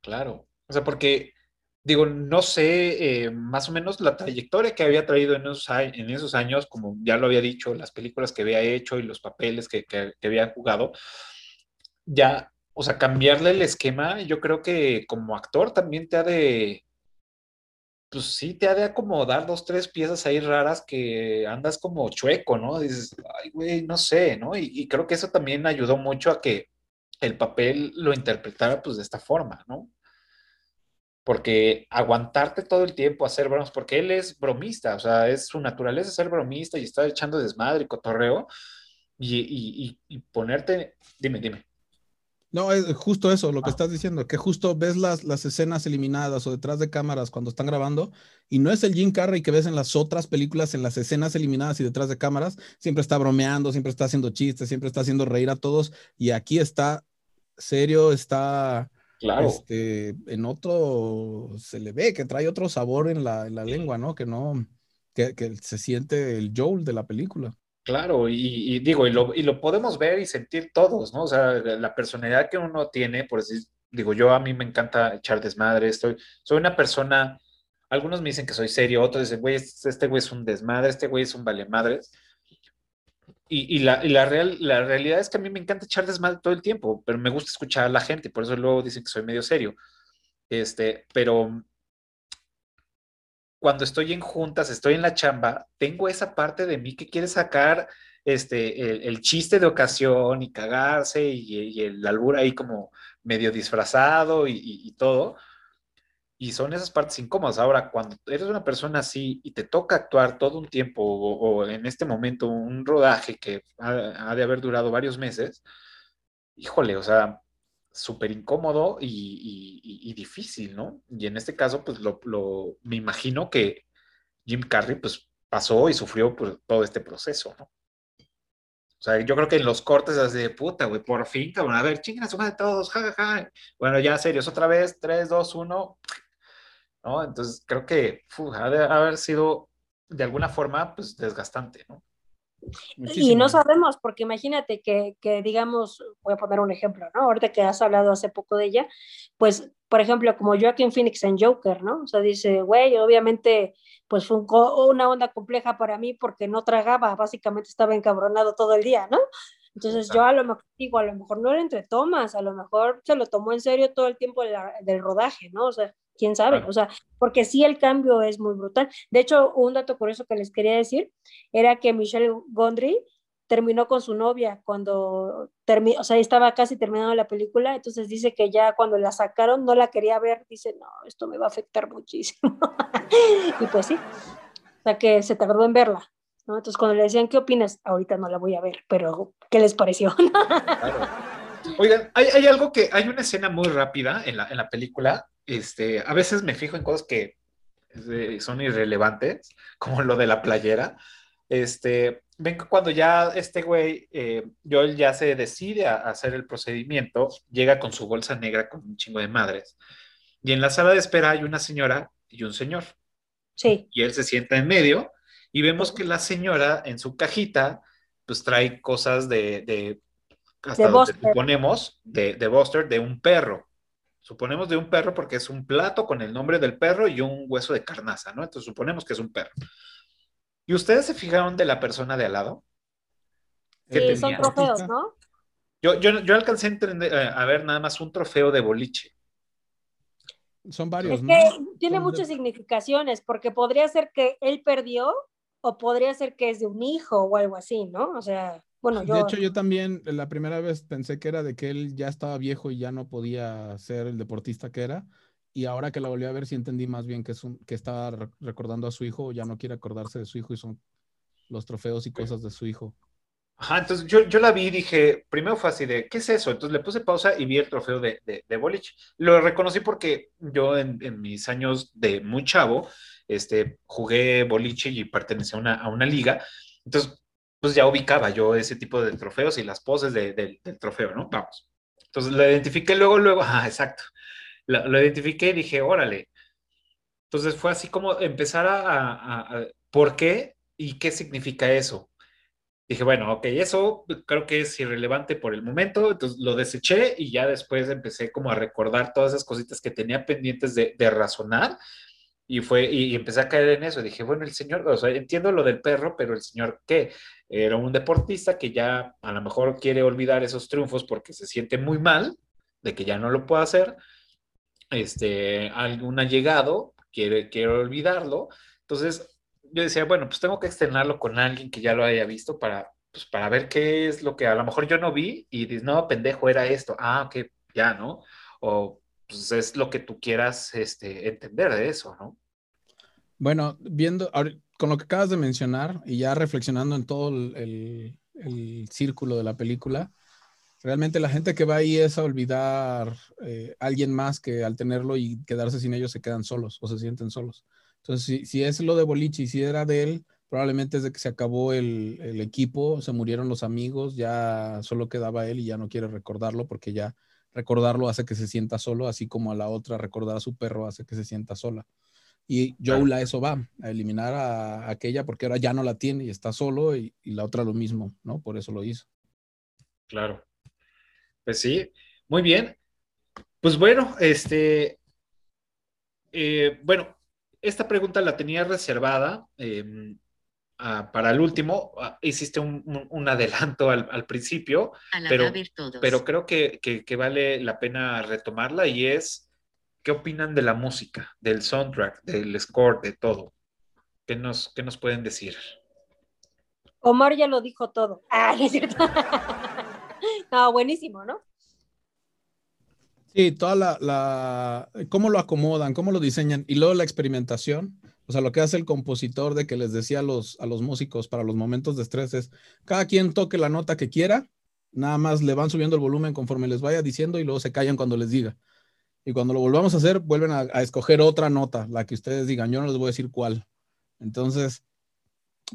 Claro. O sea, porque digo, no sé eh, más o menos la trayectoria que había traído en esos, años, como ya lo había dicho, las películas que había hecho y los papeles que, que, que, había jugado, ya, o sea, cambiarle el esquema, yo creo que como actor también te ha de, pues sí, te ha de acomodar dos, tres piezas ahí raras que andas como chueco, ¿no? Dices, ay, güey, no sé, ¿no? Y, y creo que eso también ayudó mucho a que el papel lo interpretara pues de esta forma, ¿no? Porque aguantarte todo el tiempo, hacer bromas, porque él es bromista, o sea, es su naturaleza ser bromista y estar echando desmadre y cotorreo y, y, y, ponerte, dime, dime. No, es justo eso, lo que ah. estás diciendo, que justo ves las, las escenas eliminadas o detrás de cámaras cuando están grabando y no es el Jim Carrey que ves en las otras películas, en las escenas eliminadas y detrás de cámaras, siempre está bromeando, siempre está haciendo chistes, siempre está haciendo reír a todos y aquí está serio, está Claro. Este, en otro se le ve que trae otro sabor en la, en la lengua, ¿no? Que no, que, que, se siente el Joel de la película. Claro, y, y digo, y lo, y lo, podemos ver y sentir todos, ¿no? O sea, la personalidad que uno tiene, por decir, digo, yo a mí me encanta echar desmadre, estoy, soy una persona, algunos me dicen que soy serio, otros dicen, güey, este güey es un desmadre, este güey es un vale madres y, la, la, real, la realidad es que a mí me encanta echar desmadre todo el tiempo, pero me gusta escuchar a la gente, por eso luego dicen que soy medio serio. Este, pero cuando estoy en juntas, estoy en la chamba, tengo esa parte de mí que quiere sacar este, el, chiste de ocasión y cagarse y, y, el albur ahí como medio disfrazado y todo y son esas partes incómodas. Ahora, cuando eres una persona así y te toca actuar todo un tiempo o, o en este momento un rodaje que ha, ha, de haber durado varios meses híjole, o sea, súper incómodo y, y- y difícil, ¿no? Y en este caso, pues lo, lo- me imagino que Jim Carrey, pues pasó y sufrió pues, todo este proceso, ¿no? O sea, yo creo que en los cortes así de puta, güey, por fin, cabrón, a ver, chingan a su madre todos, ja, ja, ja. Bueno, ya serios, otra vez, 3, 2, 1, ¿no? Entonces creo que fu, ha de haber sido de alguna forma, pues desgastante, ¿no? Y no sabemos, porque imagínate que, que, digamos, voy a poner un ejemplo, ¿no? Ahorita que has hablado hace poco de ella, pues, por ejemplo, como Joaquin Phoenix en Joker, ¿no? O sea, dice, güey, obviamente, pues fue un una onda compleja para mí porque no tragaba, básicamente estaba encabronado todo el día, ¿no? Entonces yo a lo mejor digo, a lo mejor no era entre tomas, a lo mejor se lo tomó en serio todo el tiempo de la- del rodaje, ¿no? O sea, quién sabe, Claro. o sea, porque sí el cambio es muy brutal. De hecho, un dato curioso que les quería decir era que Michelle Gondry terminó con su novia cuando terminó, o sea, estaba casi terminando la película, entonces dice que ya cuando la sacaron no la quería ver, dice, no, esto me va a afectar muchísimo. y pues sí, o sea que se tardó en verla, ¿no? Entonces cuando le decían, ¿qué opinas? Ahorita no la voy a ver, pero ¿qué les pareció? Oigan, hay, hay algo que, hay una escena muy rápida en la, en la película, este, a veces me fijo en cosas que eh, son irrelevantes, como lo de la playera, este, ven cuando ya este güey, eh, Joel ya se decide a, hacer el procedimiento, llega con su bolsa negra con un chingo de madres, y en la sala de espera hay una señora y un señor, Sí, y él se sienta en medio, y vemos que la señora en su cajita, pues trae cosas de, de hasta De donde suponemos, de, de Buster, de un perro. Suponemos de un perro porque es un plato con el nombre del perro y un hueso de carnaza, ¿no? Entonces suponemos que es un perro. ¿Y ustedes se fijaron de la persona de al lado? ¿Qué sí, son trofeos, ¿no? Yo, yo, yo alcancé a, entender- eh, a ver nada más un trofeo de boliche. Son varios, Es ¿no? que tiene Son de- muchas significaciones, porque podría ser que él perdió o podría ser que es de un hijo o algo así, ¿no? O sea, bueno, yo... De hecho, yo también la primera vez pensé que era de que él ya estaba viejo y ya no podía ser el deportista que era. Y ahora que la volví a ver, sí entendí más bien que, es un, que estaba re- recordando a su hijo o ya no quiere acordarse de su hijo y son los trofeos y cosas de su hijo. Ajá, entonces yo, yo la vi y dije, primero fue así de, ¿qué es eso? Entonces le puse pausa y vi el trofeo de, de, de boliche. Lo reconocí porque yo en, en mis años de muy chavo, este, jugué boliche y pertenecía a una, a una liga. Entonces, pues ya ubicaba yo ese tipo de trofeos y las poses de- del- del trofeo, ¿no? Vamos. Entonces lo identifiqué luego, luego, ah, exacto. Lo, lo identifiqué y dije, órale. Entonces fue así como empezar a- a- a- ¿por qué y qué significa eso? Dije, bueno, ok, eso creo que es irrelevante por el momento, entonces lo deseché y ya después empecé como a recordar todas esas cositas que tenía pendientes de, de razonar y fue, y, y empecé a caer en eso. Dije, bueno, el señor, o sea, entiendo lo del perro, pero el señor, ¿qué? Era un deportista que ya a lo mejor quiere olvidar esos triunfos porque se siente muy mal de que ya no lo puede hacer. Este, algún allegado quiere, quiere olvidarlo. Entonces, yo decía, bueno, pues tengo que externarlo con alguien que ya lo haya visto para, pues, para ver qué es lo que a lo mejor yo no vi y dices, no, pendejo, era esto. Ah, ok, ya, ¿no? O pues es lo que tú quieras este, entender de eso, ¿no? Bueno, viendo, con lo que acabas de mencionar y ya reflexionando en todo el, el- círculo de la película, realmente la gente que va ahí es a olvidar eh, alguien más que al tenerlo y quedarse sin ellos se quedan solos o se sienten solos. Entonces, si, si es lo de Boliche si era de él, probablemente es de que se acabó el, el equipo, se murieron los amigos, ya solo quedaba él y ya no quiere recordarlo porque ya recordarlo hace que se sienta solo, así como a la otra recordar a su perro hace que se sienta sola. Y Joel a eso va, a eliminar a, a aquella porque ahora ya no la tiene y está solo y, y la otra lo mismo, ¿no? Por eso lo hizo. Claro. Pues sí, muy bien. Pues bueno, este, eh, bueno, esta pregunta la tenía reservada eh, ah, para el último. Ah, hiciste un, un- un adelanto al, al principio, A la pero, ver todos. pero creo que, que- que vale la pena retomarla y es, ¿qué opinan de la música, del soundtrack, del score, de todo? ¿Qué nos, qué nos pueden decir? Omar ya lo dijo todo. Ah, no es cierto. no, buenísimo, ¿no? Sí, toda la, la, cómo lo acomodan, cómo lo diseñan y luego la experimentación. O sea, lo que hace el compositor de que les decía a los, a los músicos para los momentos de estrés es, cada quien toque la nota que quiera Nada más le van subiendo el volumen conforme les vaya diciendo y luego se callan cuando les diga. Y cuando lo volvamos a hacer, vuelven a, a escoger otra nota, la que ustedes digan. Yo no les voy a decir cuál. Entonces,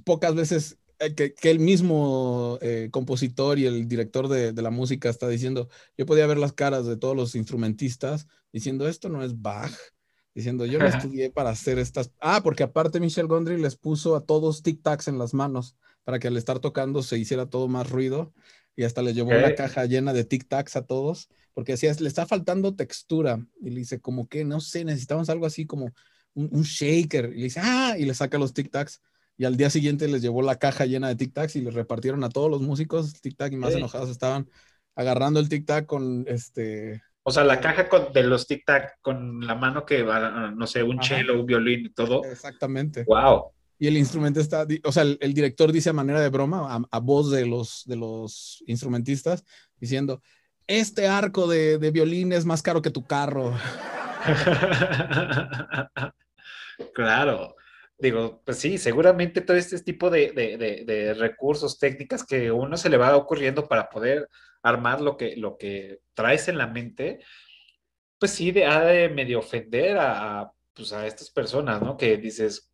pocas veces eh, que, que el mismo eh, compositor y el director de, de la música está diciendo, yo podía ver las caras de todos los instrumentistas diciendo, esto no es Bach, diciendo, yo no estudié para hacer estas... Ah, porque aparte Michel Gondry les puso a todos tic-tacs en las manos para que al estar tocando se hiciera todo más ruido y hasta le llevó una Ok. caja llena de tic-tacs a todos, porque decía, le está faltando textura. Y le dice, como que, no sé, necesitamos algo así como un, un shaker. Y le dice, ah, y le saca los tic-tacs. Y al día siguiente les llevó la caja llena de tic-tacs y les repartieron a todos los músicos tic-tac y más Ok. enojados estaban agarrando el tic-tac con este... O sea, la caja con- de los tic tac con la mano que va, no sé, un Ajá. cello, un violín y todo. Exactamente. Wow. Y el instrumento está, o sea, el, el director dice a manera de broma, a, a voz de los, de los instrumentistas, diciendo, este arco de, de violín es más caro que tu carro. Claro. Digo, pues sí, seguramente todo este tipo de, de- de- recursos, técnicas que uno se le va ocurriendo para poder armar lo que, lo que traes en la mente, pues sí, ha de medio ofender a, a, pues a estas personas, ¿no? Que dices,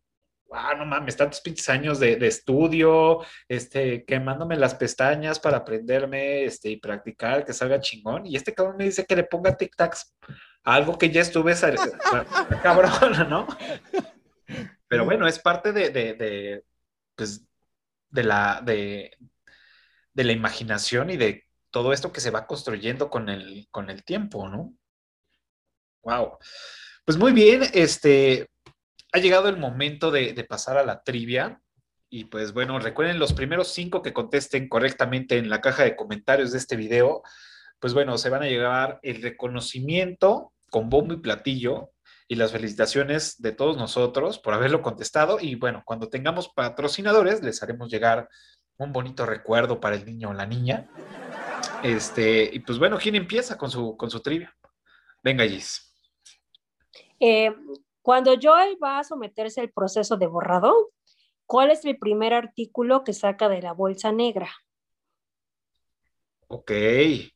wow, no mames, tantos pinches años de, estudio, este, quemándome las pestañas para aprenderme, este, y practicar, que salga chingón. Y este cabrón me dice que le ponga tic-tacs a algo que ya estuve, cabrón, ¿no? Pero bueno, es parte de, de, de, pues, de la, de, de la imaginación y de todo esto que se va construyendo con el, con el tiempo, ¿no? Wow. Pues muy bien, este, ha llegado el momento de, de pasar a la trivia. Y pues bueno, recuerden los primeros cinco que contesten correctamente en la caja de comentarios de este video, pues bueno, se van a llevar el reconocimiento con bombo y platillo y las felicitaciones de todos nosotros por haberlo contestado. Y bueno, cuando tengamos patrocinadores, les haremos llegar un bonito recuerdo para el niño o la niña. Este, y pues bueno, ¿quién empieza con su, con su trivia? Venga, Gis. Eh, cuando Joel va a someterse al proceso de borrado, ¿cuál es el primer artículo que saca de la bolsa negra? Ok. ¿Sí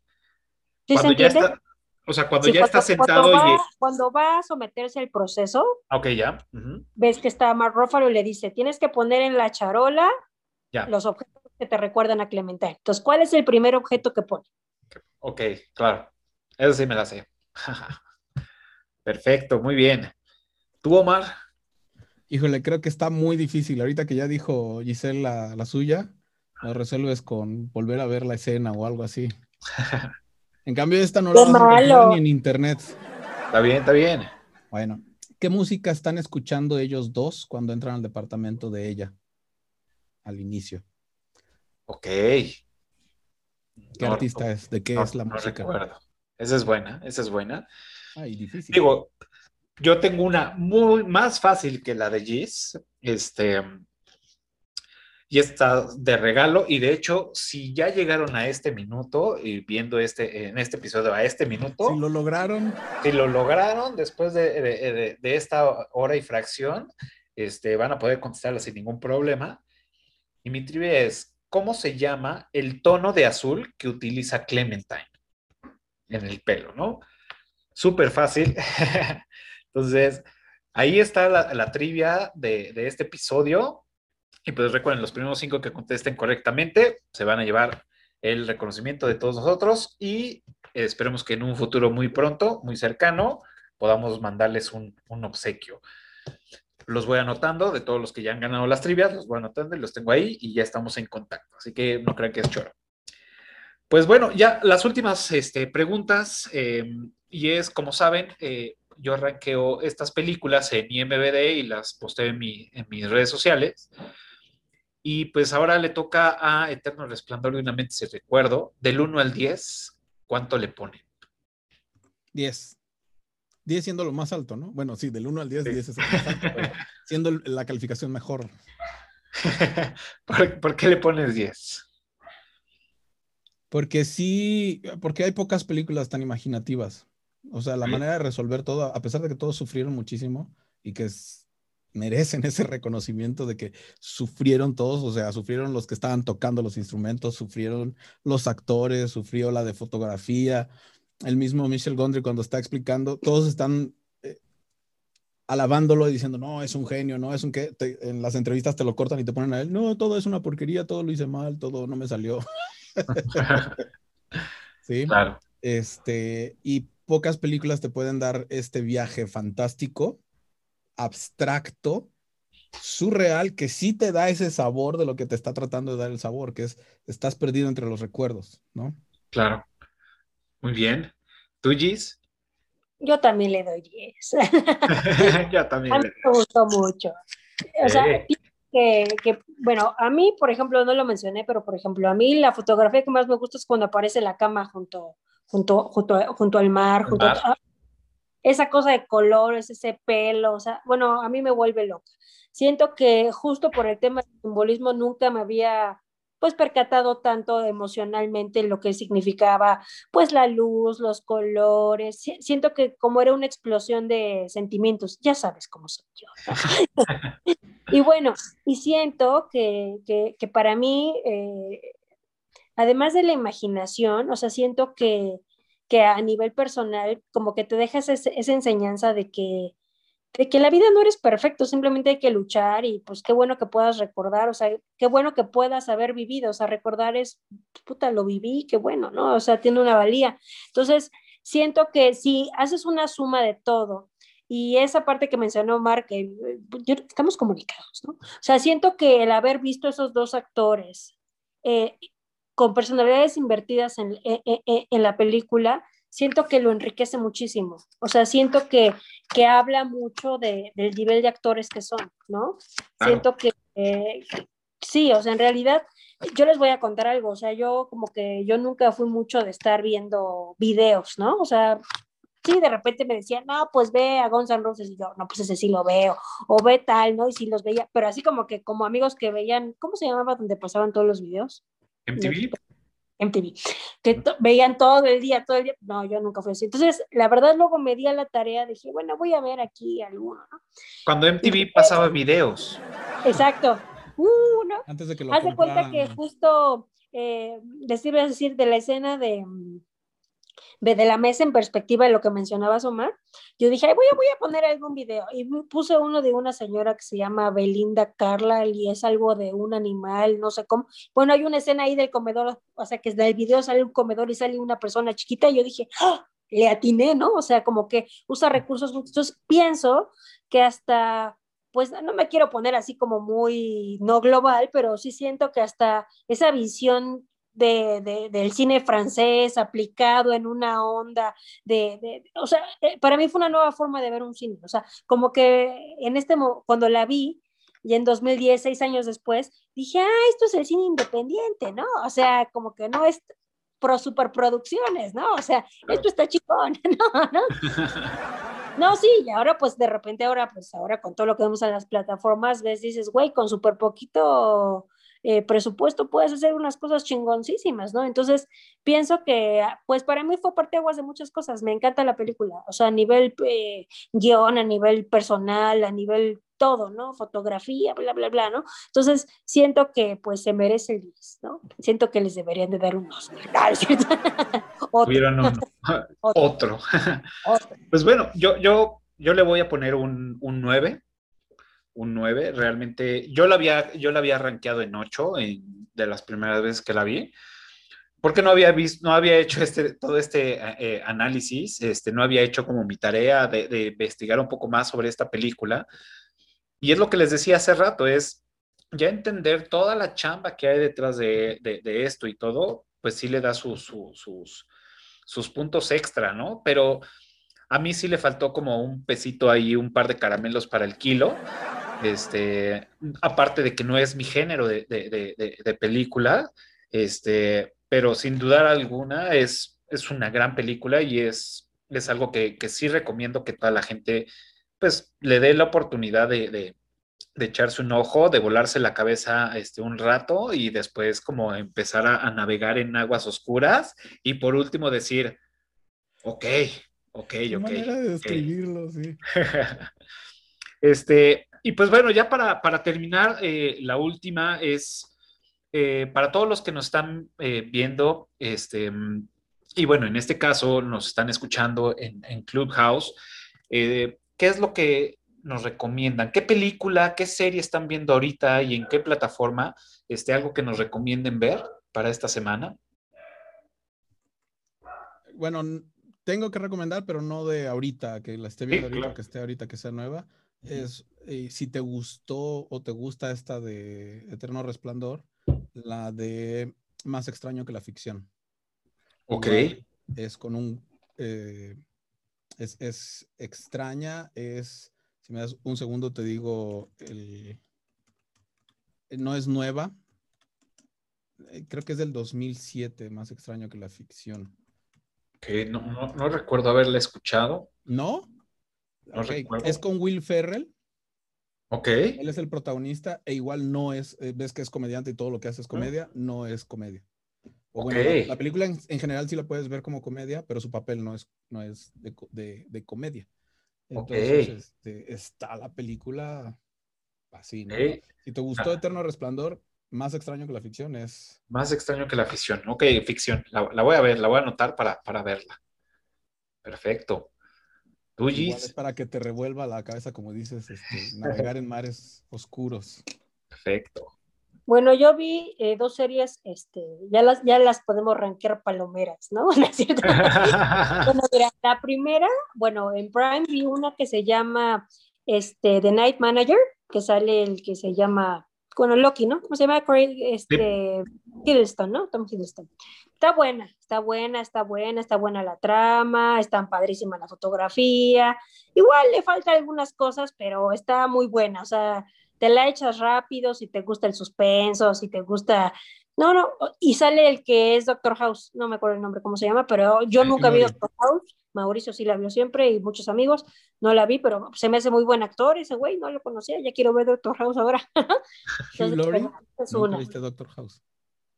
se Cuando ya entiende? está, o sea, cuando Sí, ya está sentado cuando y... va, cuando va a someterse al proceso, Ok, ya. ves que está Mark Ruffalo y le dice, tienes que poner en la charola Ya. los objetos que te recuerdan a Clementine. Entonces, ¿cuál es el primer objeto que pone? Ok, claro. Eso sí me la sé. Perfecto, muy bien. ¿Tú, Omar? Híjole, creo que está muy difícil. Ahorita que ya dijo Giselle la, la suya, lo resuelves con volver a ver la escena o algo así. En cambio, esta no la ¡Qué vas a encontrar malo! ni en internet. Está bien, está bien. Bueno, ¿qué música están escuchando ellos dos cuando entran al departamento de ella? Al inicio. Ok. ¿Qué No, artista es? ¿De qué no- es la no música? recuerdo. Esa es buena, esa es buena. Ay, difícil. Digo, yo tengo una muy más fácil que la de Gis, este, y está de regalo, y de hecho, si ya llegaron a este minuto y viendo este, en este episodio a este minuto, Si lo lograron, si lo lograron después de, de- de- de esta hora y fracción, este, van a poder contestarla sin ningún problema. Y mi trivia es, ¿cómo se llama el tono de azul que utiliza Clementine en el pelo, no? Súper fácil. Entonces, ahí está la, trivia de, de este episodio. Y pues recuerden, los primeros cinco que contesten correctamente se van a llevar el reconocimiento de todos nosotros y esperemos que en un futuro muy pronto, muy cercano, podamos mandarles un, un obsequio. Los voy anotando de todos los que ya han ganado las trivias, los voy anotando y los tengo ahí y ya estamos en contacto. Así que no crean que es choro. Pues bueno, ya las últimas este, preguntas, eh, y es, como saben, eh, yo arranqueo estas películas en IMBD y las posteo en, mi, en mis redes sociales. Y pues ahora le toca a Eterno Resplandor de una mente, si recuerdo, del 1 al 10, ¿cuánto le pone? 10. 10 siendo lo más alto, ¿no? Bueno, sí, del 1 al 10, 10 es el más alto, pero siendo la calificación mejor. ¿Por, por qué le pones 10? Porque sí, porque hay pocas películas tan imaginativas. O sea, la Ok. manera de resolver todo, a pesar de que todos sufrieron muchísimo y que es, merecen ese reconocimiento de que sufrieron todos, o sea, sufrieron los que estaban tocando los instrumentos, sufrieron los actores, sufrió la de fotografía, el mismo Michel Gondry cuando está explicando, todos están eh, alabándolo y diciendo, no, es un genio, no, es un que, en las entrevistas te lo cortan y te ponen a él, no, todo es una porquería, todo lo hice mal, todo no me salió. sí. Claro. Este, y pocas películas te pueden dar este viaje fantástico, abstracto, surreal, que sí te da ese sabor de lo que te está tratando de dar el sabor, que es, estás perdido entre los recuerdos, ¿no? Claro. Muy bien. ¿Tú, Gis? Yo también le doy 10. Yo también. A mí me gustó mucho. O sea, que, que, bueno, a mí, por ejemplo, no lo mencioné, pero por ejemplo, a mí la fotografía que más me gusta es cuando aparece la cama junto, junto, junto, junto al mar, junto mar. A, esa cosa de colores, ese pelo, o sea, bueno, a mí me vuelve loca. Siento que justo por el tema del simbolismo nunca me había pues percatado tanto emocionalmente lo que significaba pues la luz, los colores. Siento que como era una explosión de sentimientos, ya sabes cómo soy yo. ¿no? y bueno, y siento que, que, que para mí, eh, además de la imaginación, o sea, siento que, que a nivel personal, como que te dejas esa, enseñanza de que, de que la vida no eres perfecto, simplemente hay que luchar y pues qué bueno que puedas recordar, o sea, qué bueno que puedas haber vivido, o sea, recordar es, puta, lo viví, qué bueno, ¿no? O sea, tiene una valía. Entonces, siento que si haces una suma de todo y esa parte que mencionó Mark, que yo, estamos comunicados, ¿no? O sea, siento que el haber visto esos dos actores eh, con personalidades invertidas en, en, en la película, siento que lo enriquece muchísimo. O sea, siento que, que habla mucho de, del nivel de actores que son, ¿no? Claro. Siento que, eh, sí, o sea, en realidad, yo les voy a contar algo, o sea, yo como que yo nunca fui mucho de estar viendo videos, ¿no? O sea, sí, de repente me decían, no, pues ve a Guns N' Roses y yo, no, pues ese sí lo veo, o ve tal, ¿no? Y sí los veía, pero así como que como amigos que veían, ¿cómo se llamaba donde pasaban todos los videos? MTV. MTV, que veían todo el día, todo el día. No, yo nunca fui así. Entonces, la verdad, luego me di a la tarea, dije, bueno, voy a ver aquí alguno, ¿no? Cuando MTV y, pasaba videos. Exacto. Uh, ¿no? Antes de que lo Haz de cuenta que justo, eh, decir, es decir, de la escena de, de la mesa en perspectiva de lo que mencionabas, Omar, yo dije, voy, a, voy a poner algún video. Y puse uno de una señora que se llama Belinda Carla y es algo de un animal, no sé cómo. Bueno, hay una escena ahí del comedor, o sea, que del video sale un comedor y sale una persona chiquita y yo dije, ¡Oh! le atiné, ¿no? O sea, como que usa recursos. Entonces pienso que hasta pues no me quiero poner así como muy no global, pero sí siento que hasta esa visión de, de, del cine francés aplicado en una onda de, de, o sea, para mí fue una nueva forma de ver un cine, o sea, como que en este, cuando la vi, y en 2010, seis años después, dije, ah, esto es el cine independiente, ¿no? O sea, como que no es pro superproducciones, ¿no? O sea, esto está chicón, ¿no? ¿no? No, sí, y ahora pues de repente ahora pues ahora con todo lo que vemos en las plataformas, ves, dices, güey, con súper poquito eh, presupuesto puedes hacer unas cosas chingoncísimas, ¿no? Entonces, pienso que, pues para mí fue parte aguas de muchas cosas, me encanta la película, o sea, a nivel eh, guion, a nivel personal, a nivel todo, ¿no? Fotografía, bla, bla, bla, ¿no? Entonces, siento que pues se merece el 10, ¿no? Siento que les deberían de dar un Oscar. Otro. Tuvieron un, otro. otro. Pues bueno, yo, yo, yo le voy a poner un, un 9 un 9. Realmente, yo la había, yo la había rankeado en 8 en, de las primeras veces que la vi, porque no había visto, no había hecho este, todo este eh, análisis, este, no había hecho como mi tarea de, de, investigar un poco más sobre esta película. Y es lo que les decía hace rato, es ya entender toda la chamba que hay detrás de, de, de esto y todo, pues sí le da su, su, sus, sus puntos extra, ¿no? Pero a mí sí le faltó como un pesito ahí, un par de caramelos para el kilo. Este, aparte de que no es mi género de, de, de, de película, este, pero sin dudar alguna es, es una gran película y es, es algo que, que, sí recomiendo que toda la gente pues le dé la oportunidad de, de, echarse un ojo, de volarse la cabeza este, un rato y después como empezar a, a navegar en aguas oscuras y por último decir, ok, ok, ok. manera de describirlo, okay. sí. este, y pues bueno, ya para, para terminar, eh, la última es eh, para todos los que nos están eh, viendo, este, y bueno, en este caso nos están escuchando en, en Clubhouse, ¿qué es lo que nos recomiendan? ¿Qué película, qué serie están viendo ahorita y en qué plataforma? Este, algo que nos recomienden ver para esta semana. Bueno, tengo que recomendar, pero no de ahorita, que la esté viendo Sí, ahorita, claro. que esté ahorita, que sea nueva. Es eh, si te gustó o te gusta esta de Eterno Resplandor, la de Más extraño que la ficción. Ok. Es con un. eh, es, es extraña, es. Si me das un segundo, te digo. El, eh, no es nueva. Creo que es del 2007, más extraño que la ficción. Que no, no, no recuerdo haberla escuchado. ¿No? No recuerdo. Es con Will Ferrell. Ok. Él es el protagonista e igual no es, eh, ves que es comediante y todo lo que hace es comedia, no es comedia. O bueno, la- la, película en, en general sí la puedes ver como comedia, pero su papel no es, no es de, de- de comedia. Entonces, Ok. este, está la película así, ¿no? Ok. Si te gustó Ah. Eterno Resplandor, más extraño que la ficción es... Más extraño que la ficción. Ok, ficción. La, la voy a ver, la voy a anotar para, para verla. Perfecto. ¿Tú, igual Gis? es para que te revuelva la cabeza, como dices, este, navegar en mares oscuros. Perfecto. Bueno, yo vi eh, dos series, este, ya las, ya las podemos rankear palomeras, ¿no? ¿No es cierto? bueno, mira, la primera, bueno, en Prime vi una que se llama este, The Night Manager, que sale el que se llama, bueno, Loki, ¿no? ¿Cómo se llama? Craig, este, Hiddleston, ¿no? Tom Hiddleston. Está buena, está buena, está buena, está buena la trama, está padrísima la fotografía. Igual le falta algunas cosas, pero está muy buena, o sea, te la echas rápido si te gusta el suspenso, si te gusta... No, no, y sale el que es Doctor House, no me acuerdo el nombre, cómo se llama, pero yo Sí, nunca vi. Doctor House, Mauricio sí la vio siempre y muchos amigos, no la vi, pero se me hace muy buen actor ese güey, no lo conocía, ya quiero ver Doctor House ahora. Entonces, Laurie, es ¿nunca una. viste Doctor House?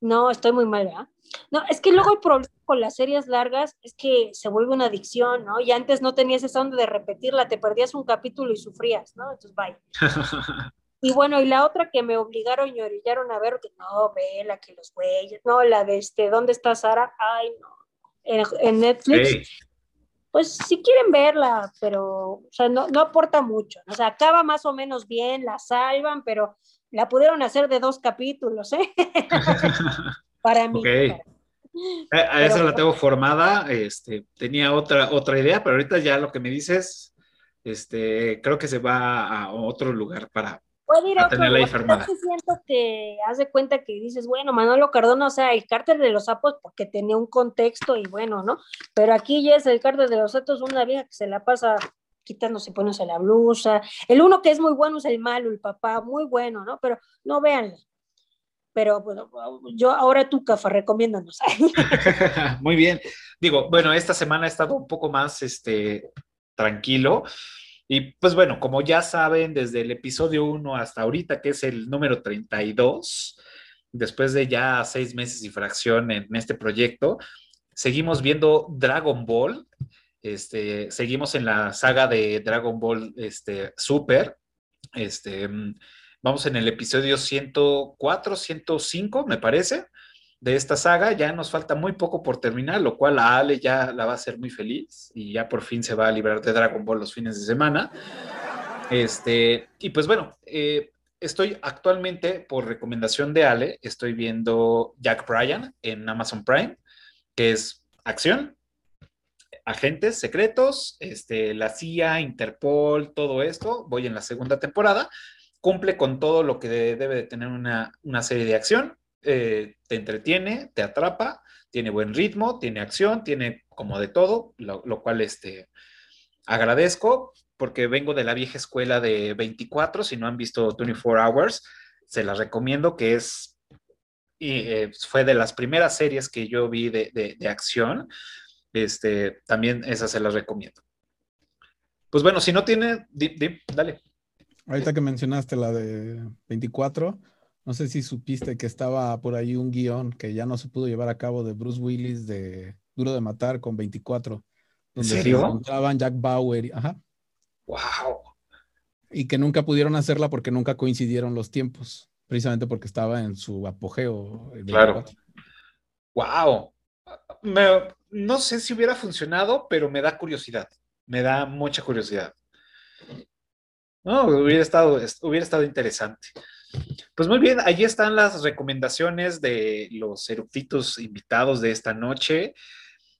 No, estoy muy mal, ¿verdad? No, es que luego el problema con las series largas es que se vuelve una adicción, ¿no? Y antes no tenías esa onda de repetirla, te perdías un capítulo y sufrías, ¿no? Entonces, bye. Y bueno, y la otra que me obligaron y orillaron a ver, que no, vela, que los güeyes, no, la de este, ¿dónde está Sara? Ay, no. En, en Netflix, Ey, pues si quieren verla, pero, o sea, no, no aporta mucho, o sea, acaba más o menos bien, la salvan, pero la pudieron hacer de dos capítulos, ¿eh? Para mí. Ok. para- A, a esa la tengo formada. Este, tenía otra, otra idea, pero ahorita ya lo que me dices, este, creo que se va a otro lugar para, Puede ir a a otro tenerla sí siento que haz de cuenta que dices, bueno, Manolo Cardona, o sea, el cártel de los sapos porque tenía un contexto y bueno, ¿no? Pero aquí ya es el cártel de los sapos, una vieja que se la pasa quitándose, poniéndose la blusa. El uno que es muy bueno es el malo, el papá, muy bueno, ¿no? Pero no véanlo. Pero bueno, yo ahora tú, Cafa, recomiéndanos. Muy bien. Digo, bueno, esta semana ha estado un poco más este, tranquilo. Y pues bueno, como ya saben, desde el episodio 1 hasta ahorita, que es el número 32, después de ya seis meses y fracción en este proyecto, seguimos viendo Dragon Ball. Este, seguimos en la saga de Dragon Ball este, Super. Este, mm, vamos en el episodio 104, 105, me parece de esta saga. Ya nos falta muy poco por terminar, lo cual a Ale ya la va a hacer muy feliz y ya por fin se va a librar de Dragon Ball los fines de semana. Este, y pues bueno, eh, estoy actualmente, por recomendación de Ale, estoy viendo Jack Bryan en Amazon Prime, que es acción, agentes secretos, este, la CIA, Interpol, todo esto. Voy en la segunda temporada. Cumple con todo lo que debe de tener una, una serie de acción eh, te entretiene, te atrapa, tiene buen ritmo, tiene acción, tiene como de todo, lo, cual este, agradezco porque vengo de la vieja escuela de 24, si no han visto 24 Hours, se las recomiendo que es, y, eh, fue de las primeras series que yo vi de, de, acción, este, también esas se las recomiendo. Pues bueno, si no tiene, dale. Ahorita que mencionaste la de 24, no sé si supiste que estaba por ahí un guion que ya no se pudo llevar a cabo de Bruce Willis de Duro de Matar con 24. ¿En Donde serio? se encontraban Jack Bauer. Y, ajá. ¡Wow! Y que nunca pudieron hacerla porque nunca coincidieron los tiempos, precisamente porque estaba en su apogeo. Claro. 24. Wow. Me- no sé si hubiera funcionado, pero me da curiosidad. Me da mucha curiosidad. No, hubiera estado, es- hubiera estado interesante. Pues muy bien, allí están las recomendaciones de los eructitos invitados de esta noche.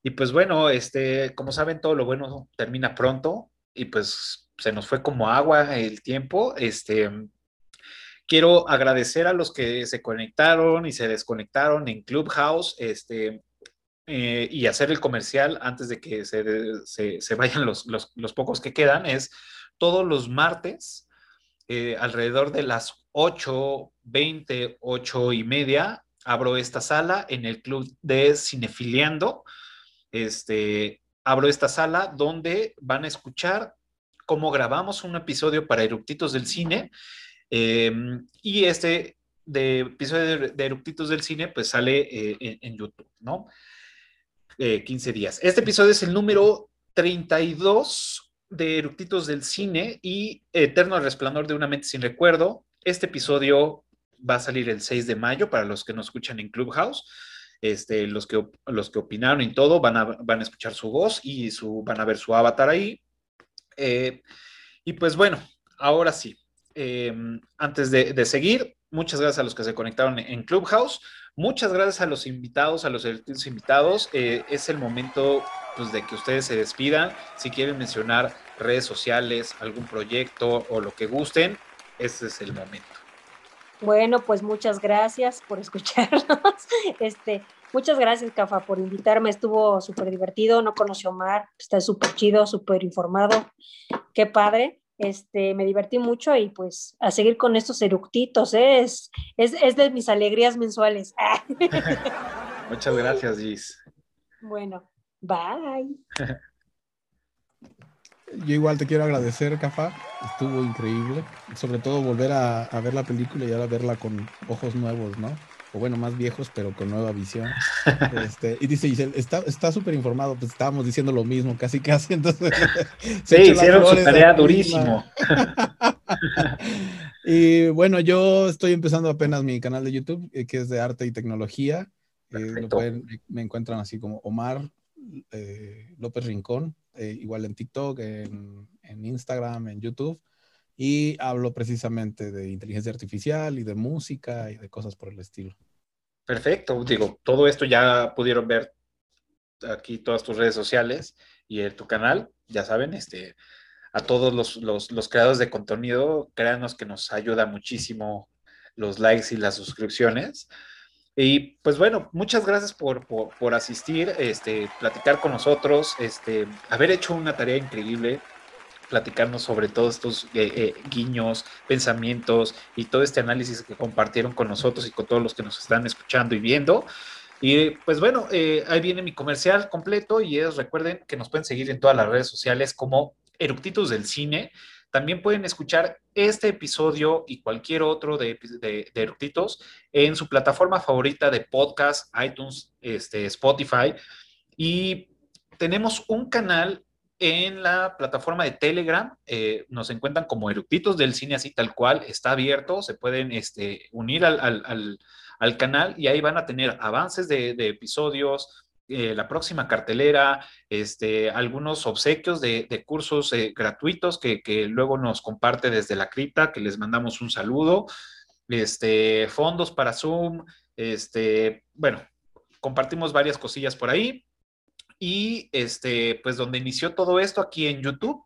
Y pues bueno, este, como saben, todo lo bueno termina pronto y pues se nos fue como agua el tiempo. Este, quiero agradecer a los que se conectaron y se desconectaron en Clubhouse, este, eh, y hacer el comercial antes de que se, se- se vayan los, los- los pocos que quedan, es todos los martes, eh, alrededor de las 8, 20, 8 y media, abro esta sala en el club de Cinefiliando. Este, abro esta sala donde van a escuchar cómo grabamos un episodio para Eructitos del Cine. eh, y este de episodio de, Eructitos del Cine, pues sale eh, en, en YouTube, ¿no? Eh, 15 días. Este episodio es el número 32 de Eructitos del Cine y Eterno Resplandor de una mente sin recuerdo. Este episodio va a salir el 6 de mayo para los que nos escuchan en Clubhouse. Este, los, que, los que opinaron y todo van a, van a escuchar su voz y su, van a ver su avatar ahí. Eh, y pues bueno, ahora sí, eh, antes de, de seguir, muchas gracias a los que se conectaron en Clubhouse. Muchas gracias a los invitados, a los invitados. Eh, es el momento pues, de que ustedes se despidan. Si quieren mencionar redes sociales, algún proyecto o lo que gusten, ese es el momento. Bueno, pues muchas gracias por escucharnos. Este, muchas gracias, Cafa, por invitarme. Estuvo súper divertido. No conoció a Omar. Está súper chido, súper informado. Qué padre. Este, me divertí mucho y pues a seguir con estos eructitos, ¿eh? es, es, es de mis alegrías mensuales. Muchas gracias, Gis. bueno, bye. Yo igual te quiero agradecer, Cafa. Estuvo increíble. Sobre todo volver a, a ver la película y ahora verla con ojos nuevos, ¿no? O bueno, más viejos, pero con nueva visión. Este, y dice Giselle, está está súper informado. Pues estábamos diciendo lo mismo, casi, casi. Entonces, Sí, hicieron su tarea durísimo. y bueno, yo estoy empezando apenas mi canal de YouTube, eh, que es de arte y tecnología. Eh, pueden- me encuentran así como Omar eh, López Rincón, eh, igual en TikTok, en, Instagram, en YouTube. Y hablo precisamente de inteligencia artificial y de música y de cosas por el estilo. Perfecto, digo, todo esto ya pudieron ver aquí todas tus redes sociales y en tu canal, ya saben, este, a todos los, los, los creadores de contenido, créanos que nos ayuda muchísimo los likes y las suscripciones. Y pues bueno, muchas gracias por, por, por asistir, este, platicar con nosotros, este, haber hecho una tarea increíble, platicarnos sobre todos estos eh, eh, guiños, pensamientos y todo este análisis que compartieron con nosotros y con todos los que nos están escuchando y viendo. Y pues bueno, eh, ahí viene mi comercial completo y es, recuerden que nos pueden seguir en todas las redes sociales como Eructitos del Cine. También pueden escuchar este episodio y cualquier otro de, de, Eructitos en su plataforma favorita de podcast, iTunes, este, Spotify. Y tenemos un canal en la plataforma de Telegram. eh, nos encuentran como Eructitos del Cine, así tal cual. Está abierto. Se pueden este, unir al, al, al, al canal y ahí van a tener avances de episodios, eh, la próxima cartelera, este, algunos obsequios de, cursos eh, gratuitos que, que, luego nos comparte desde la cripta, que les mandamos un saludo, este, fondos para Zoom, este, bueno, compartimos varias cosillas por ahí y este, pues donde inició todo esto aquí en YouTube.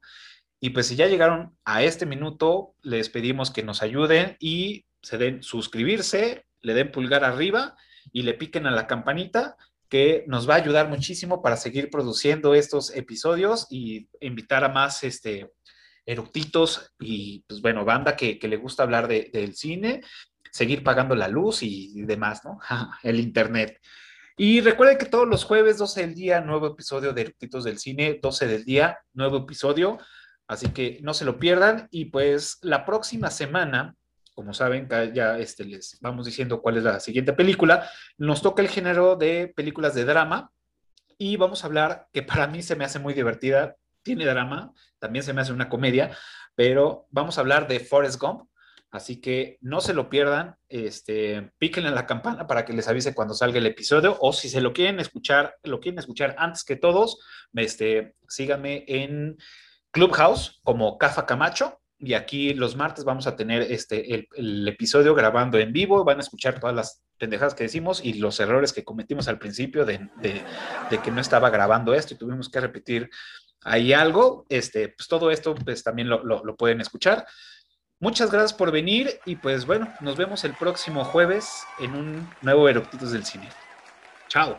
Y pues si ya llegaron a este minuto, les pedimos que nos ayuden y se den suscribirse, le den pulgar arriba y le piquen a la campanita que nos va a ayudar muchísimo para seguir produciendo estos episodios y invitar a más este, eructitos y, pues bueno, banda que, que le gusta hablar de, del cine, seguir pagando la luz y, y demás, ¿no? El internet. Y recuerden que todos los jueves, 12 del día, nuevo episodio de Eructitos del Cine, 12 del día, nuevo episodio. Así que no se lo pierdan. Y pues la próxima semana, como saben, ya este, les vamos diciendo cuál es la siguiente película. Nos toca el género de películas de drama y vamos a hablar, que para mí se me hace muy divertida, tiene drama, también se me hace una comedia, pero vamos a hablar de Forrest Gump, así que no se lo pierdan, este, píquenle en la campana para que les avise cuando salga el episodio, o si se lo quieren escuchar, lo quieren escuchar antes que todos, este, síganme en Clubhouse como Cafa Camacho, y aquí los martes vamos a tener este, el, episodio grabando en vivo, van a escuchar todas las pendejadas que decimos y los errores que cometimos al principio de, de, que no estaba grabando esto y tuvimos que repetir ahí algo, este, pues todo esto pues también lo, lo, lo pueden escuchar. Muchas gracias por venir y pues bueno, nos vemos el próximo jueves en un nuevo Eructitos del Cine. Chao.